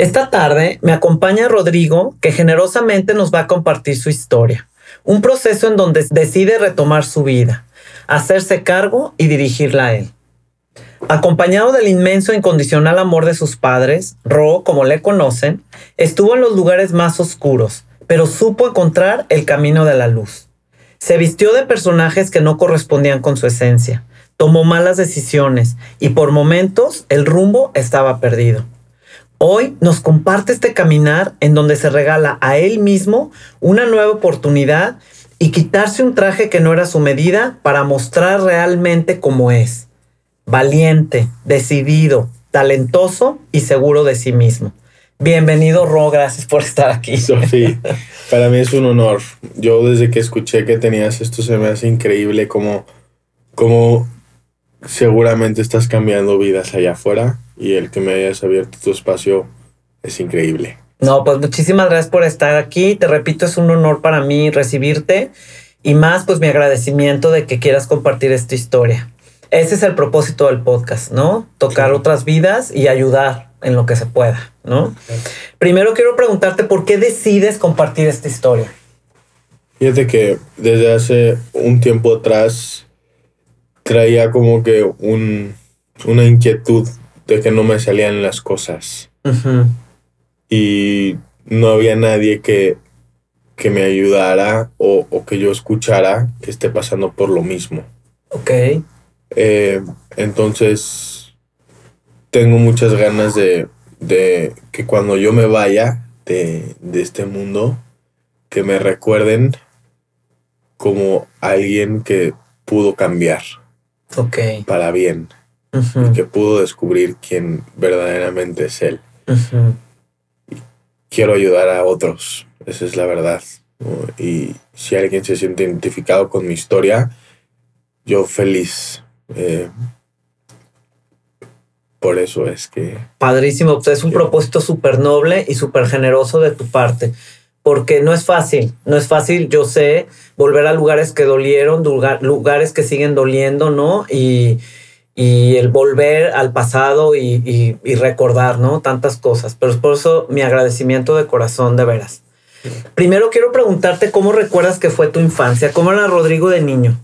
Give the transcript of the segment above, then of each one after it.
Esta tarde me acompaña Rodrigo, que generosamente nos va a compartir su historia. Un proceso en donde decide retomar su vida, hacerse cargo y dirigirla a él. Acompañado del inmenso e incondicional amor de sus padres, Ro, como le conocen, estuvo en los lugares más oscuros, pero supo encontrar el camino de la luz. Se vistió de personajes que no correspondían con su esencia, tomó malas decisiones y por momentos el rumbo estaba perdido. Hoy nos comparte este caminar en donde se regala a él mismo una nueva oportunidad y quitarse un traje que no era su medida para mostrar realmente cómo es. Valiente, decidido, talentoso y seguro de sí mismo. Bienvenido, Ro, gracias por estar aquí. Sofía, para mí es un honor. Yo desde que escuché que tenías esto se me hace increíble como, como seguramente estás cambiando vidas allá afuera y el que me hayas abierto tu espacio es increíble. No, pues muchísimas gracias por estar aquí. Te repito, es un honor para mí recibirte y más pues mi agradecimiento de que quieras compartir esta historia. Ese es el propósito del podcast, ¿no? Tocar otras vidas y ayudar en lo que se pueda, ¿no? Primero quiero preguntarte por qué decides compartir esta historia. Fíjate que desde hace un tiempo atrás traía como que un, una inquietud de que no me salían las cosas. Y no había nadie que, que me ayudara o, o, que yo escuchara que esté pasando por lo mismo. Ok. Eh, entonces, tengo muchas ganas de, de, que cuando yo me vaya de, de este mundo, que me recuerden como alguien que pudo cambiar. Ok. Para bien y que pudo descubrir quién verdaderamente es él. Quiero ayudar a otros, esa es la verdad. Y si alguien se siente identificado con mi historia, yo feliz. Eh, por eso es que... Padrísimo, pues es un propósito súper noble y súper generoso de tu parte, porque no es fácil, no es fácil, yo sé, volver a lugares que dolieron, lugares que siguen doliendo, ¿no? Y, y el volver al pasado y, recordar, ¿no? Tantas cosas. Pero es por eso mi agradecimiento de corazón, de veras. Primero quiero preguntarte cómo recuerdas que fue tu infancia. ¿Cómo era Rodrigo de niño?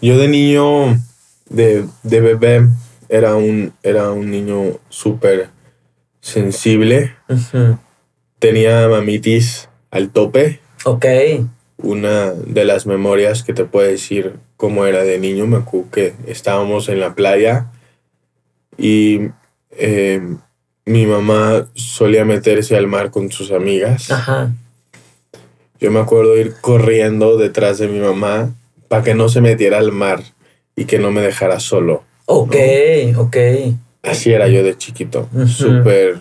Yo de niño, de, bebé, era un, era un niño súper sensible. Tenía mamitis al tope. Ok. Una de las memorias que te puedo decir como era de niño, me acuerdo que estábamos en la playa y eh, mi mamá solía meterse al mar con sus amigas. Yo me acuerdo ir corriendo detrás de mi mamá para que no se metiera al mar y que no me dejara solo. Ok, ok. Así era yo de chiquito, súper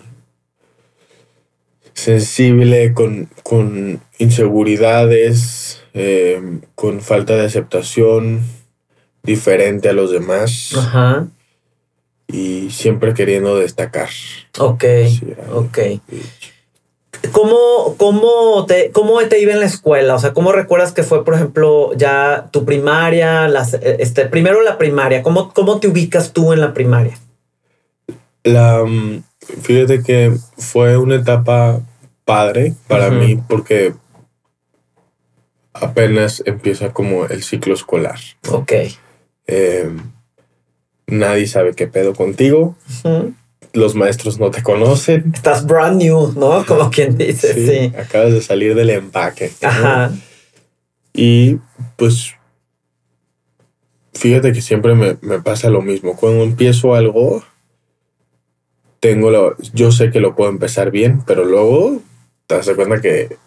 sensible, con, con inseguridades, eh, con falta de aceptación, diferente a los demás. Ajá. Y siempre queriendo destacar. Ok, ok. ¿Cómo, cómo, te, ¿Cómo te iba en la escuela? O sea, ¿cómo recuerdas que fue, por ejemplo, ya tu primaria? Las, este, primero la primaria. ¿Cómo, ¿Cómo te ubicas tú en la primaria? La, mm, fíjate que fue una etapa padre para mí porque apenas empieza como el ciclo escolar. Ok. Eh, nadie sabe qué pedo contigo. Los maestros no te conocen. Estás brand new, ¿no? Como quien dice, sí. Acabas de salir del empaque. Ajá. Y pues fíjate que siempre me, me pasa lo mismo. Cuando empiezo algo, tengo lo, yo sé que lo puedo empezar bien, pero luego te das cuenta que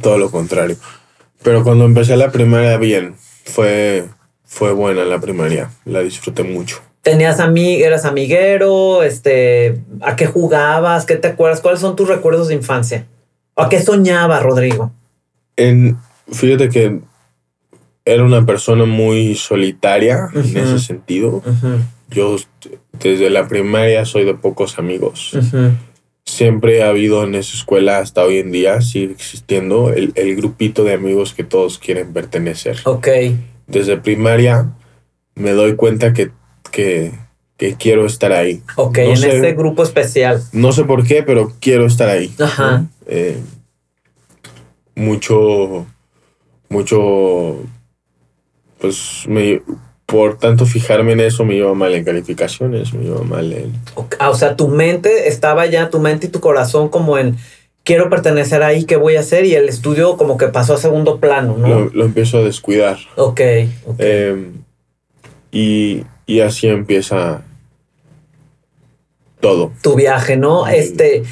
todo lo contrario. Pero cuando empecé la primaria bien, fue, fue buena la primaria, la disfruté mucho. ¿Tenías amigos, eras amiguero? Este, ¿A qué jugabas? ¿Qué te acuerdas? ¿Cuáles son tus recuerdos de infancia? ¿A qué soñaba Rodrigo? En, fíjate que era una persona muy solitaria en Ujú. ese sentido. Ujú, Yo desde la primaria soy de pocos amigos. ujú. Siempre ha habido en esa escuela, hasta hoy en día, sigue existiendo el, el grupito de amigos que todos quieren pertenecer. Ok, Desde primaria me doy cuenta que, que, que quiero estar ahí. ok, No en sé- este grupo especial. No sé por qué, pero quiero estar ahí. Ajá. ¿no? Eh, mucho, mucho, pues me, por tanto fijarme en eso me iba mal en calificaciones, me iba mal en... Ah, O sea, tu mente estaba ya, tu mente y tu corazón como en quiero pertenecer ahí, ¿qué voy a hacer? Y el estudio como que pasó a segundo plano, ¿no? Lo, lo empiezo a descuidar. Ok, ok. Eh, y, y así empieza todo. tu viaje, ¿no? Este,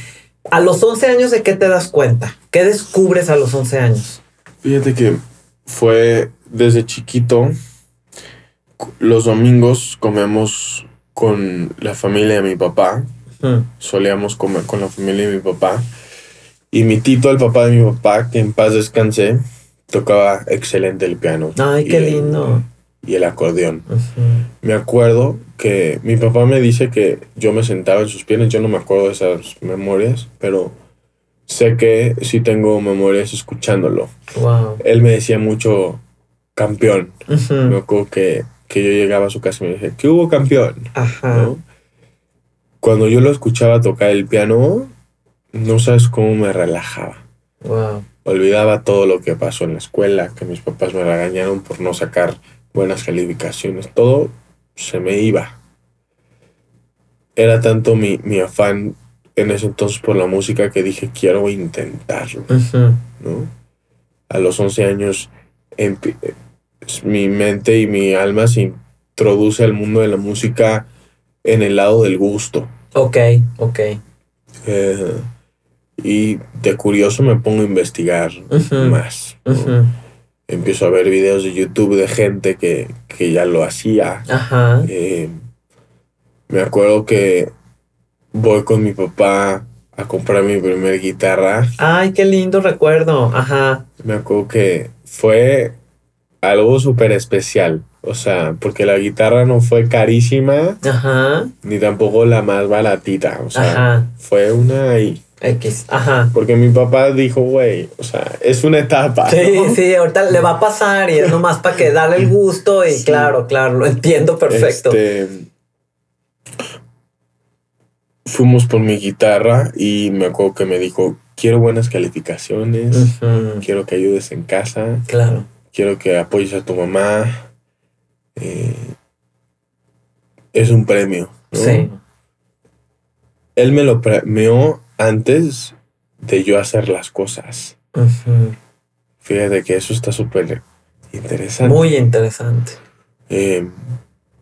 a los 11 años, ¿de qué te das cuenta? ¿Qué descubres a los 11 años? Fíjate que fue desde chiquito. Los domingos comemos con la familia de mi papá. Solíamos comer con la familia de mi papá. Y mi tito, el papá de mi papá, que en paz descansé, tocaba excelente el piano. Ay, qué el- lindo. Y el acordeón. Me acuerdo que mi papá me dice que yo me sentaba en sus piernas. Yo no me acuerdo de esas memorias, pero sé que sí tengo memorias escuchándolo. Wow. Él me decía mucho campeón. Ujú. Me acuerdo que, que yo llegaba a su casa y me dije, ¿qué hubo campeón? Ajá. ¿No? Cuando yo lo escuchaba tocar el piano, no sabes cómo me relajaba. Wow. Olvidaba todo lo que pasó en la escuela, que mis papás me regañaron por no sacar buenas calificaciones. Todo se me iba. Era tanto mi, mi afán en ese entonces por la música que dije, quiero intentarlo. Ujú. ¿no? A los 11 años eh, mi mente y mi alma se introduce al mundo de la música en el lado del gusto. Ok, ok. Eh, y de curioso me pongo a investigar más. Empiezo a ver videos de YouTube de gente que, que ya lo hacía. Ajá. Eh, me acuerdo que voy con mi papá a comprar mi primer guitarra Ay, qué lindo recuerdo. Ajá. Me acuerdo que fue algo súper especial. O sea, porque la guitarra no fue carísima, Ajá. ni tampoco la más baratita. O sea, Ajá. fue una ahí. X. Ajá. Porque mi papá dijo, güey, o sea, es una etapa. Sí, ¿no? sí, ahorita le va a pasar y es nomás para que darle el gusto y Sí. claro, claro, lo entiendo perfecto. Este, fuimos por mi guitarra y me acuerdo que me dijo, quiero buenas calificaciones, Ujú, quiero que ayudes en casa. Claro. Quiero que apoyes a tu mamá. eh, es un premio. ¿no? Sí. Él me lo premió antes de yo hacer las cosas. Ujú. Fíjate que eso está súper interesante. Muy interesante. Eh,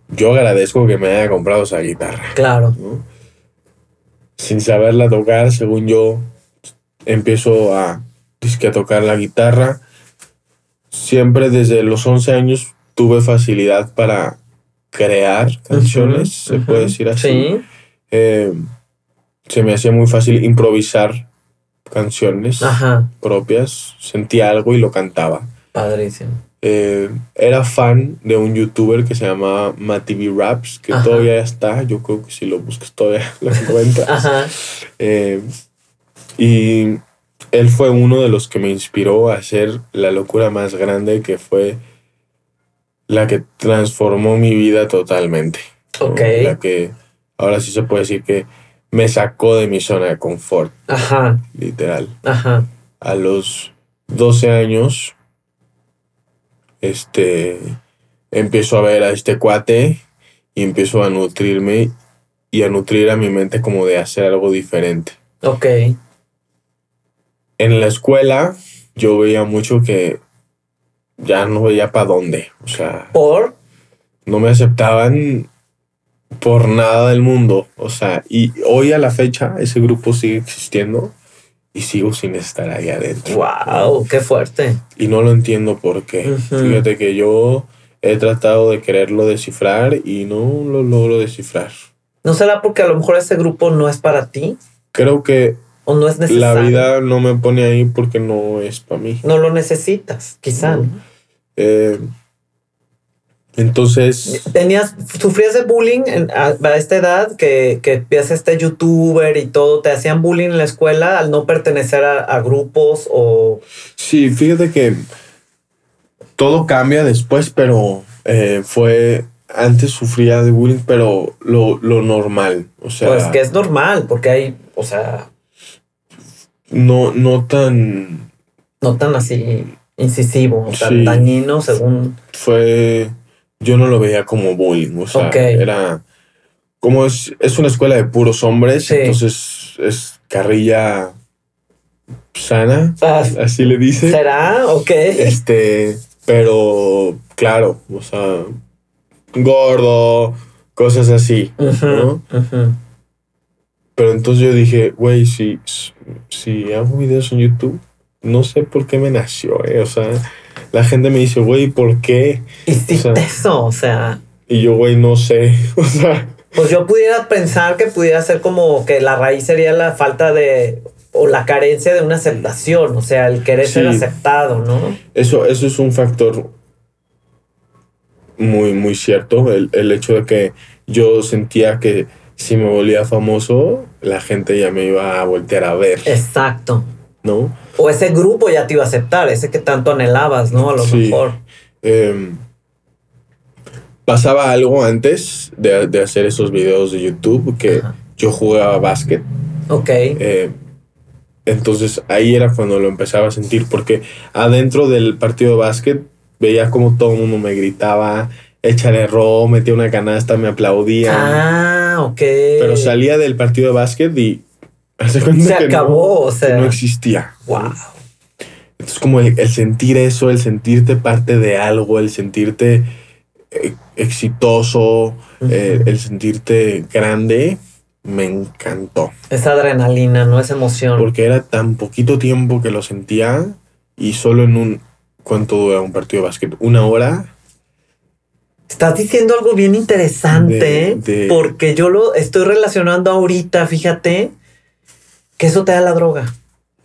yo agradezco que me haya comprado esa guitarra. Claro. ¿no? Sin saberla tocar, según yo, empiezo a, a tocar la guitarra. Siempre desde los 11 años tuve facilidad para crear canciones, se puede decir así. Sí. Eh, se me hacía muy fácil improvisar canciones Ajá. propias, sentía algo y lo cantaba. Padrísimo. Eh, era fan de un youtuber que se llamaba MaTV Raps, que Ajá. todavía está, yo creo que si lo buscas todavía lo encuentras. Ajá. Eh, y él fue uno de los que me inspiró a hacer la locura más grande que fue la que transformó mi vida totalmente. ¿no? Ok. La que ahora sí se puede decir que me sacó de mi zona de confort, Ajá. literal. Ajá. A los 12 años, este, empiezo a ver a este cuate y empiezo a nutrirme y a nutrir a mi mente como de hacer algo diferente. Ok. En la escuela yo veía mucho que ya no veía para dónde. O sea, ¿Por? no me aceptaban por nada del mundo. O sea, y hoy a la fecha ese grupo sigue existiendo y sigo sin estar ahí adentro. ¡Wow! ¡Qué fuerte! Y no lo entiendo por qué. Fíjate que yo he tratado de quererlo descifrar y no lo logro descifrar. ¿No será porque a lo mejor ese grupo no es para ti? Creo que ¿O no es la necesario? vida no me pone ahí porque no es para mí. No lo necesitas, quizá. ¿no? Eh, entonces, ¿Tenías, sufrías de bullying en- a, a esta edad que, que este youtuber y todo? ¿Te hacían bullying en la escuela al no pertenecer a, a grupos o...? sí, fíjate que todo cambia después, pero eh, fue, antes sufría de bullying, pero lo, lo normal. O sea, Pues que es normal, porque hay, o sea, no, no tan... no tan así incisivo, tan dañino según... fue yo no lo veía como bullying, o sea, era como es, es una escuela de puros hombres, Sí. entonces es carrilla sana, Ah, así le dice. ¿Será? Ok. Este, pero claro, o sea, gordo, cosas así, ¿no? Pero entonces yo dije, güey, si, si hago videos en YouTube, no sé por qué me nació, eh, o sea, la gente me dice, güey, ¿por qué? Hiciste O sea, eso, o sea... Y yo, güey, no sé. O sea, Pues yo pudiera pensar que pudiera ser como que la raíz sería la falta de o la carencia de una aceptación, o sea, el querer ser aceptado, ¿no? eso, eso es un factor muy, muy cierto. El, el hecho de que yo sentía que si me volvía famoso, la gente ya me iba a voltear a ver, Exacto. ¿no? O ese grupo ya te iba a aceptar, ese que tanto anhelabas, ¿no? A lo Sí. mejor. Eh, pasaba algo antes de, de hacer esos videos de YouTube que Ajá. yo jugaba básquet. Ok. Eh, entonces ahí era cuando lo empezaba a sentir, porque adentro del partido de básquet veía como todo el mundo me gritaba, échale ro, metía una canasta, me aplaudían. Ah, ok. Pero salía del partido de básquet y hace cuenta Se no- acabó, o sea. no existía. Wow. Entonces como el, el sentir eso, el sentirte parte de algo, el sentirte eh, exitoso, eh, el sentirte grande, me encantó. Esa adrenalina, ¿no? Esa emoción. Porque era tan poquito tiempo que lo sentía y solo en un... ¿Cuánto dura un partido de básquet? ¿Una hora? Estás diciendo algo bien interesante, De- de- porque yo lo estoy relacionando ahorita, fíjate, que eso te da la droga.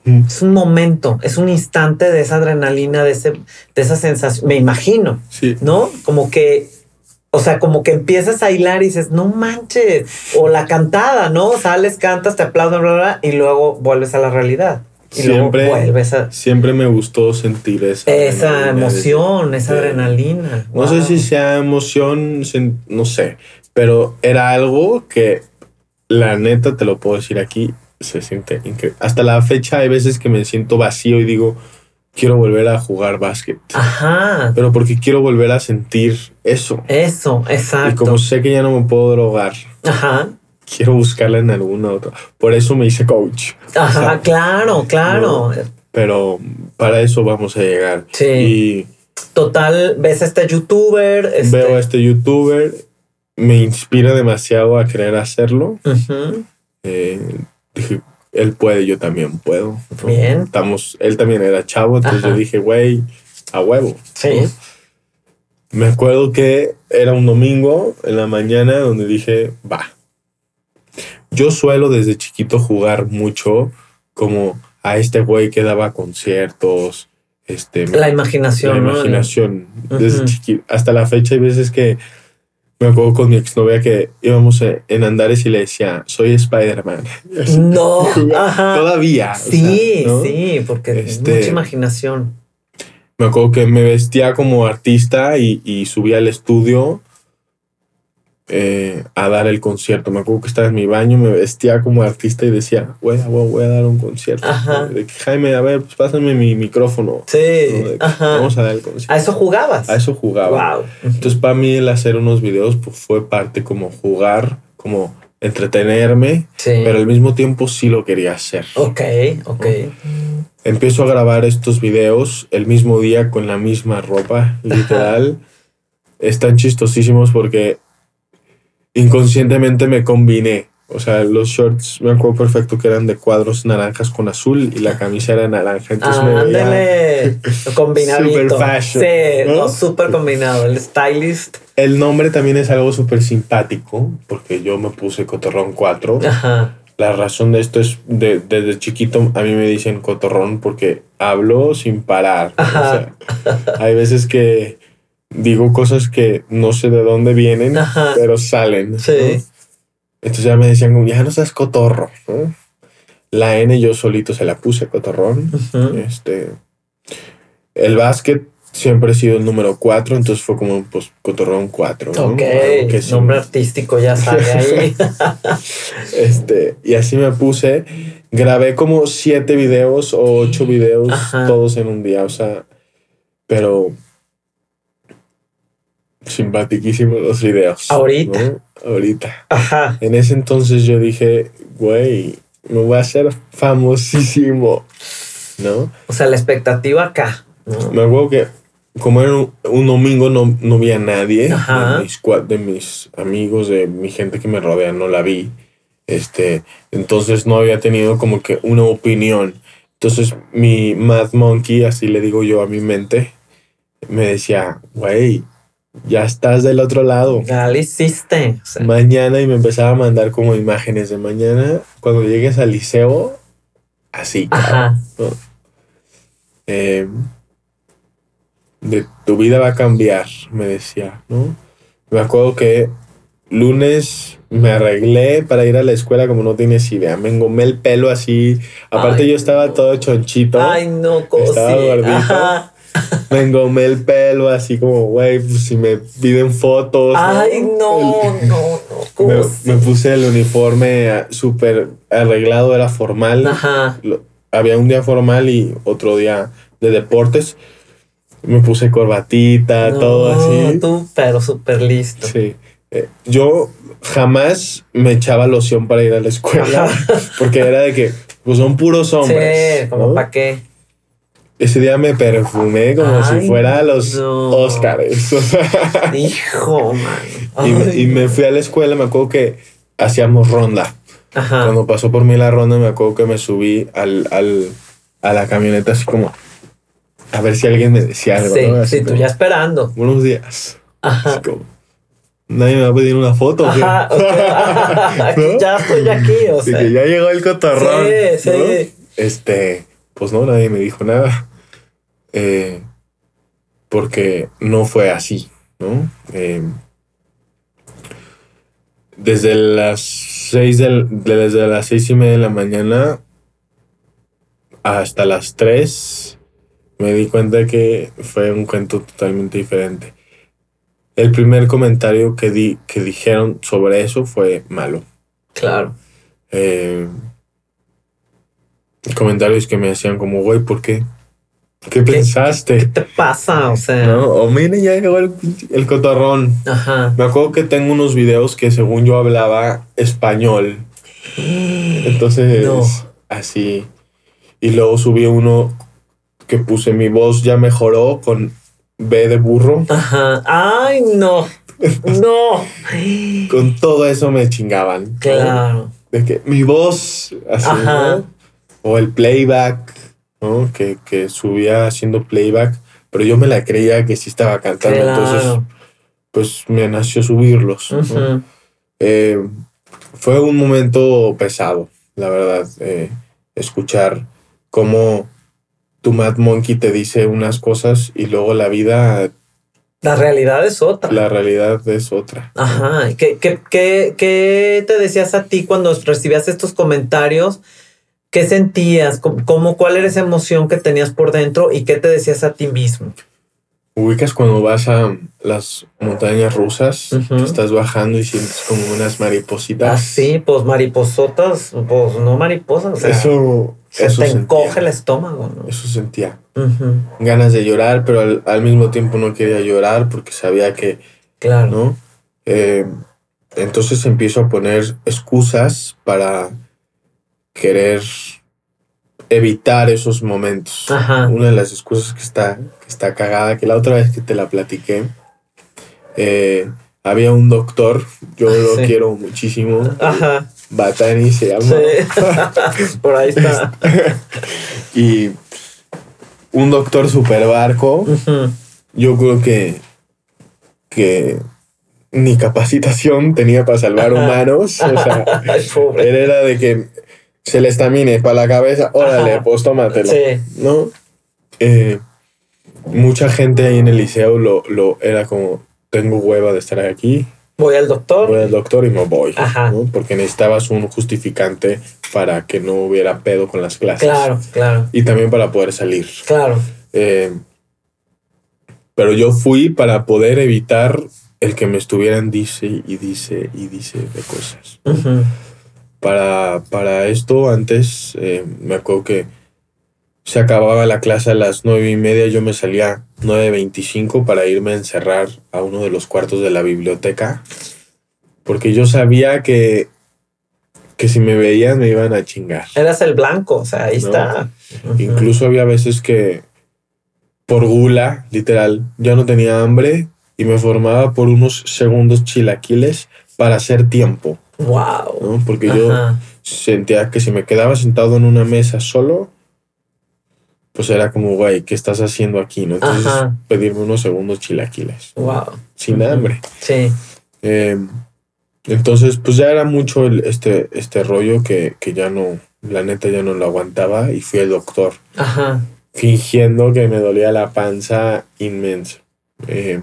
Mm. Es un momento, es un instante de esa adrenalina, de, ese, de esa sensación, me imagino, Sí. ¿no? Como que, o sea, como que empiezas a hilar y dices, no manches, o la cantada, ¿no? Sales, cantas, te aplauden, bla, bla, bla, y luego vuelves a la realidad. Y Siempre- luego vuelves a Siempre me gustó sentir esa... esa emoción, de- esa adrenalina. No sé si sea emoción, no sé, pero era algo que la neta te lo puedo decir aquí, se siente increíble. Hasta la fecha hay veces que me siento vacío y digo, quiero volver a jugar básquet, Ajá, pero porque quiero volver a sentir eso. eso, Y exacto. como sé que ya no me puedo drogar, Ajá, quiero buscarla en alguna otra. Por eso me hice coach. ajá, O sea, claro, claro. Pero para eso vamos a llegar. Sí. Y Total, ves a este youtuber. Este, veo a este youtuber, me inspira demasiado a querer hacerlo. Ujú, Eh, dije, él puede, yo también puedo. ¿no? Bien. Estamos, él también era chavo, entonces Ajá. yo dije, güey, a huevo. Sí. ¿no? Me acuerdo que era un domingo en la mañana donde dije, va. Yo suelo desde chiquito jugar mucho como a este güey que daba conciertos, este, La imaginación. la ¿no? imaginación desde Ujú. chiquito. Hasta la fecha hay veces que me acuerdo con mi exnovia que íbamos en Andares y le decía, soy Spider-Man. No, ajá. Todavía. o Sí, sea, ¿no? sí, porque Este- mucha imaginación. Me acuerdo que me vestía como artista y, y subía al estudio eh, a dar el concierto. Me acuerdo que estaba en mi baño, me vestía como artista y decía, güey, voy, voy a dar un concierto. Ajá. De que, Jaime, a ver, pues pásame mi micrófono. ¿no? Sí, De que, ajá. Vamos a dar el concierto. A eso jugabas. A eso jugaba. Wow. Entonces, para mí, el hacer unos videos pues, fue parte como jugar, como entretenerme, Sí. pero al mismo tiempo sí lo quería hacer. Ok, ok. Empiezo a grabar estos videos el mismo día con la misma ropa, literal. Están chistosísimos porque inconscientemente me combiné. O sea, los shorts me acuerdo perfecto que eran de cuadros naranjas con azul y la camisa era naranja. Entonces me veía- combinadito. Super fashion, Sí, ¿no? no, súper combinado. El stylist. El nombre también es algo súper simpático porque yo me puse Cotorrón 4. Ajá. La razón de esto es de, desde chiquito a mí me dicen cotorrón porque hablo sin parar. ¿no? O Ajá. sea, hay veces que digo cosas que no sé de dónde vienen, Ajá. pero salen. ¿no? Sí. Entonces ya me decían, ya no seas cotorro. ¿no? La N yo solito se la puse cotorrón. Este, el básquet siempre ha sido el número 4, entonces fue como pues cotorrón 4. ¿no? Ok, que sí- nombre artístico ya sale ahí. Este, y así me puse. Grabé como siete videos o ocho videos, Ajá. todos en un día, o sea, pero simpatiquísimos los videos. Ahorita. ¿no? Ahorita. Ajá. En ese entonces yo dije, güey, me voy a hacer famosísimo, ¿no? O sea, la expectativa acá. ¿no? Me acuerdo que como era un, un domingo no, no vi a nadie Ajá. de mis, de mis amigos, de mi gente que me rodea, no la vi. Este, entonces no había tenido como que una opinión. Entonces mi Mad Monkey, así le digo yo a mi mente, me decía, güey, ya estás del otro lado. Ya lo hiciste. O sea, Mañana y me empezaba a mandar como imágenes de mañana. Cuando llegues al liceo, así. Ajá. ¿no? Eh, de tu vida va a cambiar, me decía, ¿no? Me acuerdo que lunes me arreglé para ir a la escuela como no tienes idea. Me engomé el pelo así. Aparte Ay, yo estaba no. todo chonchito. Ay, no, cosi. Estaba gordito. Ajá. Me engomé el pelo así como, güey, pues si me piden fotos. Ay, no, no, no, me, puse el uniforme ah, súper arreglado, era formal. Ajá. Lo- había un día formal y otro día de deportes. Me puse corbatita, No, todo así. Tú, pero súper listo. Sí. Eh, yo jamás me echaba loción para ir a la escuela porque era de que pues son puros hombres. Sí, como ¿no? para qué. Ese día me perfumé como Ay, si fuera los no. Óscares. O sea, Hijo, man. y, me, y me fui a la escuela, me acuerdo que hacíamos ronda. Ajá. Cuando pasó por mí la ronda, me acuerdo que me subí al, al, a la camioneta así como a ver si alguien me decía algo. Sí, ¿no? Tú ya esperando. Buenos días. Así como, nadie me va a pedir una foto. ¿o qué?" Ajá, ok. Aquí, ¿No? Ya estoy aquí, o sea. que ya llegó el cotorrón. Sí, ¿no? sí. Este, pues no, nadie me dijo nada. Eh, porque no fue así, ¿no? Eh, desde las seis del- de- desde las seis y media de la mañana hasta las tres me di cuenta que fue un cuento totalmente diferente. El primer comentario que di, que dijeron sobre eso fue malo. Claro. Eh, comentarios que me hacían como, güey, ¿por qué? ¿Qué ¿Qué pensaste? te pasa? O sea. ¿No? O mire, ya llegó el, el cotorrón. Ajá. Me acuerdo que tengo unos videos que según yo hablaba español. Entonces, No. así. Y luego subí uno que puse mi voz ya mejoró con B de burro. Ajá. Ay, no. No. Con todo eso me chingaban. ¿no? Claro. De que mi voz, así, Ajá. ¿no? O el playback, ¿no? Que, que subía haciendo playback, pero yo me la creía que sí estaba cantando. Entonces, pues me nació subirlos. Eh, fue un momento pesado, la verdad, eh, escuchar cómo tu Mad Monkey te dice unas cosas y luego la vida, La realidad es otra. la realidad es otra. Ajá. ¿Qué, qué, qué, qué te decías a ti cuando recibías estos comentarios? ¿Qué sentías? ¿Cómo, cuál era esa emoción que tenías por dentro y qué te decías a ti mismo? Ubicas cuando vas a las montañas rusas, estás bajando y sientes como unas maripositas. Así, pues mariposotas, pues no mariposas. O sea, eso, se eso te sentía. encoge el estómago, ¿no? Eso sentía. Ganas de llorar, pero al, al mismo tiempo no quería llorar porque sabía que, Claro. ¿no? Eh, entonces empiezo a poner excusas para querer evitar esos momentos. Ajá. Una de las excusas que está, que está cagada, que la otra vez que te la platiqué, eh, había un doctor, yo lo Sí. quiero muchísimo. Ajá. Batani se llama. Sí. Por ahí está. Y un doctor super barco. Yo creo que, que ni capacitación tenía para salvar humanos. O sea, Ay, pobre. él era de que se le estamine para la cabeza, órale, Ajá. pues tómatelo. Sí. ¿No? Eh, mucha gente ahí en el liceo lo, lo era como, tengo hueva de estar aquí, Voy al doctor. voy al doctor y me voy. Ajá. ¿no? Porque necesitabas un justificante para que no hubiera pedo con las clases. Claro, claro, Y también para poder salir. claro. Eh, pero yo fui para poder evitar el que me estuvieran dice y dice y dice de cosas. Para, para esto, antes eh, me acuerdo que se acababa la clase a las nueve y media, yo me salía 9.25 para irme a encerrar a uno de los cuartos de la biblioteca, porque yo sabía que, que si me veían me iban a chingar. Eras el blanco, o sea, ahí No. está. Incluso había veces que por gula, literal, yo no tenía hambre y me formaba por unos segundos chilaquiles para hacer tiempo, Wow. ¿no? Porque yo sentía que si me quedaba sentado en una mesa solo, pues era como, güey, ¿qué estás haciendo aquí? ¿no? Entonces, Ajá. pedirme unos segundos chilaquiles, Wow. sin hambre. Sí. Eh, entonces, pues ya era mucho el- este, este rollo que, que ya no, la neta ya no lo aguantaba y fui al doctor. Ajá. fingiendo que me dolía la panza inmenso. Eh,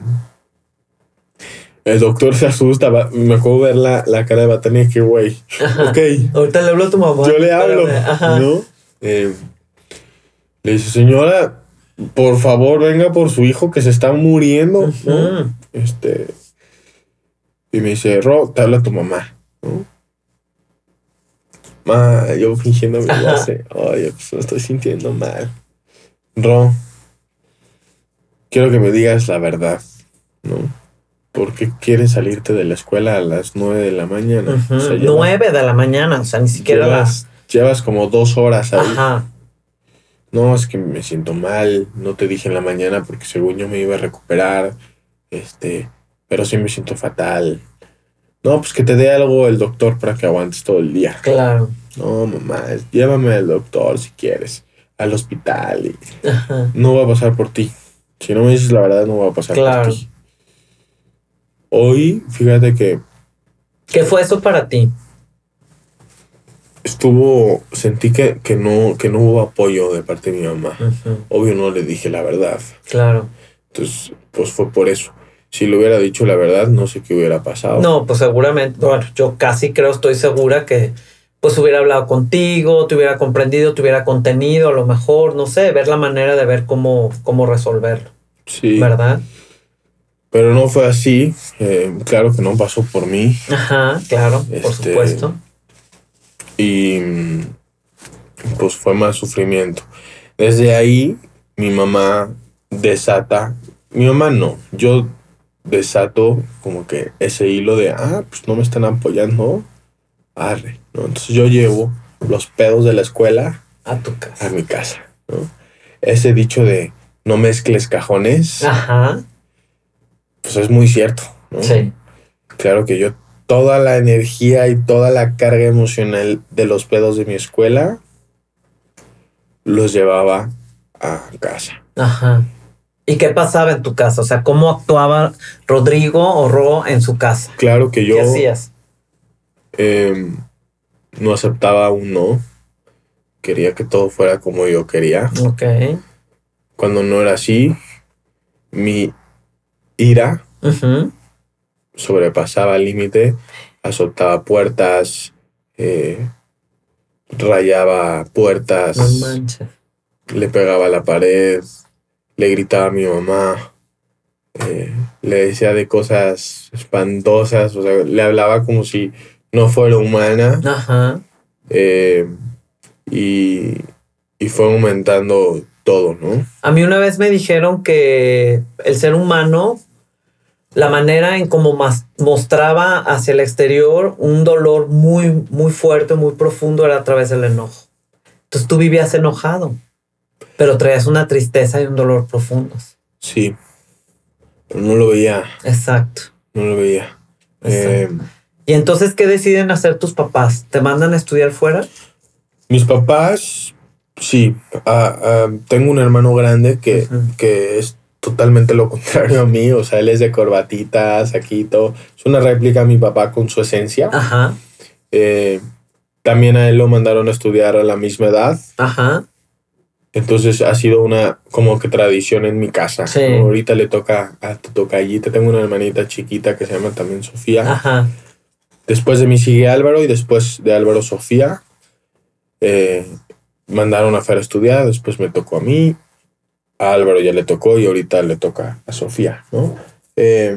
el doctor se asusta, va- me acuerdo ver la, la cara de Batania que, güey, ok, Ahorita le hablo a tu mamá. yo le hablo. Ajá. ¿no? Eh, le dice, señora, por favor, venga por su hijo que se está muriendo, ¿no? Este, y me dice, Ro, te habla tu mamá, ¿no? Ma, yo fingiendo mi voz, oye, pues me estoy sintiendo mal. Ro, quiero que me digas la verdad, ¿no? ¿Por qué quieres salirte de la escuela a las nueve de la mañana? O sea, Nueve de la mañana, o sea, ni siquiera llevas, llevas como dos horas ahí. Ajá. No, es que me siento mal, no te dije en la mañana porque según yo me iba a recuperar, este, pero sí me siento fatal. No, pues que te dé algo el doctor para que aguantes todo el día. Claro. No, mamá, llévame al doctor si quieres, al hospital y Ajá. no va a pasar por ti. Si no me dices la verdad, no va a pasar Claro. por ti. Hoy, fíjate que ¿Qué fue eso para ti? estuvo, sentí que, que, no, que no hubo apoyo de parte de mi mamá. Obvio no le dije la verdad. Claro. Entonces, pues fue por eso. Si le hubiera dicho la verdad, no sé qué hubiera pasado. No, pues seguramente, bueno, yo casi creo, estoy segura que pues hubiera hablado contigo, te hubiera comprendido, te hubiera contenido, a lo mejor, no sé, ver la manera de ver cómo, cómo resolverlo, Sí, ¿verdad? Pero no fue así. Eh, claro que no pasó por mí. Ajá, claro, por Este, supuesto. Y pues fue más sufrimiento. Desde ahí, mi mamá desata. Mi mamá no. Yo desato como que ese hilo de, ah, pues no me están apoyando. Arre. ¿no? Entonces yo llevo los pedos de la escuela A tu a casa. mi casa. ¿no? Ese dicho de no mezcles cajones, Ajá, pues es muy cierto. ¿no? sí. Claro que yo toda la energía y toda la carga emocional de los pedos de mi escuela los llevaba a casa. Ajá. ¿Y qué pasaba en tu casa? O sea, ¿cómo actuaba Rodrigo o Ro en su casa? Claro que yo ¿Qué hacías? eh, no aceptaba un no. Quería que todo fuera como yo quería. Ok. Cuando no era así, mi ira sobrepasaba el límite, azotaba puertas, eh, rayaba puertas. No le pegaba a la pared, le gritaba a mi mamá, eh, le decía de cosas espantosas, o sea, le hablaba como si no fuera humana Ajá. eh, y, y fue aumentando todo, ¿no? A mí una vez me dijeron que el ser humano, la manera en cómo mostraba hacia el exterior un dolor muy, muy fuerte, muy profundo era a través del enojo. Entonces tú vivías enojado, pero traías una tristeza y un dolor profundos. Sí. Pero no lo veía, Exacto. no lo veía. Eh, ¿Y entonces qué deciden hacer tus papás? ¿Te mandan a estudiar fuera? mis papás, sí. ah, ah, tengo un hermano grande que, que es totalmente lo contrario a mí. O sea, él es de corbatita, saquito. Es una réplica a mi papá con su esencia. Ajá, Eh, también a él lo mandaron a estudiar a la misma edad. ajá. Entonces ha sido una como que tradición en mi casa. Sí. ¿no? Ahorita le toca a tu tocallita. Tengo una hermanita chiquita que se llama también Sofía. Ajá. Después de mí sigue Álvaro y después de Álvaro Sofía. Eh, mandaron a Fer a estudiar, después me tocó a mí. A Álvaro ya le tocó y ahorita le toca a Sofía, ¿no? Eh,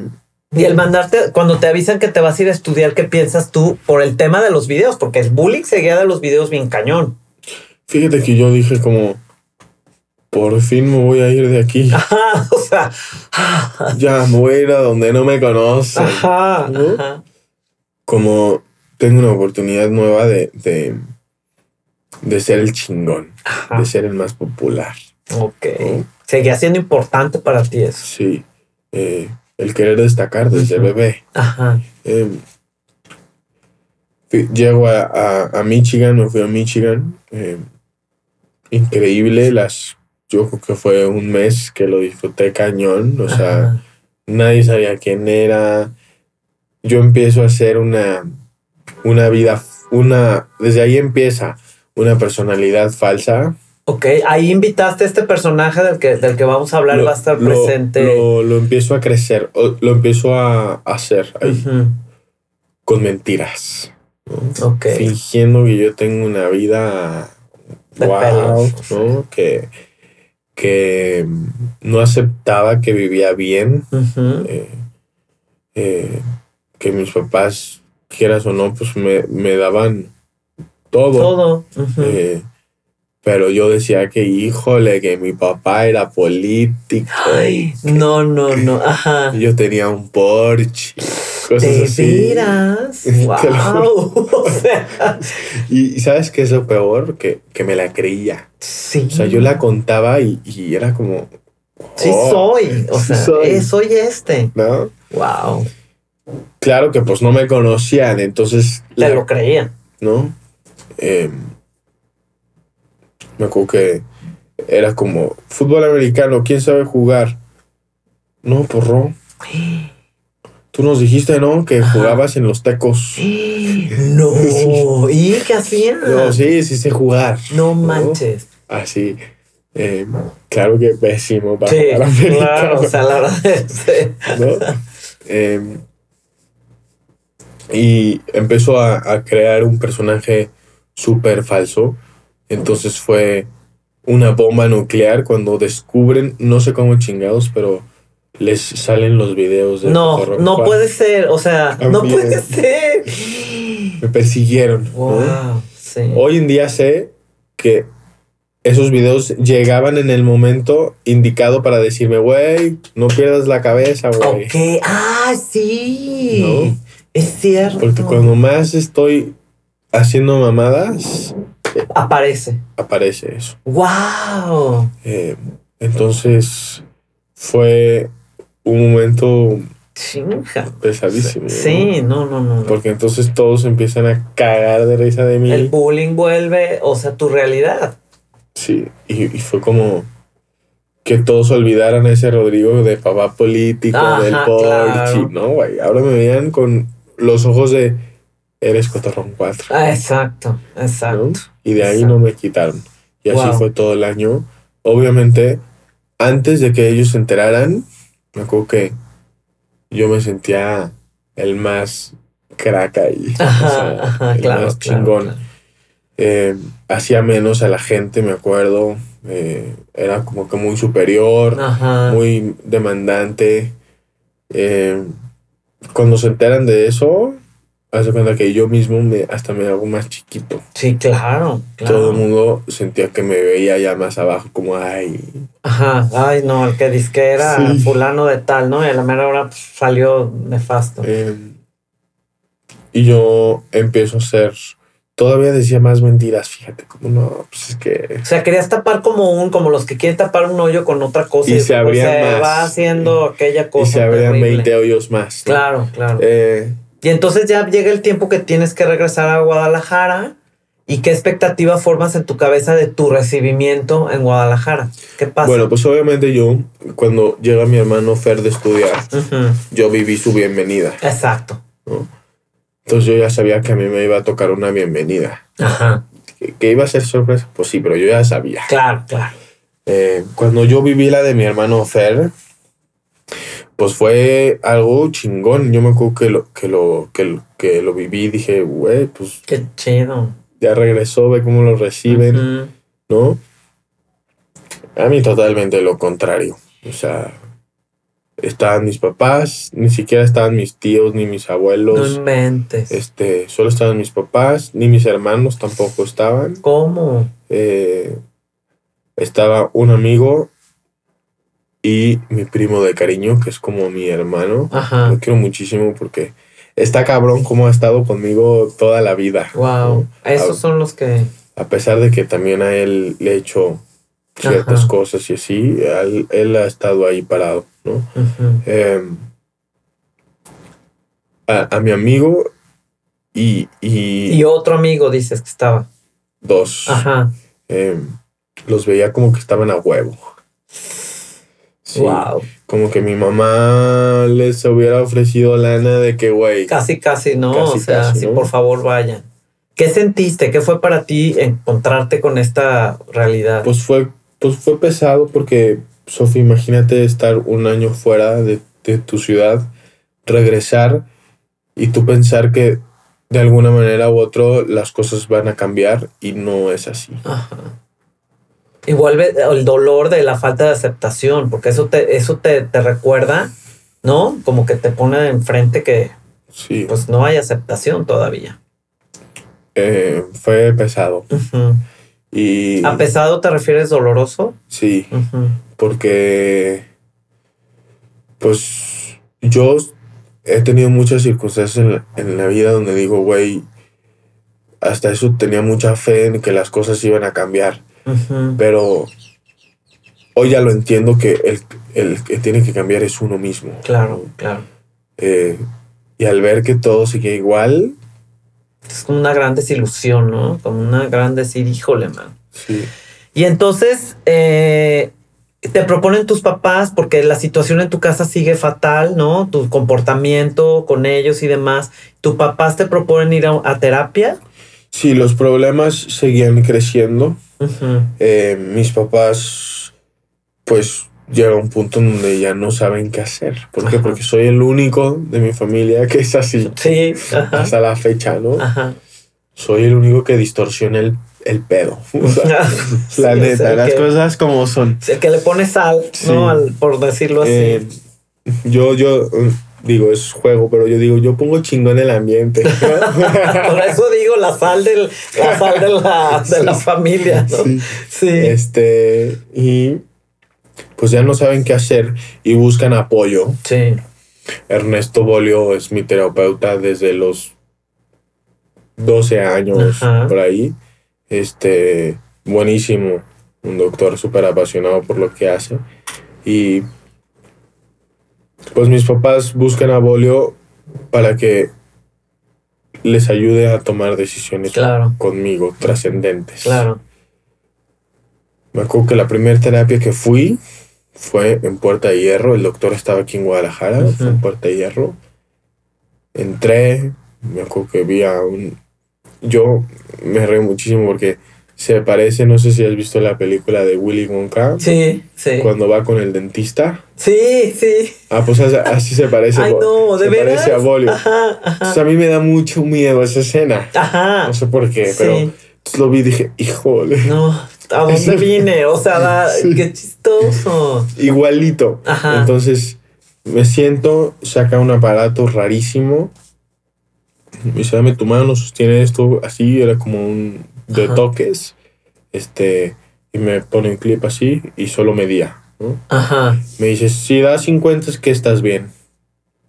Y el mandarte, cuando te avisan que te vas a ir a estudiar, ¿qué piensas tú por el tema de los videos? Porque el bullying seguía de los videos bien cañón. fíjate que yo dije como, por fin me voy a ir de aquí. Ajá, o sea, Ya me voy a ir a donde no me conocen. ajá, ¿No? ajá. Como tengo una oportunidad nueva de, de, de ser el chingón, ajá. de ser el más popular. Ok. Seguía siendo importante para ti eso. Sí, eh, el querer destacar desde bebé. Ajá. Eh, fui- llego a, a- a Michigan, me fui a Michigan. eh, increíble, las, yo creo que fue un mes que lo disfruté cañón. O sea, nadie sabía quién era. Yo empiezo a hacer una, una vida, una, desde ahí empieza una personalidad falsa. Ok, ahí invitaste a este personaje del que, del que vamos a hablar, Lo- va a estar lo- presente. Lo, lo empiezo a crecer, lo empiezo a hacer ahí, con mentiras. ¿no? Ok. fingiendo que yo tengo una vida De wow, pelos. ¿no? Que, que no aceptaba que vivía bien, eh, eh, que mis papás, quieras o no, pues me, me daban todo. Todo. Eh, pero yo decía que, híjole, que mi papá era político. Ay, no, no, no. Ajá. Yo tenía un Porsche, cosas ¿De así. Te lo Wow. o sea, Y, ¿sabes qué es lo peor? Que, que me la creía. sí. O sea, yo la contaba y, y era como. Sí oh, soy. O sea, soy. eh, soy este. ¿No? Wow. Claro que pues no me conocían, entonces. Te la- lo creían. ¿No? Eh, me acuerdo que era como fútbol americano, ¿quién sabe jugar? No, porro. Tú nos dijiste, ¿no? Que Ajá. jugabas en los tecos. No. ¿Y qué hacían? No, sí, sí sé jugar. No manches. Así. eh, claro que pésimo para Sí, jugar americano. claro. O sea, la verdad es ¿no? Eh, y empezó a, a crear un personaje súper falso. Entonces fue una bomba nuclear cuando descubren, no sé cómo chingados, pero les salen los videos de No, no Juan. puede ser. O sea, no puede ser. Me persiguieron. ¿no? Wow. Sí. Hoy en día sé que esos videos llegaban en el momento indicado para decirme, güey, no pierdas la cabeza, güey. Ok. Ah, sí. ¿No? Es cierto. Porque cuando más estoy haciendo mamadas, Aparece. aparece eso. Wow. Eh, entonces fue un momento Chinga. pesadísimo. Sí, no, no, no. no. Porque entonces todos empiezan a cagar de risa de mí. El bullying vuelve, o sea, tu realidad. Sí, y, y fue como que todos olvidaran a ese Rodrigo de papá político, Ajá, del Porsche, claro. ¿no, güey? Ahora me veían con los ojos de eres Cotorrón 4. Ah, exacto, ¿no? Y de ahí Exacto. no me quitaron. Y así Wow. fue todo el año. Obviamente, antes de que ellos se enteraran, me acuerdo que yo me sentía el más crack ahí. o Ajá, sea, ajá, el claro, más claro, chingón. claro. Eh, hacía menos a la gente, me acuerdo. Eh, era como que muy superior, Ajá. muy demandante. Eh, cuando se enteran de eso, haz de cuenta que yo mismo me, hasta me hago más chiquito. Sí, claro, claro. Todo el mundo sentía que me veía ya más abajo, como, ay, Ajá, ay no, el que dice que era Sí. fulano de tal, ¿no? Y a la mera hora pues, salió nefasto. Eh, y yo empiezo a hacer, todavía decía más mentiras, fíjate, como no, pues es que... O sea, querías tapar como un, como los que quieren tapar un hoyo con otra cosa. Y se después abrían más. va haciendo aquella Y cosa. se abrían terrible. 20 hoyos más. ¿no? Claro, claro. Eh, Y entonces ya llega el tiempo que tienes que regresar a Guadalajara. ¿Y qué expectativa formas en tu cabeza de tu recibimiento en Guadalajara? ¿Qué pasa? bueno, pues obviamente yo, cuando llega mi hermano Fer de estudiar, yo viví su bienvenida. Exacto. ¿no? Entonces yo ya sabía que a mí me iba a tocar una bienvenida. Ajá. ¿Que, que iba a ser sorpresa? Pues sí, pero yo ya sabía. Claro, claro. Eh, cuando yo viví la de mi hermano Fer, pues fue algo chingón. Yo me acuerdo que lo, que lo, que lo, que lo viví y dije, güey, pues Qué chido. ya regresó, ve cómo lo reciben. ¿no? A mí totalmente lo contrario. O sea, estaban mis papás, ni siquiera estaban mis tíos ni mis No abuelos. inventes. Este, solo estaban mis papás, ni mis hermanos tampoco estaban. ¿Cómo? Eh, estaba un amigo y mi primo de cariño, que es como mi hermano. Ajá. Lo quiero muchísimo porque está cabrón como ha estado conmigo toda la vida. Wow. ¿no? Esos son los que. A pesar de que también a él le he hecho ciertas Ajá. cosas y así, él, él ha estado ahí parado, ¿no? Eh, a, a mi amigo y, y, Y otro amigo dices que estaba. dos. Ajá. eh, los veía como que estaban a huevo. Sí, Wow. Como que mi mamá les hubiera ofrecido lana de que, güey, Casi, casi, ¿no? Casi, o sea, casi, sí, ¿no? por favor vayan. ¿Qué sentiste? ¿Qué fue para ti encontrarte con esta realidad? pues fue, pues fue pesado porque, Sofía, imagínate estar un año fuera de, de tu ciudad, regresar y tú pensar que de alguna manera u otro las cosas van a cambiar y no es así. Ajá. Y vuelve el dolor de la falta de aceptación, porque eso te, eso te, te recuerda, ¿no? Como que te pone enfrente que Sí, pues no hay aceptación todavía. eh, fue pesado. Ujú. Y ¿A pesado te refieres doloroso? sí, porque pues yo he tenido muchas circunstancias en la, en la vida donde digo, güey, hasta eso tenía mucha fe en que las cosas iban a cambiar, Pero hoy ya lo entiendo que el, el que tiene que cambiar es uno mismo. Claro, claro. Eh, y al ver que todo sigue igual, Es como una gran desilusión, ¿no? Como una gran decir, híjole, man. sí, Y entonces eh, te proponen tus papás porque la situación en tu casa sigue fatal, ¿no? Tu comportamiento con ellos y demás. ¿Tus papás te proponen ir a, a terapia? sí, los problemas seguían creciendo. Eh, mis papás, pues llega un punto en donde ya no saben qué hacer. ¿Por qué? Ajá. Porque soy el único de mi familia que es así Sí, ajá. hasta la fecha, ¿no? Ajá. Soy el único que distorsiona el, el pedo. O sea, Sí, la neta, las que- cosas como son. El que le pone sal, Sí. ¿no? Al- por decirlo así. Eh, yo, yo digo, es juego, pero yo digo, yo pongo chingón el ambiente. por eso digo la sal, del, la, sal de, la, de la familia, ¿no? Sí. Sí. Este, y pues ya no saben qué hacer y buscan apoyo. Sí. Ernesto Bolio es mi terapeuta desde los 12 años, Ajá. por ahí. Este, buenísimo. Un doctor súper apasionado por lo que hace. Y pues mis papás buscan a Bolio para que les ayude a tomar decisiones Claro. conmigo, trascendentes. Claro. Me acuerdo que la primera terapia que fui fue en Puerta de Hierro. El doctor estaba aquí en Guadalajara, fue en Puerta de Hierro. Entré, me acuerdo que vi a un... Yo me reí muchísimo porque se parece, no sé si has visto la película de Willy Wonka, Sí, sí. cuando va con el dentista. Sí, sí. Ah, pues así, se parece. Ay, no, ¿de se veras? parece a Bolio. Ajá, Entonces a mí me da mucho miedo esa escena. Ajá. No sé por qué, Sí. pero lo vi y dije, híjole, No, ¿a dónde vine? O sea, da- Sí. qué chistoso. igualito. Ajá. Entonces me siento, saca un aparato rarísimo, Me dice, dame tu mano, sostiene esto, así, era como un de Ajá. toques. Este, y me pone un clip así y solo medía, ¿no? Ajá. Me dice, si da 50 es que estás bien,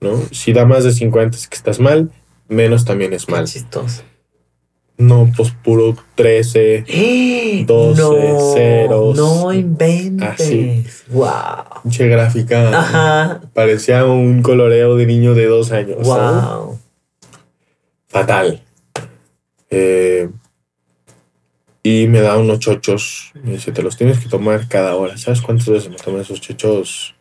¿no? Si da más de 50 es que estás mal, menos también es Qué mal. chistoso. No, pues puro 13, 12, no, ceros. No inventes. Así. Wow. pinche gráfica. Ajá. Parecía un coloreo de niño de dos años. ¿sabes? Wow. Fatal. Eh, y me da unos chochos. Me dice, te los tienes que tomar cada hora. ¿Sabes cuántas veces me tomo esos chochos?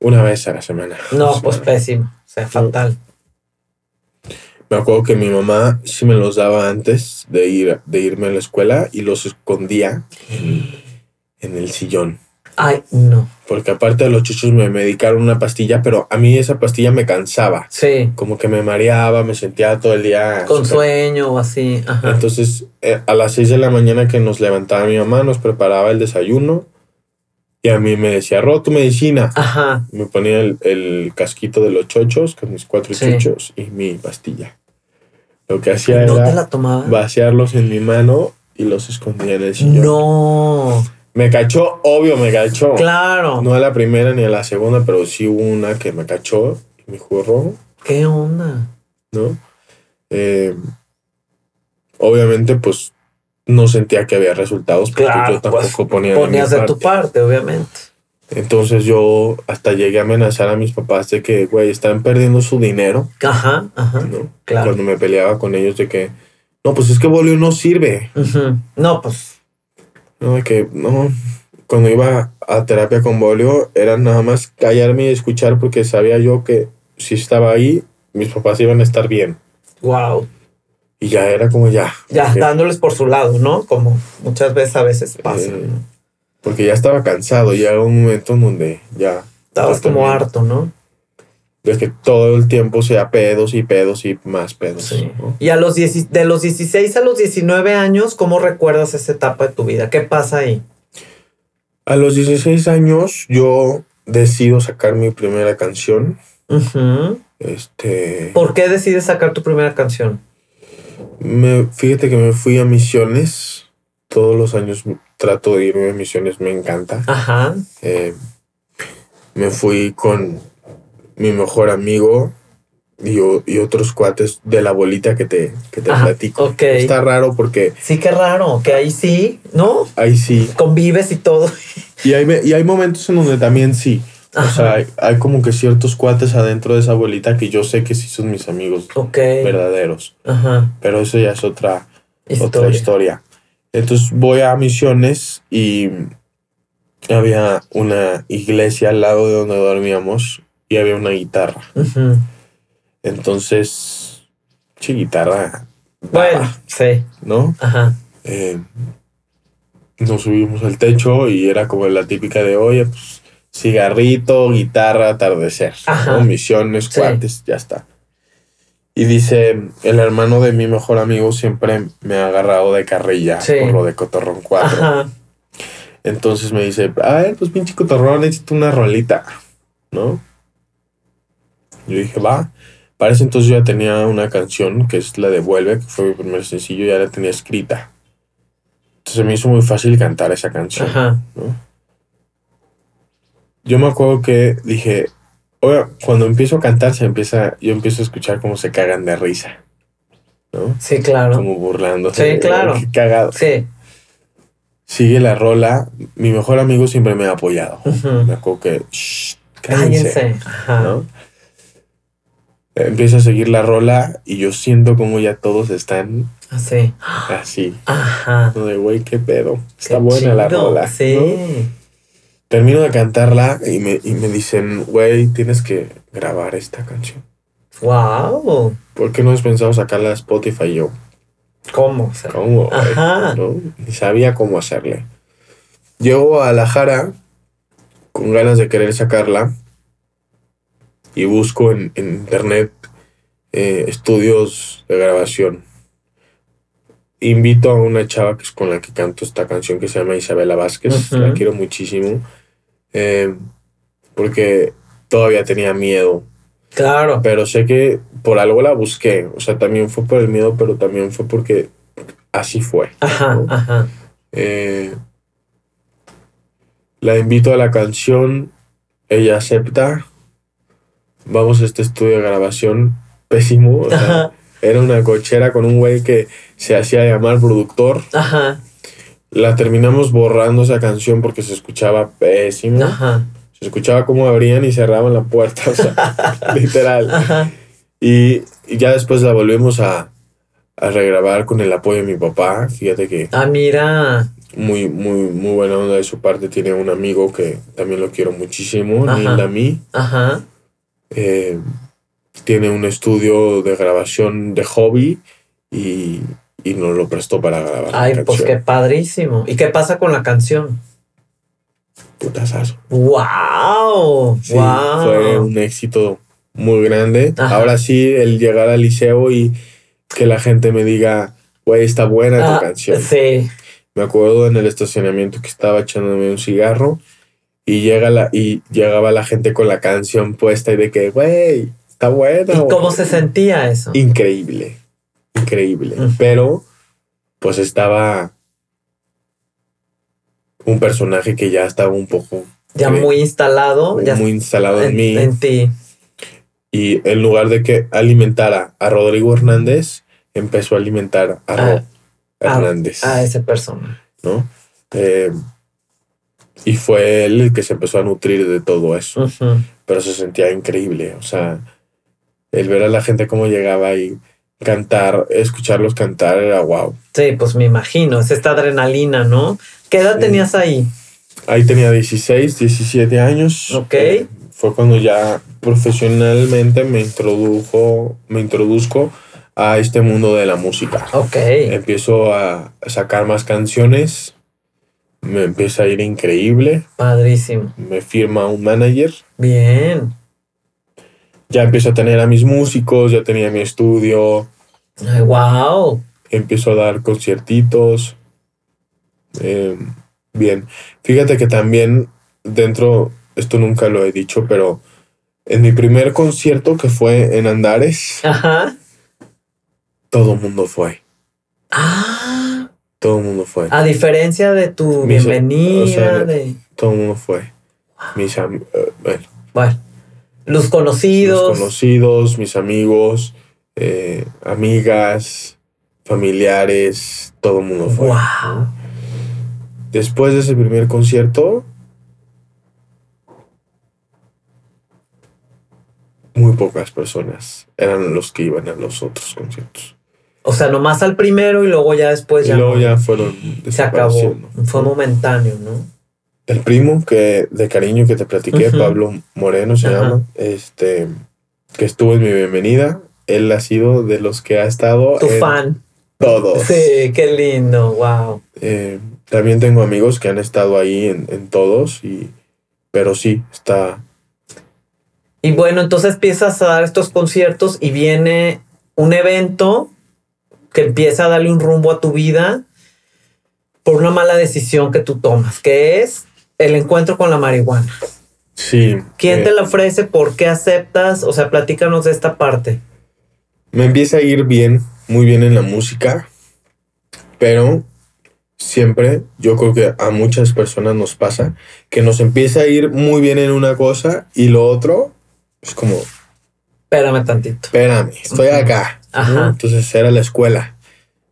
Una vez a la semana. No, pues pésimo. O sea, fatal. Me acuerdo que mi mamá sí me los daba antes de, ir, de irme a la escuela y los escondía en el sillón. Ay, no. Porque aparte de los chochos me medicaron una pastilla, pero a mí esa pastilla me cansaba. Sí. Como que me mareaba, me sentía todo el día... Con sueño o así. Ajá. Entonces, eh, a las 6 de la mañana que nos levantaba mi mamá, nos preparaba el desayuno y a mí me decía, Ro, tu medicina. Ajá. Me ponía el, el casquito de los chochos, con mis cuatro Sí. chochos y mi pastilla. Lo que hacía ¿No te era la vaciarlos en mi mano y los escondía en el sillón. No. Me cachó, obvio me cachó. Claro. No a la primera ni a la segunda, pero sí hubo una que me cachó y me juró, ¿Qué onda? ¿no? Eh, obviamente, pues no sentía que había resultados porque Claro, yo tampoco pues, ponía de mi Ponías de tu parte. obviamente. Entonces yo hasta llegué a amenazar a mis papás de que, güey, están perdiendo su dinero, Ajá, ajá. ¿no? Claro. Cuando me peleaba con ellos de que, no, pues es que Bolio no sirve. No, pues. ¿No? De que, no, cuando iba a terapia con Bolio era nada más callarme y escuchar porque sabía yo que si estaba ahí, mis papás iban a estar bien. Wow. Y ya era como ya. Ya, dándoles por su lado, ¿no? Como muchas veces a veces pasa. Eh, ¿no? Porque ya estaba cansado, ya era un momento en donde ya... Estabas como harto, ¿no? De que todo el tiempo sea pedos y pedos y más pedos. Sí. ¿no? Y a los 10 de los 16 a los 19 años, ¿cómo recuerdas esa etapa de tu vida? ¿Qué pasa ahí? A los 16 años yo decido sacar mi primera canción. Ujú. Este, ¿Por qué decides sacar tu primera canción? me, fíjate que me fui a misiones. Todos los años trato de irme a misiones, me encanta. Ajá. Eh, me fui con mi mejor amigo y, y otros cuates de la bolita que te, que te Ajá, platico. Está raro porque Sí, qué raro, que ahí sí, ¿no? ahí sí. Convives y todo. Y hay, y hay momentos en donde también sí. O sea, hay, hay como que ciertos cuates adentro de esa bolita que yo sé que sí son mis amigos Ok. verdaderos. Ajá. Pero eso ya es otra, otra historia. Entonces voy a misiones y había una iglesia al lado de donde dormíamos y había una guitarra. Entonces, sí, guitarra, Bueno, sí. ¿no? Ajá. Eh, nos subimos al techo y era como la típica de, oye, pues cigarrito, guitarra, atardecer. ¿no? misiones, Sí. cuates, ya está. Y dice, el hermano de mi mejor amigo siempre me ha agarrado de carrilla Sí. por lo de Cotorrón 4. Ajá. Entonces me dice, a ver, pues pinche Cotorrón, necesito una rolita, ¿no? Yo dije, va. Para ese entonces yo ya tenía una canción que es la de Vuelve, que fue mi primer sencillo, ya la tenía escrita. Entonces me hizo muy fácil cantar esa canción. Ajá. ¿no? Yo me acuerdo que dije, oye, cuando empiezo a cantar, se empieza, yo empiezo a escuchar cómo se cagan de risa, ¿no? Sí, claro. Como burlándose. Sí, claro. Qué cagado. Sí. Sigue la rola. Mi mejor amigo siempre me ha apoyado. Me acuerdo que, "Shh, cállense", Cállense. Ajá. ¿no? Empieza a seguir la rola y yo siento como ya todos están Así. así. Ajá. ¿no? De güey, qué pedo. Está Qué buena la rola. Sí. ¿no? Termino de cantarla y me, y me dicen, güey, tienes que grabar esta canción. Wow. ¿Por qué no has pensado sacarla a Spotify? Y yo, ¿Cómo? O sea, ¿cómo? güey? Ajá. ¿No? Ni sabía cómo hacerle. Llego a La Jara con ganas de querer sacarla y busco en, en internet eh, estudios de grabación. Invito a una chava que es con la que canto esta canción que se llama Isabela Vázquez. La quiero muchísimo. eh, porque todavía tenía miedo Claro. Pero sé que por algo la busqué. O sea, también fue por el miedo, pero también fue porque así fue. Ajá, ¿no? ajá. Eh, la invito a la canción, ella acepta. Vamos a este estudio de grabación pésimo. o sea, Ajá, era una cochera con un güey que se hacía llamar productor. ajá, La terminamos borrando esa canción porque se escuchaba pésimo. ajá, Se escuchaba cómo abrían y cerraban la puerta, o sea, literal. ajá. Y, y ya después la volvimos a, a regrabar con el apoyo de mi papá. Fíjate que Ah, mira. muy, muy, muy buena onda de su parte. Tiene un amigo que también lo quiero muchísimo, Ajá. Neil Dami. Ajá. Eh, tiene un estudio de grabación de hobby y, y nos lo prestó para grabar. la Ay, pues qué padrísimo. ¿Y qué pasa con la canción? Putazazo. ¡Wow! Sí, ¡Wow! fue un éxito muy grande. Ajá. Ahora sí, el llegar al liceo y que la gente me diga, güey, está buena tu Ah, canción. Sí. Me acuerdo en el estacionamiento que estaba echándome un cigarro y, llega la, y llegaba la gente con la canción puesta y de que, güey, está buena. ¿Y güey". cómo se sentía eso? Increíble, increíble. Pero, pues estaba un personaje que ya estaba un poco Ya muy instalado. Ya muy instalado en, en, mí. en ti. Y en lugar de que alimentara a Rodrigo Hernández, empezó a alimentar a Ah, Hernández, A ese persona. ¿no? Eh, y fue él el que se empezó a nutrir de todo eso. Pero se sentía increíble. O sea, el ver a la gente cómo llegaba y cantar, escucharlos cantar era wow. Sí, pues me imagino. Es esta adrenalina, ¿no? ¿Qué edad Sí. tenías ahí? Ahí tenía 16, 17 años. Ok. Eh, fue cuando ya profesionalmente me introdujo, me introduzco a este mundo de la música. Ok. Empiezo a sacar más canciones, me empieza a ir increíble, Padrísimo. me firma un manager, Bien. ya empiezo a tener a mis músicos, ya tenía mi estudio, Ay, wow. empiezo a dar conciertitos. Eh, bien, fíjate que también dentro, esto nunca lo he dicho, pero en mi primer concierto que fue en Andares, Ajá. todo mundo fue, Ah. Todo el mundo fue, A diferencia de tu Mis- bienvenida, o sea, de. todo el mundo fue. Mis am- eh, bueno, Bueno. Los los conocidos. conocidos, mis amigos, eh, amigas, familiares, todo el mundo fue. Wow. Después de ese primer concierto, muy pocas personas eran los que iban a los otros conciertos. O sea, nomás al primero y luego ya después y ya. luego no. ya fueron se acabó. Fue momentáneo, ¿no? El primo que de cariño que te platiqué. Pablo Moreno se llama, este, que estuvo en mi bienvenida. Él ha sido de los que ha estado Tu en fan. todos. Sí, qué lindo. Wow. Eh, también tengo amigos que han estado ahí en, en todos, y, pero sí, está, Y bueno, entonces empiezas a dar estos conciertos y viene un evento que empieza a darle un rumbo a tu vida por una mala decisión que tú tomas, que es el encuentro con la marihuana. sí. ¿Quién eh, te la ofrece? ¿Por qué aceptas? O sea, platícanos de esta parte. Me empieza a ir bien, muy bien en la música, pero siempre, yo creo que a muchas personas nos pasa, que nos empieza a ir muy bien en una cosa y lo otro es como, Espérame tantito. espérame, estoy acá. ¿No? Ajá. Entonces era la escuela.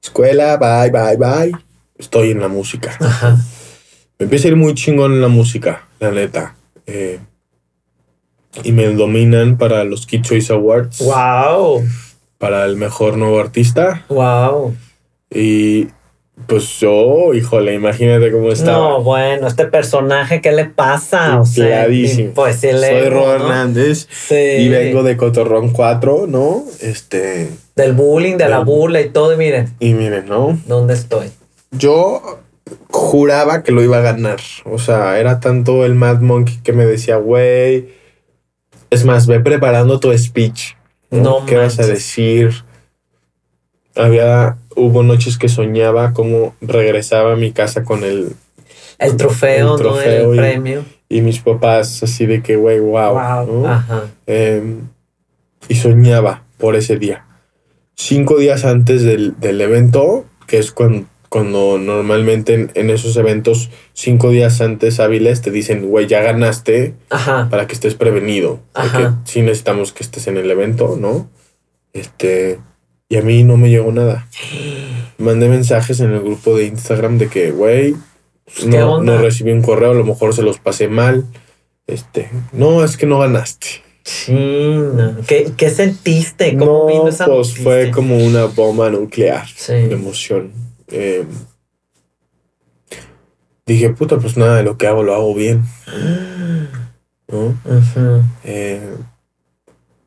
Escuela, bye, bye, bye. Estoy en la música. Ajá. Me empieza a ir muy chingón en la música, la neta. Eh, y me dominan para los Kid Choice Awards, Wow. para el mejor nuevo artista. Wow. Y pues yo, híjole, imagínate cómo estaba. No, bueno, este personaje, ¿qué le pasa? O sea, pues el Soy ego, Ro ¿no? Hernández Sí. y vengo de Cotorrón 4, ¿no? Este, Del bullying, de la burla y todo. Y miren, y miren, ¿no? ¿dónde estoy? Yo juraba que lo iba a ganar. O sea, era tanto el Mad Monkey que me decía, güey, es más, ve preparando tu speech. ¿no? No ¿Qué vas a decir? Había, hubo noches que soñaba cómo regresaba a mi casa con el El trofeo, El ¿no? El y- premio. y mis papás así de que, güey, wow. Wow. ¿no? Ajá. Em, y soñaba por ese día. Cinco días antes del, del evento, que es cuando, cuando normalmente en, en esos eventos, cinco días antes hábiles, te dicen, güey, ya ganaste Ajá. para que estés prevenido. Porque Ajá. sí necesitamos que estés en el evento, ¿no? Este. Y a mí no me llegó nada. Mandé mensajes en el grupo de Instagram de que, güey, ¿Qué no, no recibí un correo, a lo mejor se los pasé mal. Este, no, es que no ganaste. China. ¿Qué, qué sentiste? ¿Cómo no, vino esa pues noticia? fue como una bomba nuclear Sí. de emoción. Eh, dije, puta, pues nada de lo que hago lo hago bien, ¿no? Eh,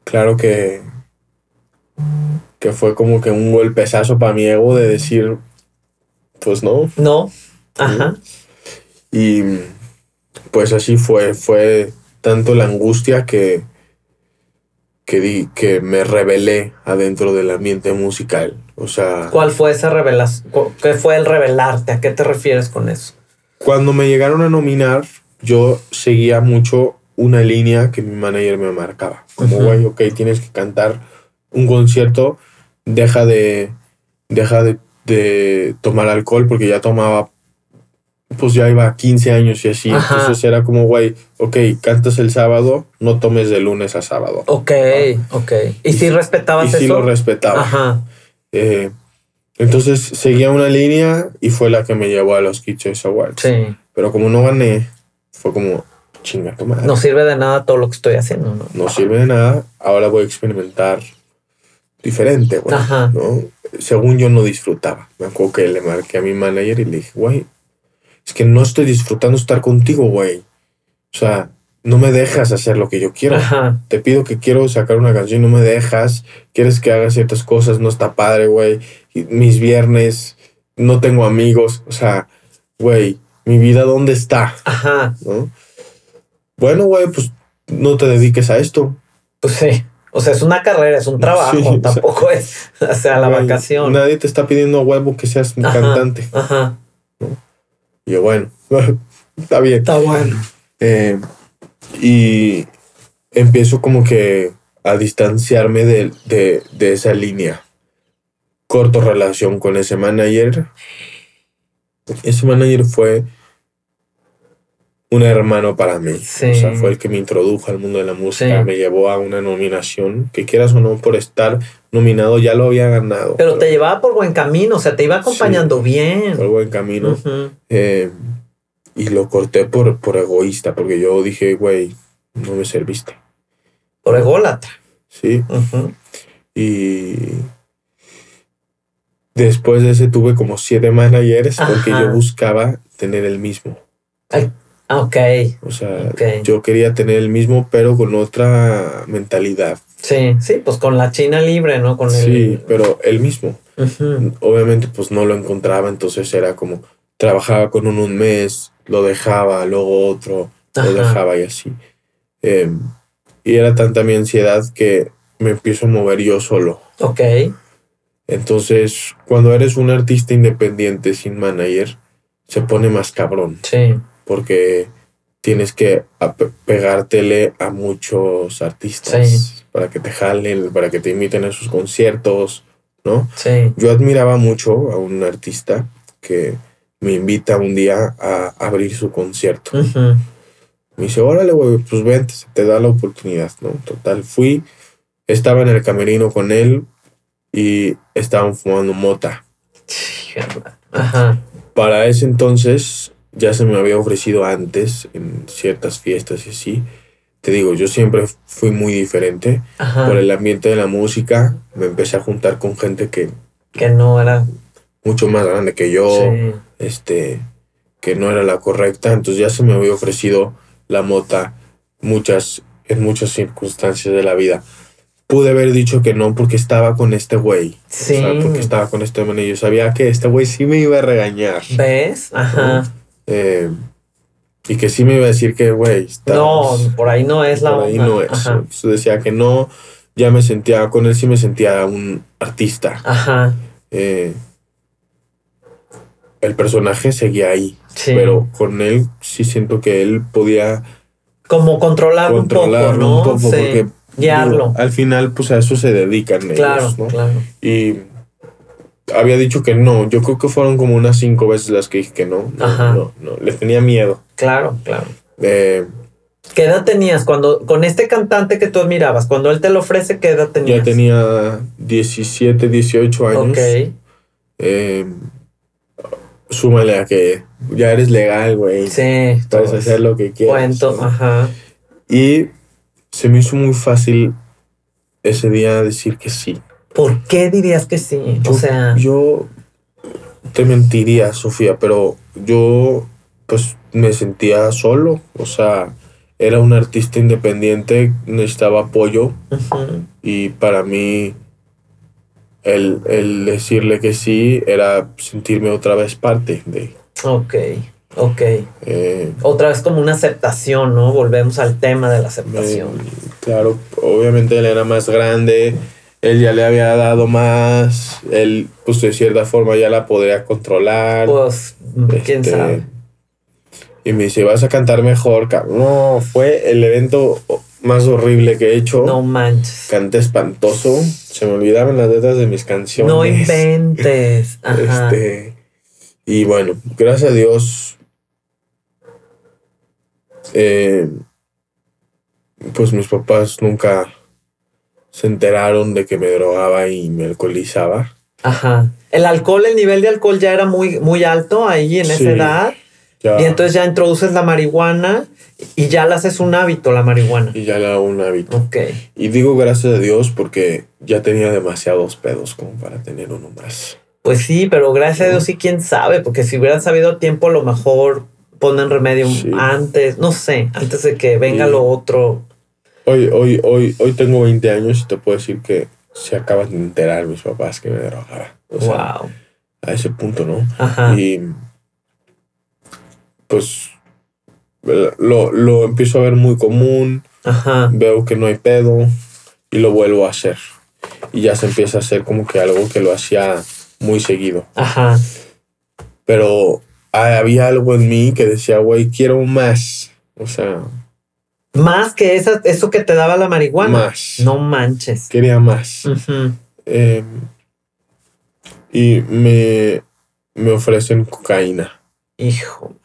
claro que, que fue como que un golpezazo para mi ego de decir, pues no. No. Ajá. Y pues así fue, fue tanto la angustia que, que, di, que me rebelé adentro del ambiente musical. O sea, ¿Cuál fue esa revelación? ¿Qué fue el revelarte? ¿A qué te refieres con eso? cuando me llegaron a nominar, yo seguía mucho una línea que mi manager me marcaba. Como, güey, ok, tienes que cantar un concierto, deja de, deja de, de tomar alcohol porque ya tomaba, pues ya iba 15 años y así. Ajá. Entonces era como, güey, ok, cantas el sábado, no tomes de lunes a sábado. Ok, ok. ¿Y si respetabas y sí eso? lo respetaba. Ajá. Eh, entonces seguía una línea y fue la que me llevó a los Choice Awards. Sí. Pero como no gané, fue como, chinga tu madre. No sirve de nada todo lo que estoy haciendo, ¿no? no sirve de nada, ahora voy a experimentar diferente, güey. Ajá. ¿no? Según yo no disfrutaba. Me acuerdo que le marqué a mi manager y le dije, güey, es que no estoy disfrutando estar contigo, güey. O sea, no me dejas hacer lo que yo quiero. Ajá. Te pido que quiero sacar una canción, no me dejas. Quieres que haga ciertas cosas, no está padre, güey. Mis viernes, no tengo amigos. O sea, güey, mi vida, ¿dónde está? Ajá. ¿No? Bueno, güey, pues no te dediques a esto. Pues sí. O sea, es una carrera, es un trabajo. Sí, o sea, Tampoco es, o sea, la Güey, vacación. Nadie te está pidiendo a huevo que seas un Ajá. cantante. Ajá. Y yo, bueno, está bien. Está bueno. Eh, y empiezo como que a distanciarme de, de, de esa línea. Corto relación con ese manager. Ese manager fue un hermano para mí. Sí. O sea, fue el que me introdujo al mundo de la música, Sí. me llevó a una nominación, que quieras o no por estar nominado, ya lo había ganado. Pero te llevaba por buen camino, o sea, te iba acompañando bien. por buen camino. Eh, y lo corté por, por egoísta, porque yo dije, güey, no me serviste. Por ególatra. Sí. Y después de ese tuve como siete managers porque Ajá. yo buscaba tener el mismo. Ah, ok. O sea, yo quería tener el mismo, pero con otra mentalidad. Sí, sí, pues con la China libre, ¿no? Con el. Sí, pero el mismo. Obviamente, pues no lo encontraba, entonces era como trabajaba con uno un mes, lo dejaba, luego otro, Ajá. lo dejaba y así. Eh, y era tanta mi ansiedad que me empiezo a mover yo solo. Ok. Entonces, cuando eres un artista independiente sin manager, se pone más cabrón, Sí. Porque tienes que pegártele a muchos artistas Sí. para que te jalen, para que te inviten a sus conciertos, ¿no? Sí. Yo admiraba mucho a un artista que me invita un día a abrir su concierto. Me dice, órale, güey, pues vente, se te da la oportunidad, ¿no? Total, fui, estaba en el camerino con él y estaban fumando mota. Ajá. Para ese entonces ya se me había ofrecido antes en ciertas fiestas y así. Te digo, yo siempre fui muy diferente. Ajá. Por el ambiente de la música, me empecé a juntar con gente que Que no era. mucho más grande que yo. Sí. este, que no era la correcta, entonces ya se me había ofrecido la mota muchas, en muchas circunstancias de la vida. Pude haber dicho que no porque estaba con este güey. Sí. O sea, porque estaba con este man y yo sabía que este güey sí me iba a regañar. ¿Ves? Ajá. Eh, y que sí me iba a decir que, güey, No, por ahí no es la por ahí onda. no es. Ajá. Entonces decía que no, ya me sentía, con él sí me sentía un artista. Ajá. Eh, el personaje seguía ahí. Sí. pero con él sí siento que él podía Como controlarlo un poco, controlarlo ¿no? un poco Sí. porque Guiarlo. al final, pues a eso se dedican ellos, claro, ¿no? claro. Y había dicho que no. Yo creo que fueron como unas cinco veces las que dije que no. No, Ajá. no, no. Le tenía miedo. Claro, claro. Eh, ¿Qué edad tenías cuando, con este cantante que tú admirabas, cuando él te lo ofrece, qué edad tenías? ya tenía 17, 18 años. Ok. Eh, súmale a que ya eres legal, güey. Sí. Puedes hacer lo que quieras. Cuento, ¿no? ajá. Y se me hizo muy fácil ese día decir que sí. ¿Por qué dirías que sí? Yo, o sea, yo te mentiría, Sofía, pero yo pues me sentía solo. O sea, era un artista independiente, necesitaba apoyo y para mí el, el decirle que sí era sentirme otra vez parte de... ok, ok. eh, Otra vez como una aceptación, ¿no? Volvemos al tema de la me- aceptación. claro, obviamente él era más grande, él ya le había dado más, él pues de cierta forma ya la podría controlar. Pues, quién Este, sabe. Y me dice, vas a cantar mejor. No, fue el evento más horrible que he hecho. No manches. Canté espantoso. Se me olvidaban las letras de mis canciones. No inventes. Ajá. Este, y bueno, gracias a Dios. eh, pues mis papás nunca se enteraron de que me drogaba y me alcoholizaba. Ajá. El alcohol, el nivel de alcohol ya era muy, muy alto ahí en Sí. esa edad. Ya, Y entonces ya introduces la marihuana y ya la haces un hábito, la marihuana. y ya era un hábito. Ok. Y digo gracias a Dios porque ya tenía demasiados pedos como para tener uno más. Pues sí, pero gracias a Dios sí, quién sabe, porque si hubieran sabido a tiempo, a lo mejor ponen remedio Sí. antes, no sé, antes de que venga Sí. lo otro. Hoy, hoy, hoy, hoy tengo 20 años y te puedo decir que se acaban de enterar mis papás que me drogaba. O sea, wow. a ese punto, ¿no? Ajá. Y pues lo, lo empiezo a ver muy común, Ajá. veo que no hay pedo y lo vuelvo a hacer. Y ya se empieza a hacer como que algo que lo hacía muy seguido. Ajá. Pero ah, había algo en mí que decía, güey, quiero más. O sea, Más que esa, eso que te daba la marihuana. más. No manches. Quería más. Eh, y me, me ofrecen cocaína. Hijo.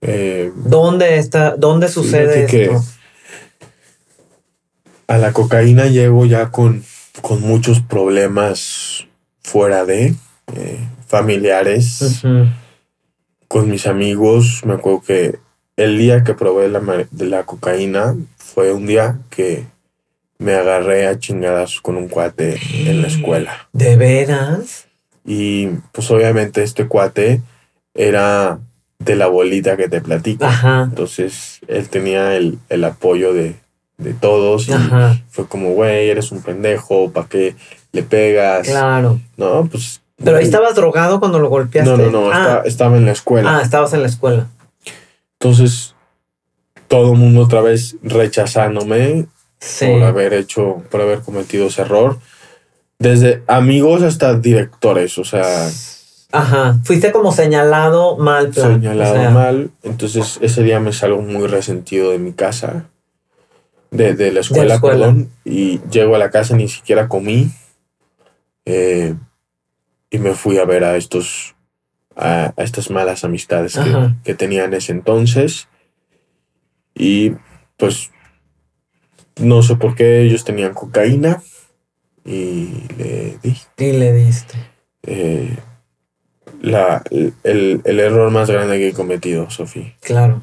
Eh, ¿Dónde está? ¿Dónde sucede Fíjate que- esto? a la cocaína llego ya con, con muchos problemas fuera de eh, familiares, con mis amigos. Me acuerdo que el día que probé la, de la cocaína fue un día que me agarré a chingadas con un cuate en la escuela. ¿De veras? Y pues obviamente este cuate era de la bolita que te platico. Ajá. Entonces él tenía el, el apoyo de, de todos y Ajá. fue como, güey, eres un pendejo, ¿para qué le pegas? Claro. No, pues... Pero ahí estabas drogado cuando lo golpeaste. No, no, no, Ah, esta- estaba en la escuela. ah, estabas en la escuela. Entonces todo el mundo otra vez rechazándome Sí. por haber hecho, por haber cometido ese error. Desde amigos hasta directores, o sea, Ajá. Fuiste como señalado mal plan. señalado o sea, mal. Entonces ese día me salgo muy resentido de mi casa, de, de la escuela, escuela. perdón, y llego a la casa ni siquiera comí eh, y me fui a ver a estos, a, a estas malas amistades que, que tenía en ese entonces y pues no sé por qué ellos tenían cocaína y le di. Y le diste. eh, la, el, el error más grande que he cometido, Sofía. Claro.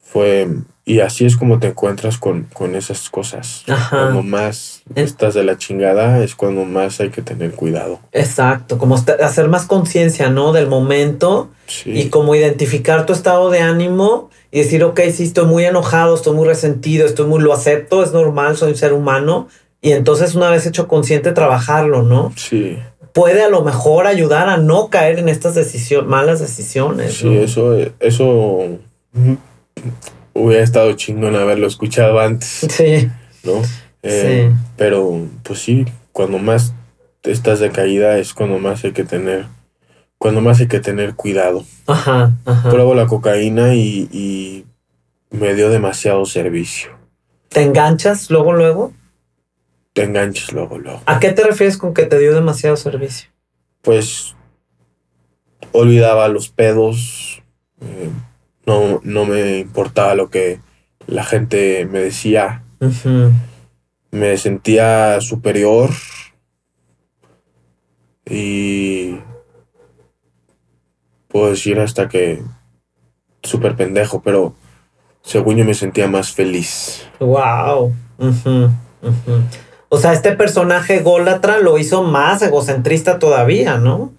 Fue, y así es como te encuentras con, con esas cosas. Ajá. Cuando más estás de la chingada es cuando más hay que tener cuidado. Exacto. Como hacer más conciencia, ¿no? Del momento Sí. y como identificar tu estado de ánimo y decir, ok, sí, estoy muy enojado, estoy muy resentido, estoy muy, lo acepto, es normal, soy un ser humano. Y entonces una vez hecho consciente, trabajarlo, ¿no? Sí, Puede a lo mejor ayudar a no caer en estas decisiones, malas decisiones. sí, ¿no? eso, eso mm, hubiera estado chingón haberlo escuchado antes, Sí, ¿no? Eh, sí. Pero, pues sí, cuando más estás de caída es cuando más hay que tener, cuando más hay que tener cuidado. Ajá, ajá. Pruebo la cocaína y, y me dio demasiado servicio. ¿Te enganchas luego, luego? te enganches luego, luego. ¿A qué te refieres con que te dio demasiado servicio? Pues olvidaba los pedos, eh, no, no me importaba lo que la gente me decía, me sentía superior y puedo decir hasta que súper pendejo, pero según yo me sentía más feliz. Wow. Ujú. O sea, este personaje ególatra lo hizo más egocentrista todavía, ¿no?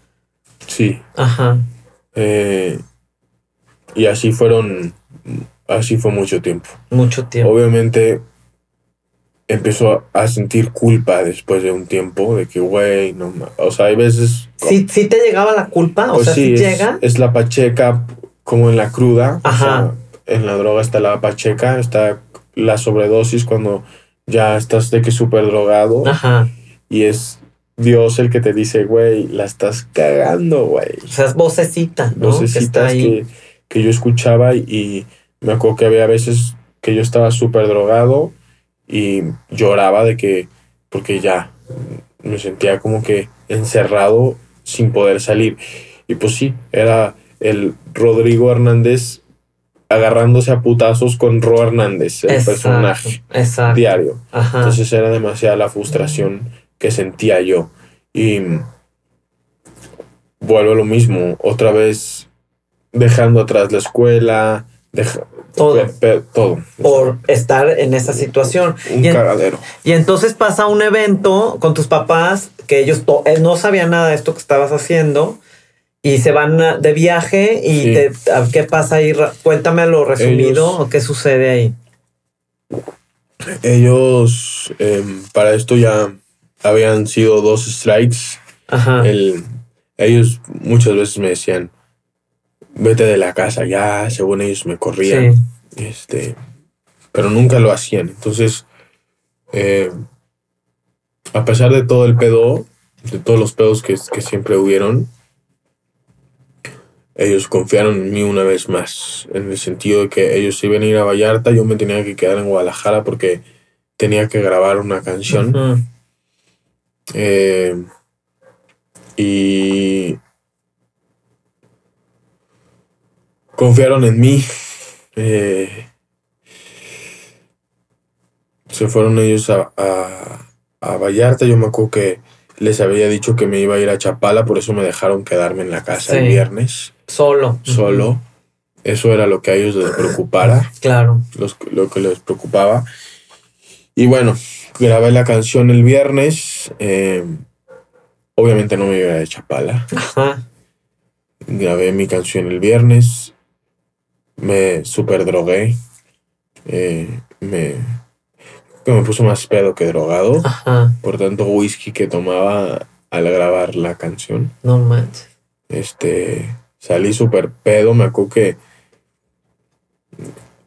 Sí. Ajá. eh, y así fueron, así fue mucho tiempo. Mucho tiempo. Obviamente empezó a sentir culpa después de un tiempo de que, güey, no O sea, hay veces. ¿Sí, sí te llegaba la culpa? O pues sea, sí, ¿sí es, llega? es la pacheca como en la cruda. o Ajá. sea, en la droga está la pacheca, está la sobredosis cuando ya estás de que súper drogado Ajá. y es Dios el que te dice, güey, la estás cagando, güey. O sea, es vocecita, ¿no? que está ahí. que, que yo escuchaba y, me acuerdo que había veces que yo estaba súper drogado y lloraba de que, porque ya me sentía como que encerrado sin poder salir. Y pues sí, era el Rodrigo Hernández agarrándose a putazos con Ro Hernández, el Exacto, personaje Exacto. diario. Ajá. Entonces era demasiada la frustración que sentía yo. Y vuelvo a lo mismo, otra vez dejando atrás la escuela, deja- Todo. pe- pe- todo. por estar en esa situación. Un Y, en- cagadero. y entonces pasa un evento con tus papás que ellos eh, no sabían nada de esto que estabas haciendo y se van de viaje y Sí. te- a- ¿qué pasa ahí? Cuéntame lo resumido Ellos- o qué sucede ahí. Ellos, em, para esto ya habían sido dos strikes. Ajá. El, ellos muchas veces me decían, vete de la casa ya, según ellos me corrían. Sí. Este, pero nunca lo hacían. Entonces, eh, a pesar de todo el pedo, de todos los pedos que, que siempre hubieron, ellos confiaron en mí una vez más, en el sentido de que ellos iban a ir a Vallarta, yo me tenía que quedar en Guadalajara porque tenía que grabar una canción. Eh, y confiaron en mí. Eh, se fueron ellos a, a, a Vallarta. Yo me acuerdo que les había dicho que me iba a ir a Chapala, por eso me dejaron quedarme en la casa el viernes Solo. solo. Eso era lo que a ellos les preocupara Claro. los- lo que les preocupaba. Y bueno, grabé la canción el viernes. eh, obviamente no me iba de Chapala. Ajá. Grabé mi canción el viernes. Me super drogué. eh, me, que me puso más pedo que drogado. Ajá. Por tanto, whisky que tomaba al grabar la canción. No manches. Este, salí súper pedo, me acuerdo que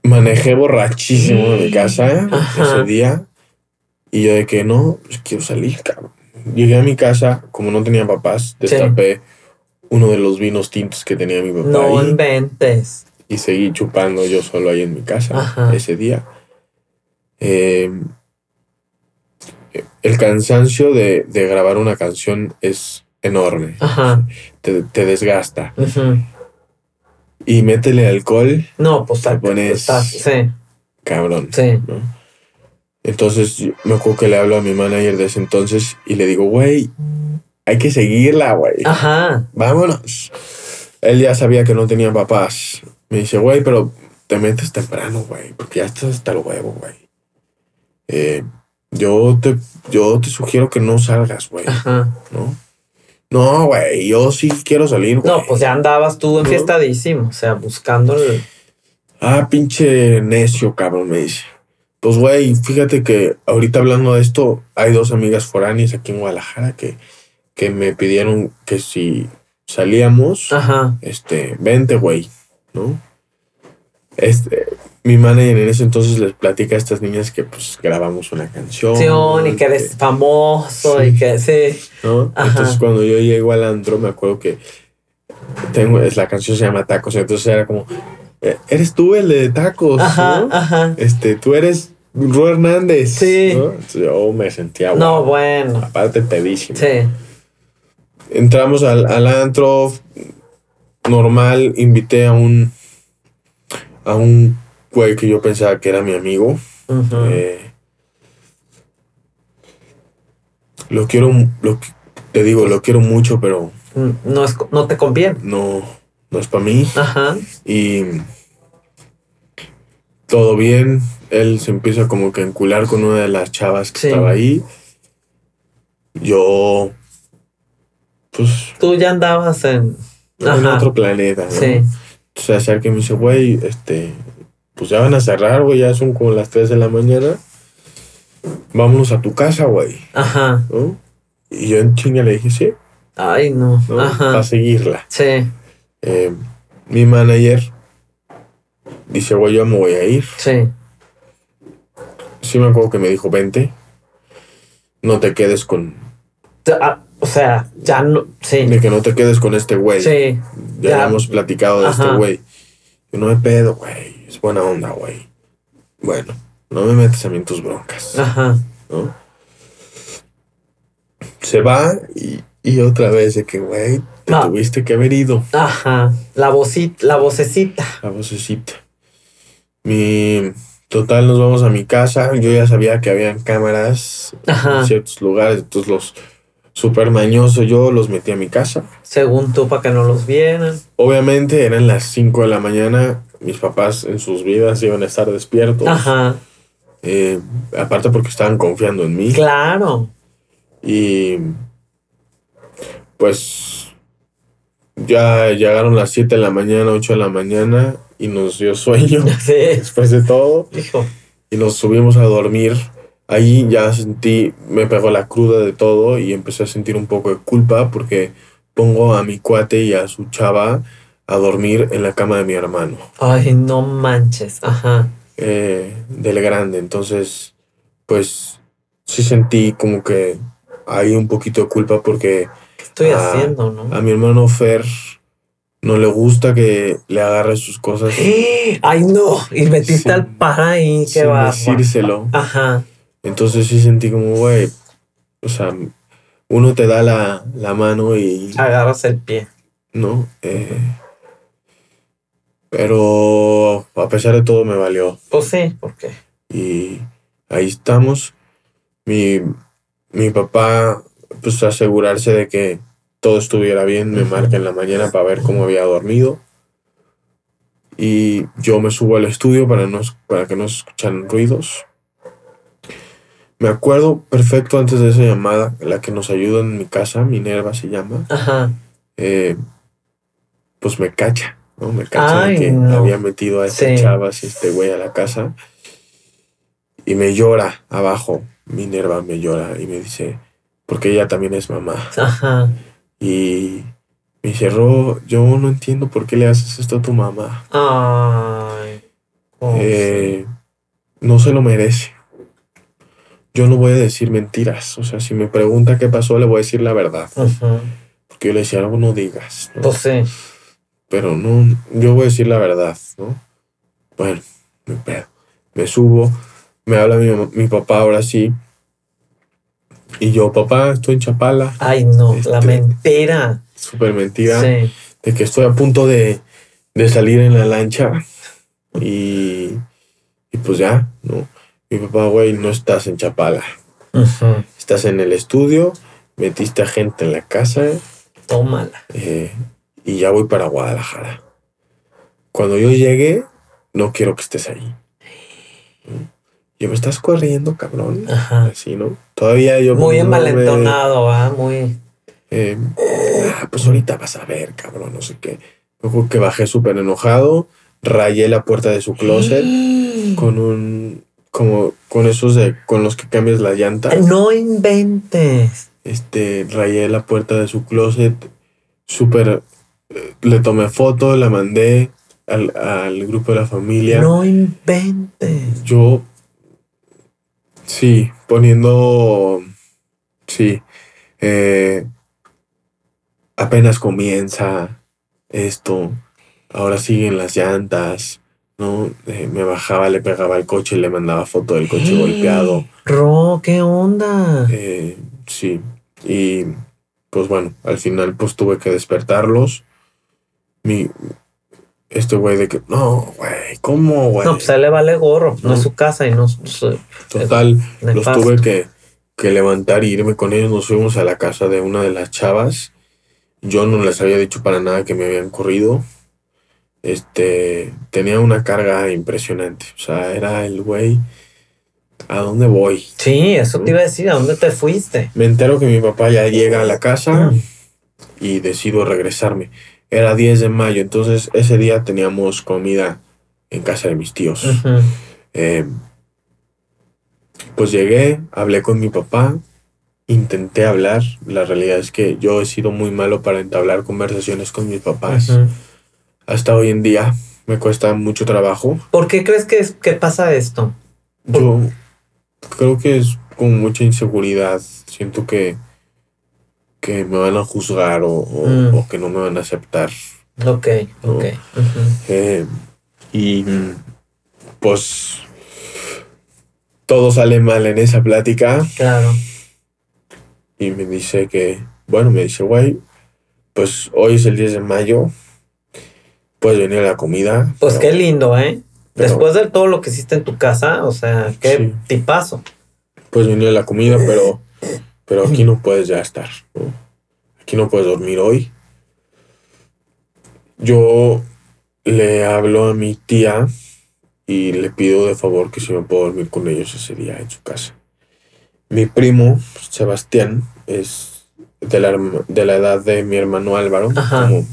manejé borrachísimo de mi casa Ajá. ese día. Y yo de que no, pues quiero salir, cabrón. Llegué a mi casa, como no tenía papás, destapé uno de los vinos tintos que tenía mi papá No ahí inventes. Y seguí chupando yo solo ahí en mi casa Ajá. ese día. Eh, el cansancio de, de grabar una canción es enorme, Ajá. te, te desgasta. Ujú. Y métele alcohol, No, pues Te pones- estás- sí, cabrón. sí. ¿no? Entonces yo- me acuerdo que le hablo a mi manager de ese entonces y le digo, güey, hay que seguirla, güey. Ajá. Vámonos. Él ya sabía que no tenía papás. Me dice, güey, pero te metes temprano, güey, porque ya estás hasta el huevo, güey. Eh, yo, te, yo te sugiero que no salgas, güey, Ajá. ¿no? No, güey, yo sí quiero salir, güey. No, pues ya andabas tú enfiestadísimo, o sea, buscando el... Ah, pinche necio, cabrón, me dice. Pues, güey, fíjate que ahorita hablando de esto, hay dos amigas foráneas aquí en Guadalajara que, que me pidieron que si salíamos, Ajá. este, vente, güey, ¿no? Este, mi manager en ese entonces les platica a estas niñas que pues grabamos una canción. Y que eres famoso Sí. y que sí. ¿no? Entonces cuando yo llego al antro me acuerdo que tengo, es, la canción se llama Tacos, entonces era como, "Eh, eres tú el de tacos, Ajá, ¿no? ajá. Este, tú eres Ru Hernández. Sí. ¿no? Yo me sentía No, guau. bueno. Aparte pedísimo. Sí. Entramos al, al antro normal, invité a un a un güey que yo pensaba que era mi amigo. Eh, lo quiero, lo, te digo, lo quiero mucho, pero Mm, No, es, no te conviene. no, no es para mí. Ajá. Y todo bien. Él se empieza como que a encular con una de las chavas que Sí. estaba ahí. Yo, pues, Tú ya andabas en. En otro planeta. ¿no? Sí. Se acerca y me dice, güey, este, pues ya van a cerrar, güey, ya son como las 3 de la mañana. Vámonos a tu casa, güey, Ajá. ¿no? Y yo en chinga le dije, sí, Ay, no. ¿no? Para Ajá. seguirla. Sí. Eh, mi manager dice, güey, yo me voy a ir. Sí. Sí me acuerdo que me dijo, vente, no te quedes con, ah, O sea, ya no. Sí. de que no te quedes con este güey. Sí. Ya, ya. hemos platicado de Ajá. este güey. Yo no me pedo, güey, es buena onda, güey. Bueno, no me metes a mí en tus broncas. Ajá. ¿no? Se va y, y otra vez de que, güey, te No. tuviste que haber ido. Ajá. La vocita, la vocecita. La vocecita. Mi. Total, nos vamos a mi casa. Yo ya sabía que habían cámaras Ajá. en ciertos lugares. Entonces los super mañoso yo los metí a mi casa. Según tú, para que no los vieran. Obviamente eran las 5 de la mañana. Mis papás en sus vidas iban a estar despiertos. Ajá. Eh, aparte porque estaban confiando en mí. Claro. Y pues ya llegaron las 7 de la mañana, 8 de la mañana y nos dio sueño Sí. después de todo Hijo. y nos subimos a dormir. Ahí ya sentí, me pegó la cruda de todo y empecé a sentir un poco de culpa porque pongo a mi cuate y a su chava a dormir en la cama de mi hermano, Ay, no manches. Ajá. eh, del grande. Entonces, pues sí sentí como que hay un poquito de culpa porque ¿Qué estoy Ah, haciendo, no? A mi hermano Fer no le gusta que le agarre sus cosas Ay, no. Y metiste Sí. al para ahí. Qué va. decírselo. Ajá. Entonces sí sentí como, güey, o sea, uno te da la, la mano y, Agarras el pie. ¿no? Eh, pero a pesar de todo me valió. Pues sí, porque. Y ahí estamos. Mi, mi papá, pues asegurarse de que todo estuviera bien, me marca en la mañana para ver cómo había dormido. Y yo me subo al estudio para, no, para que no se escucharan ruidos. Me acuerdo perfecto antes de esa llamada, la que nos ayuda en mi casa, Minerva se llama, Ajá. eh, pues me cacha, ¿no? Me cacha de Ay, que no. había metido a estas Sí. chavas y este güey a la casa. Y me llora abajo, Minerva me llora y me dice, porque ella también es mamá. Ajá. Y me dice, Ro, yo no entiendo por qué le haces esto a tu mamá. Ay. Oh, Eh, no se lo merece. Yo no voy a decir mentiras. O sea, si me pregunta qué pasó, le voy a decir la verdad. sí. Ujú. Porque yo le decía, algo no digas. ¿no? Pues sí. Pero no, yo voy a decir la verdad, ¿no? Bueno, me pedo. Me subo, me habla mi, mi papá ahora sí. Y yo, papá, estoy en Chapala. Ay, no. La Este, mentira. Súper mentira. Sí. De que estoy a punto de, de salir en la lancha. Y, y pues ya. Mi papá, güey, no estás en Chapala. Estás en el estudio, metiste a gente en la casa Tómala. eh, y ya voy para Guadalajara. Cuando yo llegue, no quiero que estés ahí. Yo me estás corriendo, cabrón. Ajá. Así, ¿no? Todavía yo. Muy no envalentonado, ¿va? Muy. eh, ah, pues ahorita vas a ver, cabrón, no sé qué. Acuerdo que bajé súper enojado, rayé la puerta de su closet con un. Como con esos de. con los que cambias la llanta. No inventes. Este, rayé la puerta de su closet, súper. eh, le tomé foto, la mandé al, al grupo de la familia. No inventes. Yo. Sí, poniendo. Sí. eh, apenas comienza esto. Ahora siguen las llantas. ¿No? Eh, me bajaba, le pegaba el coche y le mandaba foto del coche golpeado. Ro, ¿qué onda? Eh, sí, y pues bueno, al final pues tuve que despertarlos. Mi, este güey de que, no, güey, ¿cómo, güey? No, pues a él le vale gorro, no, No. es su casa y no... Total, los tuve que, que levantar y irme con ellos. Nos fuimos a la casa de una de las chavas. Yo no les había dicho para nada que me habían corrido. Este, tenía una carga impresionante. O sea, era el güey, ¿a dónde voy? Sí, eso te iba a decir, ¿a dónde te fuiste? Me entero que mi papá ya llega a la casa Mm. y decido regresarme. Era 10 de mayo, entonces ese día teníamos comida en casa de mis tíos. Eh, pues llegué, hablé con mi papá, intenté hablar. La realidad es que yo he sido muy malo para entablar conversaciones con mis papás. Hasta hoy en día me cuesta mucho trabajo. ¿Por qué crees que, es- que pasa esto? Yo creo que es con mucha inseguridad. Siento que, que me van a juzgar o, o- Mm. o que no me van a aceptar. Ok, ok. ujú. Eh, y pues todo sale mal en esa plática. Claro. Y me dice que, bueno, me dice, güey, pues hoy es el 10 de mayo. Puedes venir a la comida. Pues pero- qué lindo, ¿eh? Después de todo lo que hiciste en tu casa, o sea, qué Sí. tipazo. Puedes venir a la comida, pero, pero aquí no puedes ya estar. ¿no? Aquí no puedes dormir hoy. Yo le hablo a mi tía y le pido de favor que si me puedo dormir con ellos ese día en su casa. Mi primo, Sebastián, es de la, de la edad de mi hermano Álvaro, Ajá. como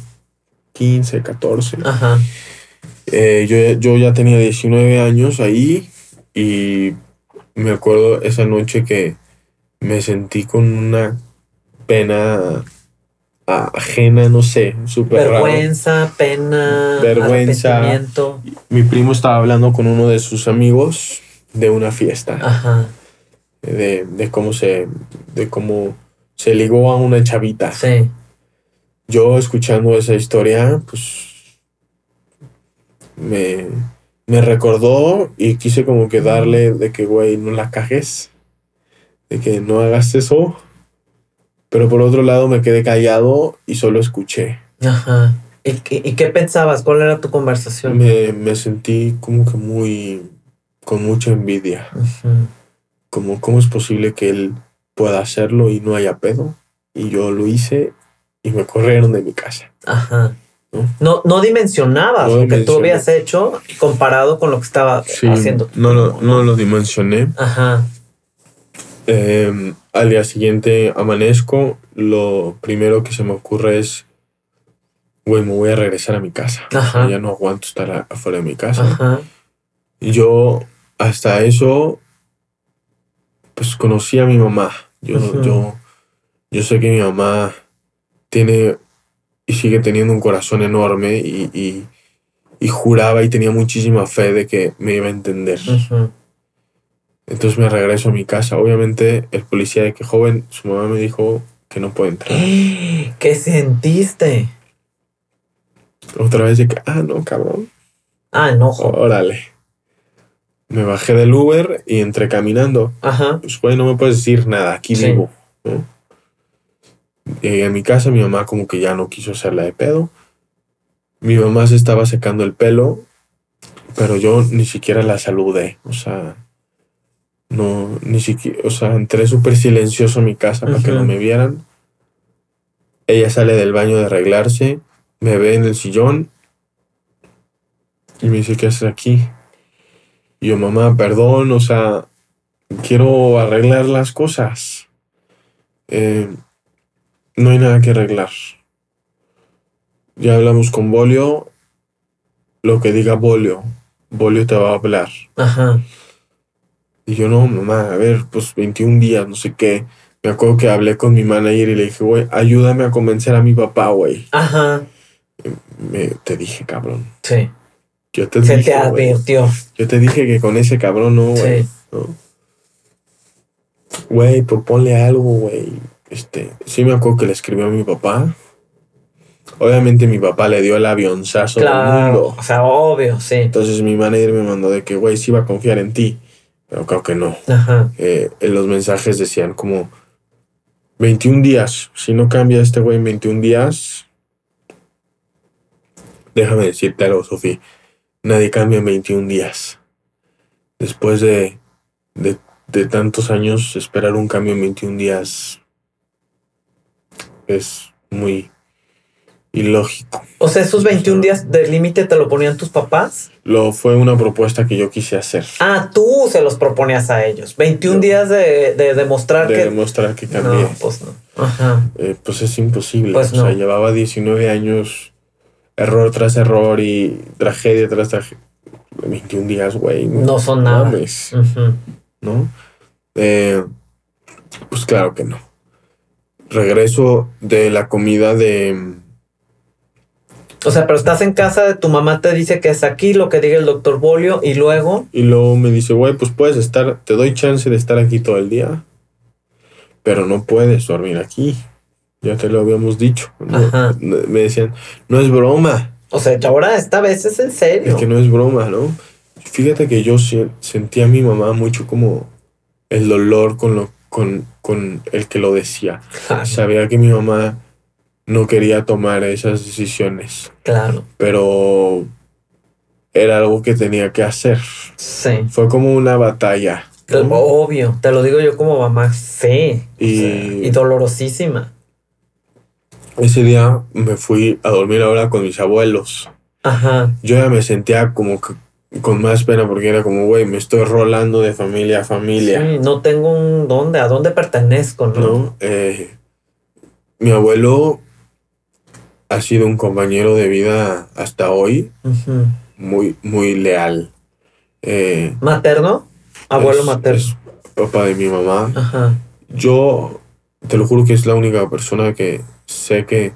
15, 14. Ajá. Eh, yo, yo ya tenía 19 años ahí y me acuerdo esa noche que me sentí con una pena a- ajena, no sé, súper raro. Vergüenza, pena, Vergüenza. arrepentimiento. Mi primo estaba hablando con uno de sus amigos de una fiesta, Ajá. de, de cómo se, de cómo se ligó a una chavita. Sí. Yo escuchando esa historia, pues me, me recordó y quise como que darle de que, güey, no la cajes, de que no hagas eso. Pero por otro lado me quedé callado y solo escuché. Ajá. ¿Y, qué- y qué pensabas? ¿Cuál era tu conversación? Me, me sentí como que muy, con mucha envidia. Ujú. Como, ¿cómo es posible que él pueda hacerlo y no haya pedo? Y yo lo hice y me corrieron de mi casa. Ajá. ¿No? No, no dimensionabas No lo que tú habías hecho comparado con lo que estaba haciendo. no, lo, primo, no lo dimensioné. Ajá. Eh, al día siguiente amanezco, lo primero que se me ocurre es, güey, me voy a regresar a mi casa. Ajá. Ya no aguanto estar afuera de mi casa. Ajá. Y yo, hasta eso, pues conocí a mi mamá. Yo, yo, yo sé que mi mamá tiene y sigue teniendo un corazón enorme y, y, y juraba y tenía muchísima fe de que me iba a entender. Entonces me regreso a mi casa. Obviamente el policía de que joven, su mamá me dijo que no puede entrar. ¿Qué sentiste? Otra vez de que, ah, no, cabrón. Ah, enojo. Órale. Me bajé del Uber y entré caminando. Ajá. Pues, güey, no me puedes decir nada, aquí Sí. vivo. ¿no? Llegué a mi casa, mi mamá como que ya no quiso hacerla de pedo. Mi mamá se estaba secando el pelo, pero yo ni siquiera la saludé. O sea, no, ni siquiera, o sea, entré súper silencioso a mi casa para que no me vieran. Ella sale del baño de arreglarse, me ve en el sillón y me dice, ¿qué haces aquí? Y yo, mamá, perdón, o sea, quiero arreglar las cosas. Eh, no hay nada que arreglar. Ya hablamos con Bolio. Lo que diga Bolio, Bolio te va a hablar. Ajá. Y yo, no, mamá, a ver, pues 21 días, no sé qué. Me acuerdo que hablé con mi manager y le dije, güey, ayúdame a convencer a mi papá, güey. Ajá. Me- Te dije, cabrón. Sí. Yo te Se dije, te advirtió. Yo te dije que con ese cabrón no, güey. Sí. ¿no? Güey, proponle algo, güey. Este, sí me acuerdo que le escribió a mi papá. Obviamente mi papá le dio el avionzazo del Claro. mundo. O sea, obvio, sí. Entonces mi manager me mandó de que, güey, sí iba a confiar en ti. Pero creo que no. Ajá. Eh, en los mensajes decían como 21 días. Si no cambia este güey en 21 días, déjame decirte algo, Sofía. Nadie cambia en 21 días. Después de, de, de tantos años, esperar un cambio en 21 días es muy ilógico. O sea, esos 21 días de límite te lo ponían tus papás. Lo fue una propuesta que yo quise hacer. Ah, tú se los proponías a ellos. 21 Yo. días de, de demostrar de que. demostrar que cambié. No, pues no. Ajá. Eh, pues es imposible. Pues o sea, llevaba 19 años, error tras error y tragedia tras tragedia. 21 días, güey. No son nada. mames. ¿no? Eh, pues claro que no. Regreso de la comida de... O sea, pero estás en casa tu mamá, te dice que es aquí lo que diga el doctor Bolio y luego. Y luego me dice, güey, pues puedes estar, te doy chance de estar aquí todo el día, pero no puedes dormir aquí. Ya te lo habíamos dicho. Me decían, no es broma. O sea, ahora esta vez es en serio. Es que no es broma, ¿no? Fíjate que yo sentía a mi mamá mucho como el dolor con, lo, con, con el que lo decía. Claro, Sabía que mi mamá no quería tomar esas decisiones, claro. pero era algo que tenía que hacer. Sí. Fue como una batalla. Obvio, te lo digo yo como mamá, sí. Y- y dolorosísima. Ese día me fui a dormir ahora con mis abuelos. Ajá. Yo ya me sentía como que con más pena porque era como, güey, me estoy rolando de familia a familia. Sí, no tengo un dónde, a dónde pertenezco, ¿no? ¿no? Eh, mi abuelo ha sido un compañero de vida hasta hoy muy, muy leal. Eh, ¿Materno? Abuelo es- materno. es papá de mi mamá. Ajá. Yo te lo juro que es la única persona que sé que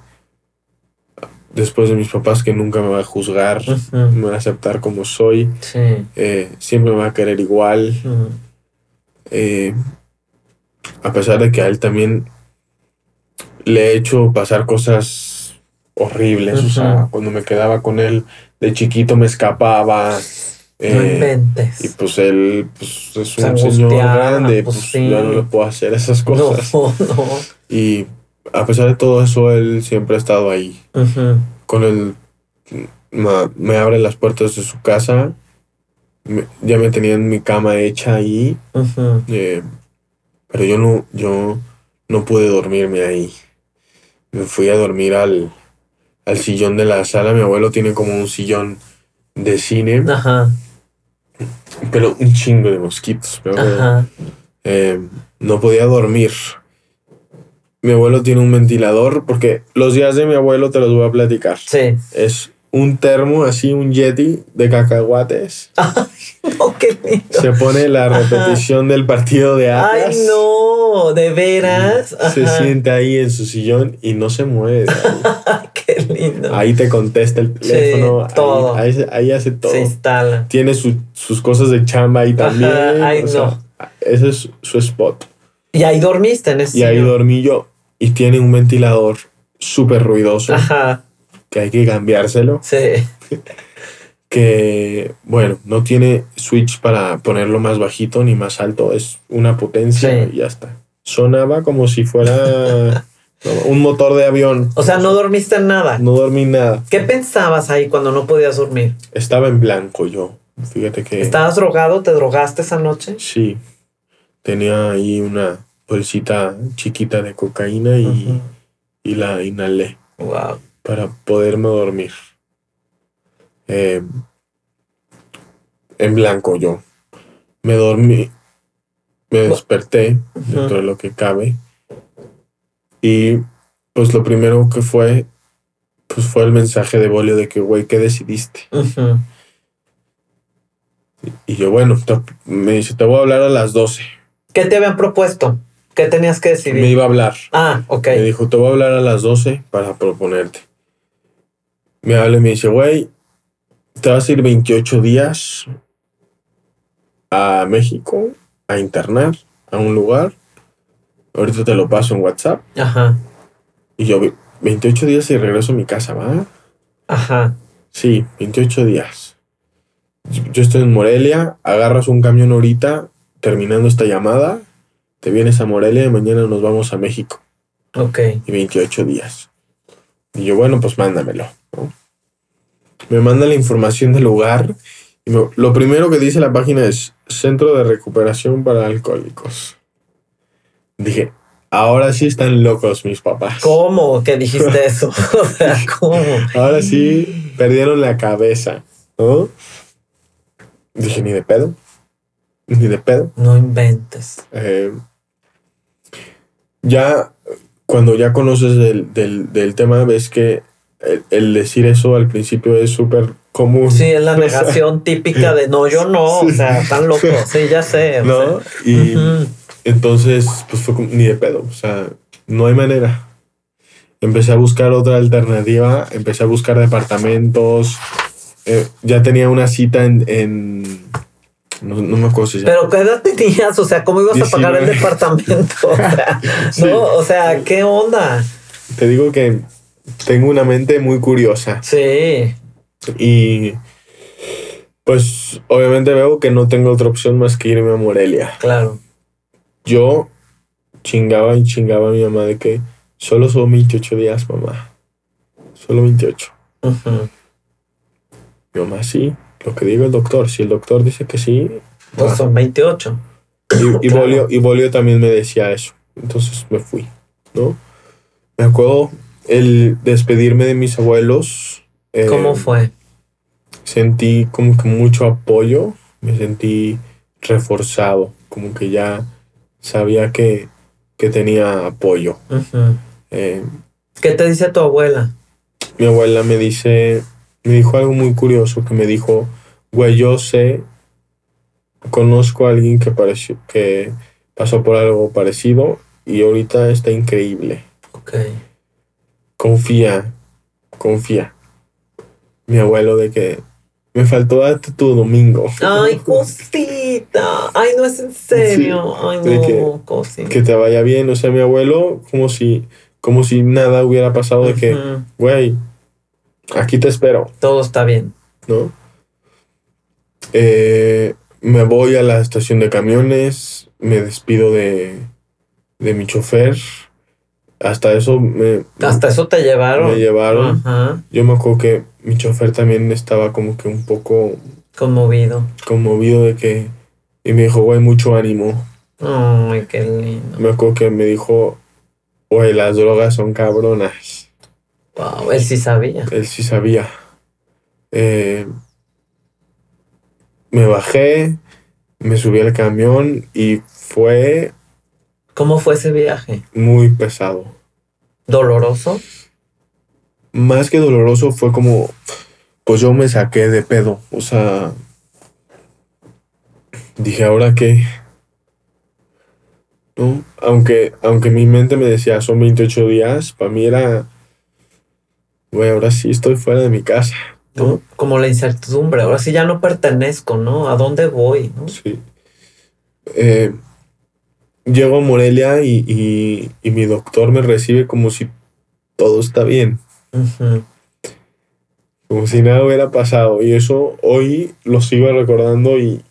después de mis papás que nunca me va a juzgar, me va a aceptar como soy, Sí. eh, siempre me va a querer igual. Eh, a pesar de que a él también le he hecho pasar cosas horribles. O sea, cuando me quedaba con él de chiquito me escapaba. no eh, inventes. y pues él pues, es un señor grande, pues, pues, sí. ya no le puedo hacer esas no, cosas. no. Y a pesar de todo eso, él siempre ha estado ahí. Con él ma- me abre las puertas de su casa. me- ya me tenían mi cama hecha ahí. Eh, pero yo no, yo no pude dormirme ahí. Me fui a dormir al, al sillón de la sala. Mi abuelo tiene como un sillón de cine, Ajá. pero un chingo de mosquitos. pero, eh, no podía dormir. Mi abuelo tiene un ventilador porque los días de mi abuelo te los voy a platicar. Sí. Es un termo, así un yeti de cacahuates. Oh, qué lindo. Se pone la Ajá. repetición del partido de Atlas. Ay, no, de veras. Se Ajá. sienta ahí en su sillón y no se mueve. Ay, qué lindo. Ahí te contesta el teléfono. ahí- todo. Ahí, hace todo. Se instala. Tiene su- sus cosas de chamba ahí también. Ajá, ay, o sea, ese es su spot. Y ahí dormiste en ese Y ahí dormí yo. Y tiene un ventilador súper ruidoso Ajá. que hay que cambiárselo. Sí. Que, bueno, no tiene switch para ponerlo más bajito ni más alto. Es una potencia Sí. y ya está. Sonaba como si fuera un motor de avión. O sea, no dormiste en nada. No dormí nada. ¿Qué pensabas ahí cuando no podías dormir? Estaba en blanco yo. Fíjate que ¿Estabas drogado? ¿Te drogaste esa noche? sí. Tenía ahí una bolsita chiquita de cocaína y, y la inhalé Wow. para poderme dormir. Eh, en blanco yo. Me dormí. Me desperté dentro de lo que cabe. Y pues lo primero que fue, pues fue el mensaje de Bolio de que, güey, ¿qué decidiste? Y yo, bueno, te- me dice, te voy a hablar a las 12. ¿Qué te habían propuesto? ¿Qué tenías que Me decidir? iba a hablar. Ah, ok. Me dijo, te voy a hablar a las 12 para proponerte. Me habla y me dice, güey, te vas a ir 28 días a México a internar a un lugar. Ahorita te lo paso en WhatsApp. Ajá. Y yo, 28 días y regreso a mi casa, ¿va? Ajá. Sí, 28 días. Yo estoy en Morelia, agarras un camión ahorita, terminando esta llamada, te vienes a Morelia y mañana nos vamos a México. Ok. Y 28 días. Y yo, bueno, pues mándamelo. ¿no? Me manda la información del lugar. Y me- lo primero que dice la página es Centro de Recuperación para Alcohólicos. Dije, ahora sí están locos mis papás. ¿Cómo que dijiste eso? o sea, ¿cómo? Ahora sí perdieron la cabeza, ¿no? Dije, ni de pedo. Ni de pedo. No inventes. Eh, ya cuando ya conoces del, del- del tema, ves que el, el decir eso al principio es súper común. Sí, es la negación típica de no, yo no. O sea, tan loco. Sí, ya sé. o ¿No? sea. Y entonces, pues fue como, ni de pedo. O sea, no hay manera. Empecé a buscar otra alternativa. Empecé a buscar departamentos. Eh, ya tenía una cita en. en- no, no me acuerdo si llama. Pero ¿qué edad tenías? O sea, ¿cómo ibas a pagar el 19. departamento? O sea, Sí. no, o sea, ¿qué onda? Te digo que tengo una mente muy curiosa. Sí. Y pues obviamente veo que no tengo otra opción más que irme a Morelia. Claro. Yo chingaba y chingaba a mi mamá de que solo son 28 días, mamá. Solo 28. Ujú. Mi mamá, sí, lo que diga el doctor. Si el doctor dice que sí, va. son 28. Y, y Claro. Bolio, y Bolio también me decía eso. Entonces me fui, ¿no? Me acuerdo el despedirme de mis abuelos. eh, ¿Cómo fue? Sentí como que mucho apoyo. Me sentí reforzado. Como que ya sabía que, que tenía apoyo. Eh, ¿Qué te dice tu abuela? mi abuela me dice, me dijo algo muy curioso que me dijo, güey, yo sé, conozco a alguien que pareció, que pasó por algo parecido y ahorita está increíble. Ok. Confía, confía. Mi abuelo de que me faltó darte tu domingo. Ay, cosita. Ay, no es en serio. Ay, no, que- cosita. que te vaya bien. O sea, mi abuelo como si, como si nada hubiera pasado de que, güey, aquí te espero. Todo está bien. ¿no? Eh, me voy a la estación de camiones, me despido de, de mi chofer. Hasta eso me, Hasta eso te llevaron. me llevaron. Ajá. Yo me acuerdo que mi chofer también estaba como que un poco Conmovido. conmovido de que... Y me dijo, güey, mucho ánimo. Ay, qué lindo. Me acuerdo que me dijo, güey, las drogas son cabronas. Wow, él sí sabía. Él sí sabía. Eh, me bajé, me subí al camión y fue ¿Cómo fue ese viaje? muy pesado. ¿Doloroso? Más que doloroso fue como, pues yo me saqué de pedo. O sea, dije, ¿ahora qué? ¿No? Aunque, aunque mi mente me decía, son 28 días, para mí era, güey, ahora sí estoy fuera de mi casa. ¿no? Como la incertidumbre. Ahora sí ya no pertenezco, ¿no? ¿A dónde voy? ¿no? Sí. Eh, llego a Morelia y, y- y mi doctor me recibe como si todo está bien, como si nada hubiera pasado. Y eso hoy lo sigo recordando y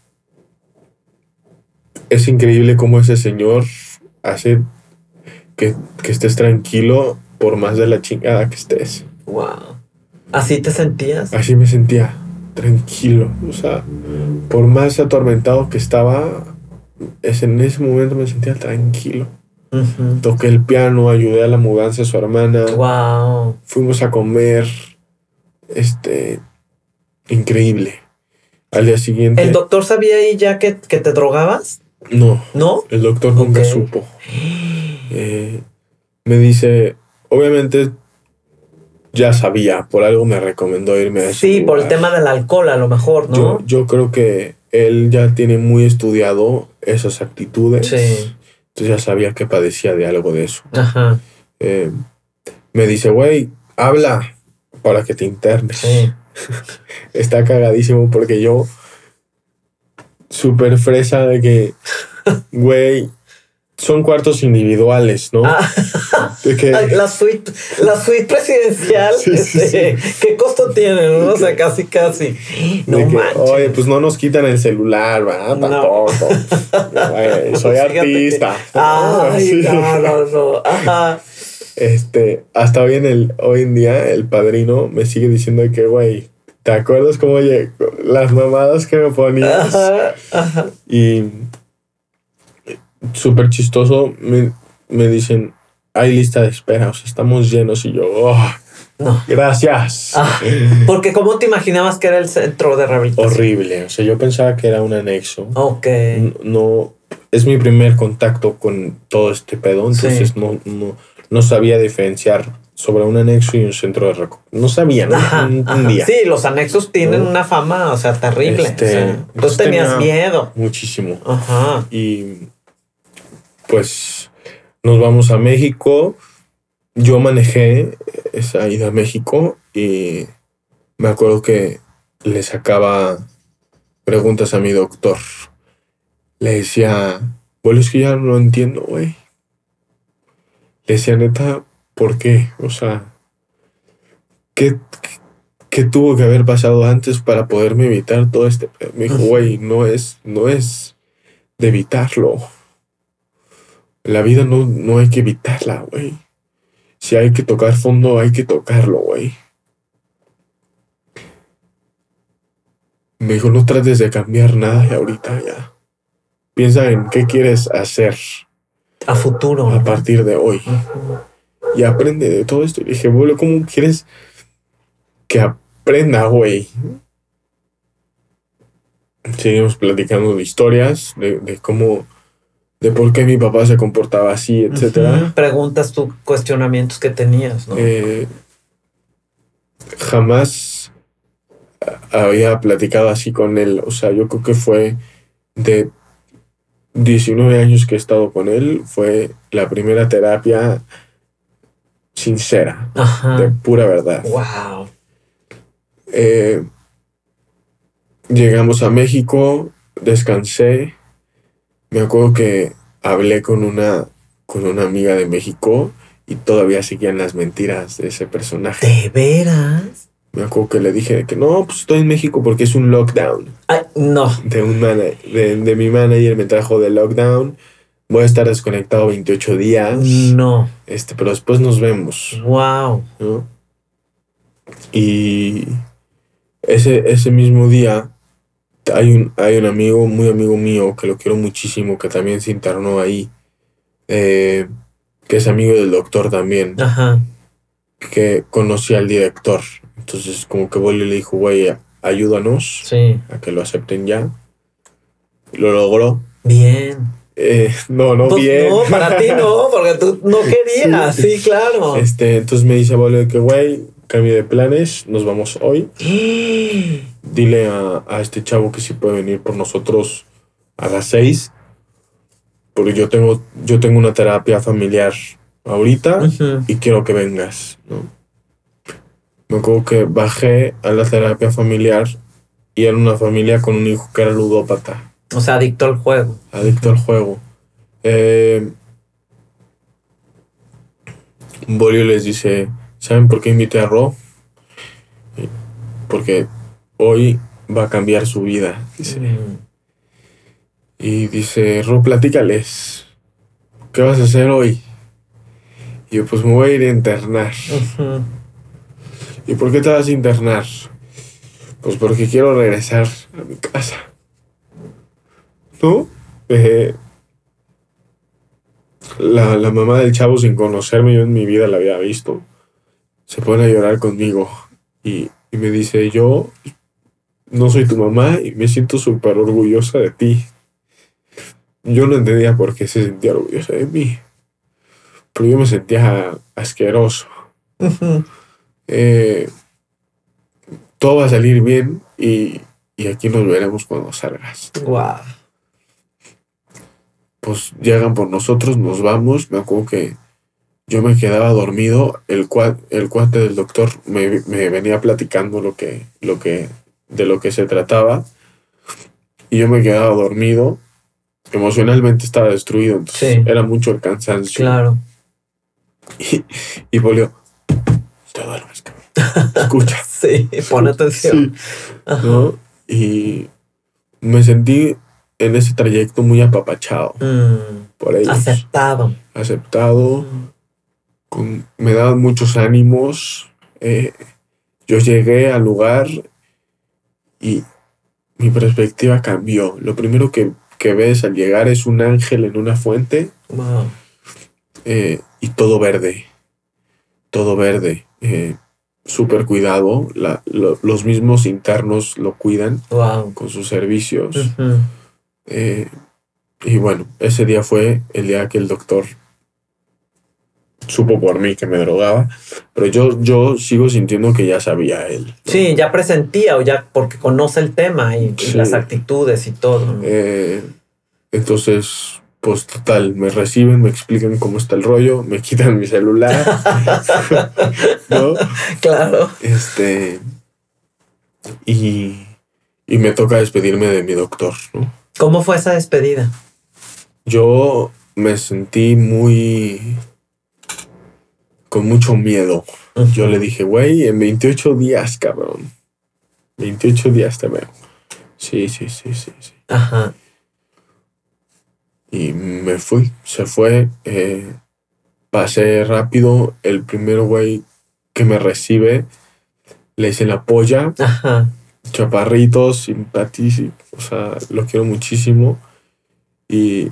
es increíble cómo ese señor hace que, que estés tranquilo por más de la chingada que estés. Wow. ¿Así te sentías? Así me sentía tranquilo. O sea, por más atormentado que estaba, es en ese momento me sentía tranquilo. Toqué el piano, ayudé a la mudanza de su hermana, Wow. fuimos a comer. Este, increíble. Al día siguiente, ¿El doctor sabía ahí ya que, que te drogabas? no, ¿No? el doctor nunca supo. Eh, me dice, obviamente ya sabía, por algo me recomendó irme a ese Sí, por el tema del alcohol a lo mejor, ¿no? Yo, yo creo que él ya tiene muy estudiado esas actitudes. Sí. Entonces ya sabía que padecía de algo de eso. Ajá. Eh, me dice, güey, habla para que te internes. Sí. Está cagadísimo porque yo, súper fresa de que, güey, son cuartos individuales, ¿no? Ah, que- la suite, la suite presidencial, Sí, sí, este, ¿qué costo tiene? No? O sea, casi, casi. No que, manches. Oye, pues no nos quitan el celular, ¿verdad? No. Tampoco. Soy que- artista. Ay, no, no, no. Ajá. Este, hasta hoy en el, hoy en día, el padrino me sigue diciendo que, güey, ¿te acuerdas cómo oye, las mamadas que me ponías? Ajá, ajá. Y súper chistoso, me, me dicen, hay lista de espera, o sea, estamos llenos. Y yo, "Oh, No. gracias. Ah, porque ¿cómo te imaginabas que era el centro de rehabilitación? Horrible. O sea, yo pensaba que era un anexo. Ok. No, es mi primer contacto con todo este pedo, entonces Sí. no, no, no sabía diferenciar sobre un anexo y un centro de recuperación. No sabía, no, Ajá, ajá. Sí, los anexos tienen ¿No? una fama, o sea, terrible. Este, o sea, tú pues tenías tenía- miedo. Muchísimo. Ajá. Y pues nos vamos a México. Yo manejé esa ida a México y me acuerdo que le sacaba preguntas a mi doctor. Le decía, bueno, es que ya no lo entiendo, güey. Le decía, neta, ¿por qué? O sea, ¿qué, qué tuvo que haber pasado antes para poderme evitar todo este? Me dijo, güey, no es, no es de evitarlo. La vida no, no hay que evitarla, güey. Si hay que tocar fondo, hay que tocarlo, güey. Me dijo, no trates de cambiar nada de ahorita ya. Piensa en qué quieres hacer A futuro. a partir de hoy. Y aprende de todo esto. Y dije, boludo, ¿cómo quieres que aprenda, güey? Seguimos platicando de historias, de, de cómo, de por qué mi papá se comportaba así, etcétera. Preguntas tú, cuestionamientos que tenías, ¿no? Eh, jamás había platicado así con él. O sea, yo creo que fue de 19 años que he estado con él, fue la primera terapia sincera, de pura verdad. Wow. Eh, llegamos a México, descansé. Me acuerdo que hablé con una, con una amiga de México y todavía seguían las mentiras de ese personaje. ¿De veras? Me acuerdo que le dije que no, pues estoy en México porque es un lockdown. Ay, no. De, un de, de mi manager me trajo de lockdown. Voy a estar desconectado 28 días. No. Este, pero después nos vemos. Wow. ¿no? Y ese, ese mismo día hay un, hay un amigo, muy amigo mío, que lo quiero muchísimo, que también se internó ahí, eh, que es amigo del doctor también, Ajá. que conocía al director. Entonces como que Bolly le dijo, güey, ayúdanos Sí. a que lo acepten ya. Lo logró. Bien. Eh, no, no Pues bien. no, para ti no, porque tú no querías. Sí. Sí, claro. Este, entonces me dice Bolly que, güey, cambio de planes, nos vamos hoy. dile a, a este chavo que si puede venir por nosotros a las seis. Porque yo tengo, yo tengo una terapia familiar ahorita Ujú. y quiero que vengas, ¿no? Me acuerdo que bajé a la terapia familiar y era una familia con un hijo que era ludópata, O sea, adicto al juego. adicto al juego. Eh, Bolio les dice, ¿saben por qué invité a Ro? Porque hoy va a cambiar su vida. Dice. Mm. Y dice, Ro, platícales. ¿Qué vas a hacer hoy? Y yo, pues me voy a ir a internar. ¿Y por qué te vas a internar? Pues porque quiero regresar a mi casa. ¿No? Eh, la, la mamá del chavo, sin conocerme, yo en mi vida la había visto, se pone a llorar conmigo y, y me dice, yo no soy tu mamá y me siento súper orgullosa de ti. Yo no entendía por qué se sentía orgullosa de mí, pero yo me sentía asqueroso. Eh, todo va a salir bien y, y aquí nos veremos cuando salgas. Guau. Pues llegan por nosotros, nos vamos. Me acuerdo que yo me quedaba dormido. El, cua- el cuate del doctor me, me venía platicando lo que, lo que, de lo que se trataba. Y yo me quedaba dormido. emocionalmente estaba destruido. Entonces Sí. era mucho el cansancio. Claro. Y, y volvió. Te duermes, cabrón. Escucha. Sí, pon atención. Sí. Ajá. ¿no? Y me sentí en ese trayecto muy apapachado Mm, por ellos. aceptado. Aceptado. Mm, con- me daban muchos ánimos. eh, yo llegué al lugar y mi perspectiva cambió. Lo primero que, que ves al llegar es un ángel en una fuente Wow. eh, y todo verde. Todo verde. eh, Súper cuidado. La- lo- los mismos internos lo cuidan Wow. con sus servicios. Eh, y bueno, ese día fue el día que el doctor supo por mí que me drogaba, pero yo, yo sigo sintiendo que ya sabía él. ¿no? Sí, ya presentía o ya porque conoce el tema y, las actitudes y todo. ¿no? Eh, entonces, pues total, me reciben, me explican cómo está el rollo, me quitan mi celular, ¿no? claro. Este, y, y me toca despedirme de mi doctor, ¿no? ¿Cómo fue esa despedida? Yo me sentí muy... con mucho miedo. Yo le dije, güey, en 28 días, cabrón. 28 días te veo. Sí, sí, sí, sí, sí. Ajá. Y me fui, se fue. eh, pasé rápido. El primer güey que me recibe, le hice la polla. Ajá. Chaparrito, simpatísimo. O sea, lo quiero muchísimo. Y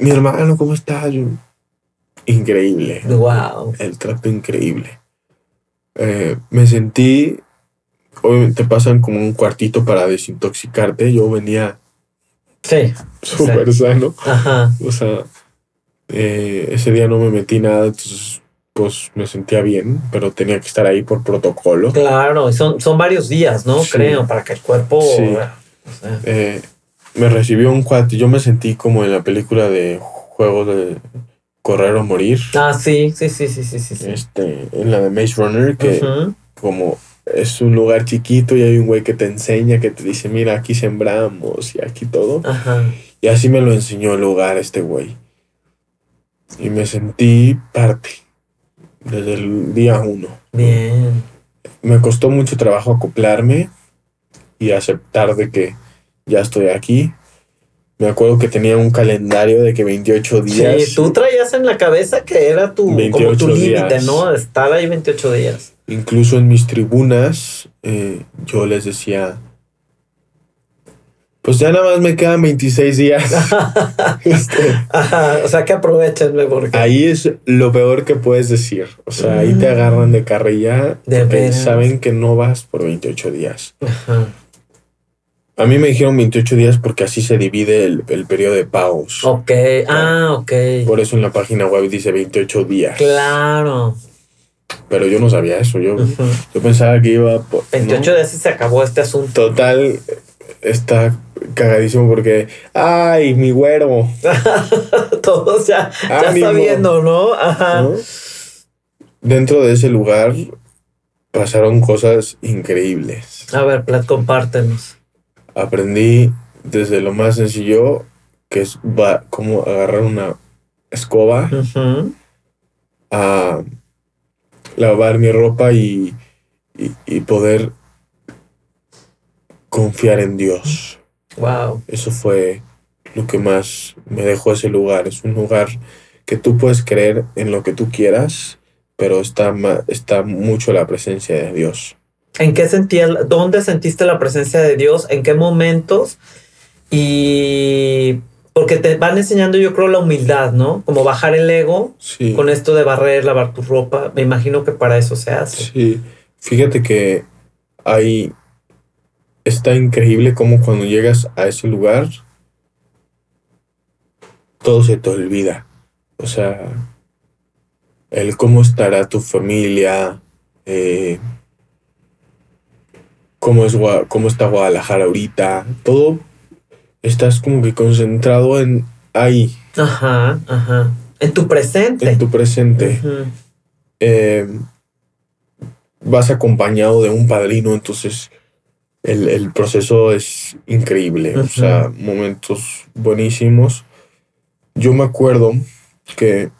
mi hermano, ¿cómo estás? Increíble. Wow. el trato increíble. Eh, me sentí, obviamente pasan como un cuartito para desintoxicarte. Yo venía Sí. súper sano. Ajá. O sea, eh, ese día no me metí nada, entonces pues me sentía bien, pero tenía que estar ahí por protocolo. Claro. Son, son varios días, ¿no? Sí. Creo, para que el cuerpo. Sí. o sea, Eh, me recibió un cuate, yo me sentí como en la película de Juego de Correr o Morir, Ah, sí, sí, sí, sí, sí, sí. sí. este, en la de Maze Runner, que como es un lugar chiquito y hay un güey que te enseña, que te dice, mira, aquí sembramos y aquí todo. Ajá. Y así me lo enseñó el lugar este güey. Y me sentí parte desde el día uno. Bien. Me costó mucho trabajo acoplarme y aceptar de que ya estoy aquí. Me acuerdo que tenía un calendario de que 28 días. Sí, tú traías en la cabeza que era tu, como 28 tu límite. ¿no? Estar ahí 28 días. Incluso en mis tribunas, eh, yo les decía, pues ya nada más me quedan 26 días. Este, Ajá, o sea que aprovechenme porque. ahí es lo peor que puedes decir. O sea, ahí te agarran de carrilla. De veras. saben que no vas por 28 días. Ajá. A mí me dijeron 28 días porque así se divide el, el periodo de pagos. Ok, ah, ok. Por eso en la página web dice 28 días. Claro. Pero yo no sabía eso. Yo, yo pensaba que iba por... 28 ¿no? días y se acabó este asunto. Total, está cagadísimo porque... ¡Ay, mi güero! Todos ya, ya sabiendo, ¿no? Ajá. ¿no? Dentro de ese lugar pasaron cosas increíbles. A ver, Plat, compártenos. Aprendí desde lo más sencillo, que es va, cómo agarrar una escoba, a lavar mi ropa y, y, y poder confiar en Dios. Wow. Eso fue lo que más me dejó ese lugar. Es un lugar que tú puedes creer en lo que tú quieras, pero está, está mucho la presencia de Dios. ¿En qué sentías, dónde sentiste la presencia de Dios? ¿En qué momentos? Y porque te van enseñando, yo creo, la humildad, ¿no? Como bajar el ego Sí. con esto de barrer, lavar tu ropa. Me imagino que para eso se hace. Sí. Fíjate que hay. Está increíble como cuando llegas a ese lugar, todo se te olvida. O sea, el cómo estará tu familia, eh, cómo, es, cómo está Guadalajara ahorita, todo estás como que concentrado en ahí, Ajá, ajá. En tu presente. en tu presente. Eh, vas acompañado de un padrino, entonces el, el proceso es increíble, o sea, momentos buenísimos. Yo me acuerdo que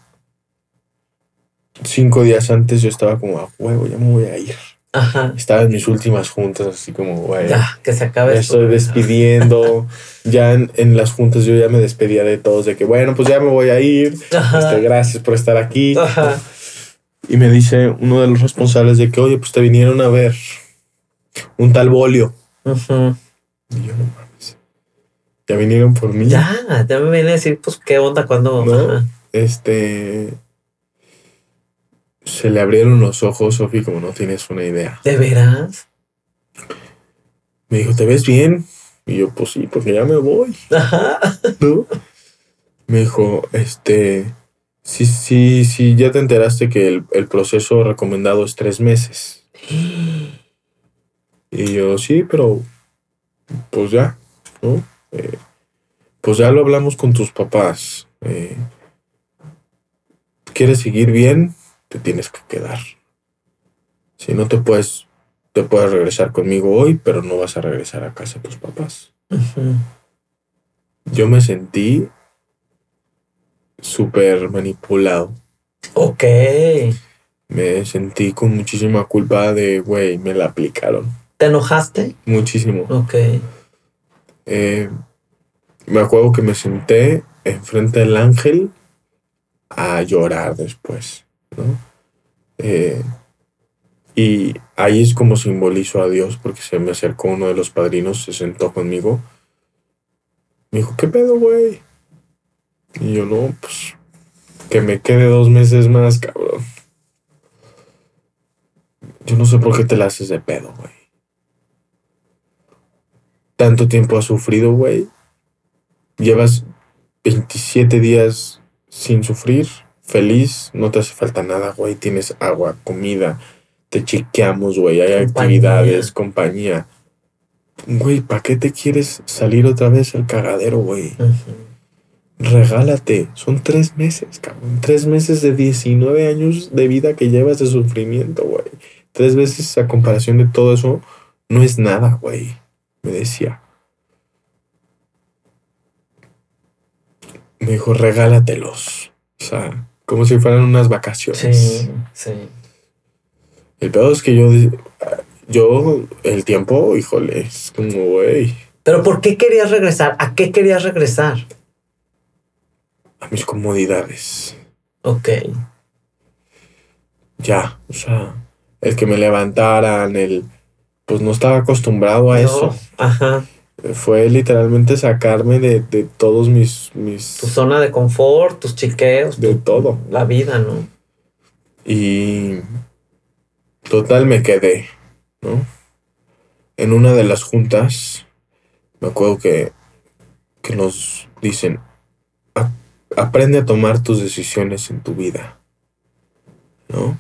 cinco días antes yo estaba como a huevo, ya me voy a ir. Ajá. Estaba en mis últimas juntas, así como, güey, Ya, que se acabe me esto. estoy despidiendo. ya en, en las juntas yo ya me despedía de todos, de que, bueno, pues ya me voy a ir. Este, gracias por estar aquí. Ajá. Y me dice uno de los responsables de que, oye, pues te vinieron a ver un tal bolio. Y yo, no mames. Ya vinieron por mí. Ya, ya me viene a decir, pues, ¿qué onda cuando? Este. Se le abrieron los ojos, Sofi, como no tienes una idea. ¿De veras? Me dijo, ¿te ves bien? Y yo, pues sí, porque ya me voy. Ajá. ¿no? Me dijo, este, sí, sí, sí, ya te enteraste que el, el proceso recomendado es tres meses. Y yo, sí, pero, pues ya, ¿no? Eh, pues ya lo hablamos con tus papás. Eh, ¿Quieres seguir bien? Te tienes que quedar. Si no te puedes, te puedes regresar conmigo hoy, pero no vas a regresar a casa de tus papás yo me sentí súper manipulado. Ok. Me sentí con muchísima culpa de, güey, me la aplicaron. ¿Te enojaste? Muchísimo. Ok. Eh, me acuerdo que me senté enfrente del ángel a llorar después, ¿no? Eh, y ahí es como simbolizo a Dios, porque se me acercó uno de los padrinos, se sentó conmigo. Me dijo, ¿qué pedo, güey? Y yo, no, pues, que me quede dos meses más, cabrón. Yo no sé por qué te la haces de pedo, güey. Tanto tiempo has sufrido, güey. Llevas 27 días sin sufrir, feliz, no te hace falta nada, güey. Tienes agua, comida, te chequeamos, güey. Hay Compañía. actividades, compañía. Güey, ¿para qué te quieres salir otra vez al cagadero, güey? Regálate. Son tres meses, cabrón. Tres meses de 19 años de vida que llevas de sufrimiento, güey. Tres veces a comparación de todo eso, no es nada, güey. Me decía. Me dijo, regálatelos. O sea, como si fueran unas vacaciones. Sí, sí. El peor es que yo, yo, el tiempo, híjole, es como, güey, Pero ¿por qué querías regresar? ¿A qué querías regresar? a mis comodidades. Ok. ya, o sea, el que me levantaran, el, pues no estaba acostumbrado a eso. No, Ajá. Fue literalmente sacarme de, de todos mis, mis, Tu zona de confort, tus chiqueos. de tu- todo. La vida, ¿no? Y total me quedé, ¿no? En una de las juntas, me acuerdo que, que nos dicen, "A- aprende a tomar tus decisiones en tu vida, ¿no?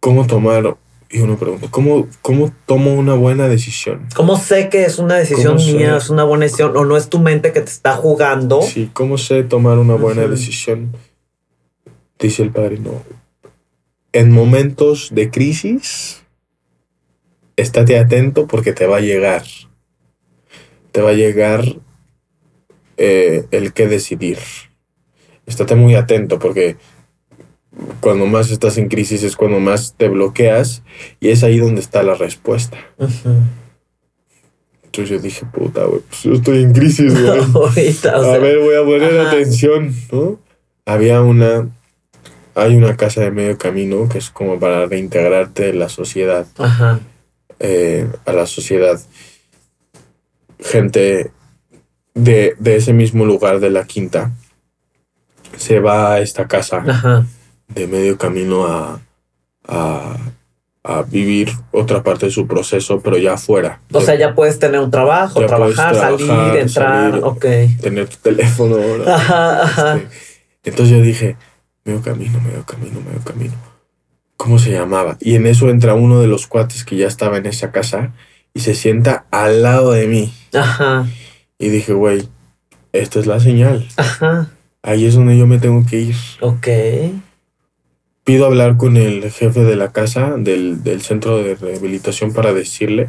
¿Cómo tomar? Y uno pregunta, ¿cómo, cómo tomo una buena decisión? ¿Cómo sé que es una decisión mía, es una buena decisión o no es tu mente que te está jugando? Sí, ¿cómo sé tomar una buena decisión? Dice el padrino. En momentos de crisis, estate atento porque te va a llegar. Te va a llegar eh, el que decidir. Estate muy atento porque cuando más estás en crisis es cuando más te bloqueas y es ahí donde está la respuesta. Entonces yo dije, puta, güey, pues yo estoy en crisis, güey. Ahorita, a sea, ver, voy a poner ajá. atención, ¿no? Había una, hay una casa de medio camino que es como para reintegrarte en la sociedad, Ajá. eh, a la sociedad. Gente de, de ese mismo lugar de la quinta se va a esta casa Ajá. De medio camino a, a, a vivir otra parte de su proceso, pero ya afuera. O sea, ya puedes tener un trabajo, trabajar, salir, entrar. salir. Ok. tener tu teléfono. ¿no? Ajá, ajá. Este, entonces yo dije, medio camino, medio camino, medio camino. ¿Cómo se llamaba? Y en eso entra uno de los cuates que ya estaba en esa casa y se sienta al lado de mí. Ajá. Y dije, güey, esta es la señal. Ajá. Ahí es donde yo me tengo que ir. Ok. Pido hablar con el jefe de la casa, del, del centro de rehabilitación, para decirle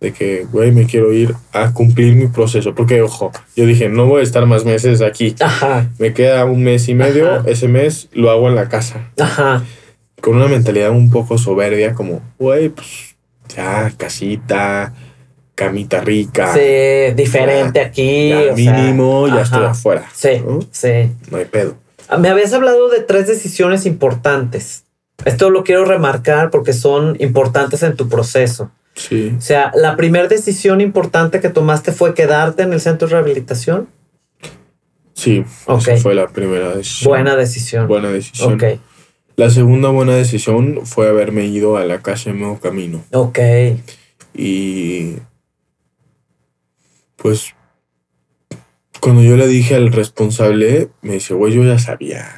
de que, güey, me quiero ir a cumplir mi proceso. Porque, ojo, yo dije, no voy a estar más meses aquí. Ajá. Me queda un mes y medio, Ajá. ese mes lo hago en la casa. Ajá. Con una mentalidad un poco soberbia, como, güey, pues ya, casita, camita rica. Sí, diferente aquí. Ya o sea, mínimo, ya ajá. estoy afuera. Sí, ¿no? sí. No hay pedo. Me habías hablado de tres decisiones importantes. Esto lo quiero remarcar porque son importantes en tu proceso. Sí. O sea, la primera decisión importante que tomaste fue quedarte en el centro de rehabilitación. Sí, Ok. esa fue la primera decisión. Buena decisión. Buena decisión. Ok, La segunda buena decisión fue haberme ido a la casa de Nuevo Camino. ok. Y pues cuando yo le dije al responsable, me dice, güey, yo ya sabía.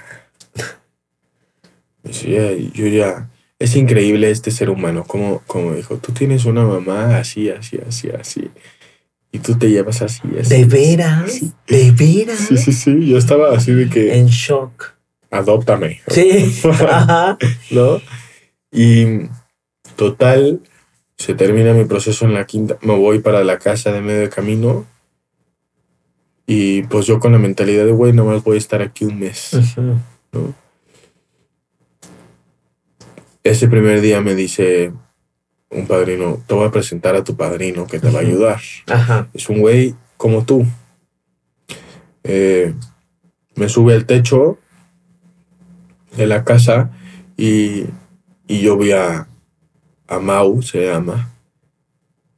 Me dice, "Ya- yo ya... Es increíble este ser humano, como, como dijo, tú tienes una mamá así, así, así, así. Y tú te llevas así, así. ¿De veras? Sí. ¿De veras? Sí, sí, sí. Yo estaba así de que, En shock. adóptame. Sí. Ajá. ¿no? Y total, se termina mi proceso en la quinta, me voy para la casa de medio camino y pues yo con la mentalidad de, güey, nomás voy a estar aquí un mes. ¿no? Ese primer día me dice un padrino, te voy a presentar a tu padrino que te va a ayudar. Ajá. Es un güey como tú. Eh, me sube al techo de la casa y, y yo vi a, a Mau, se llama.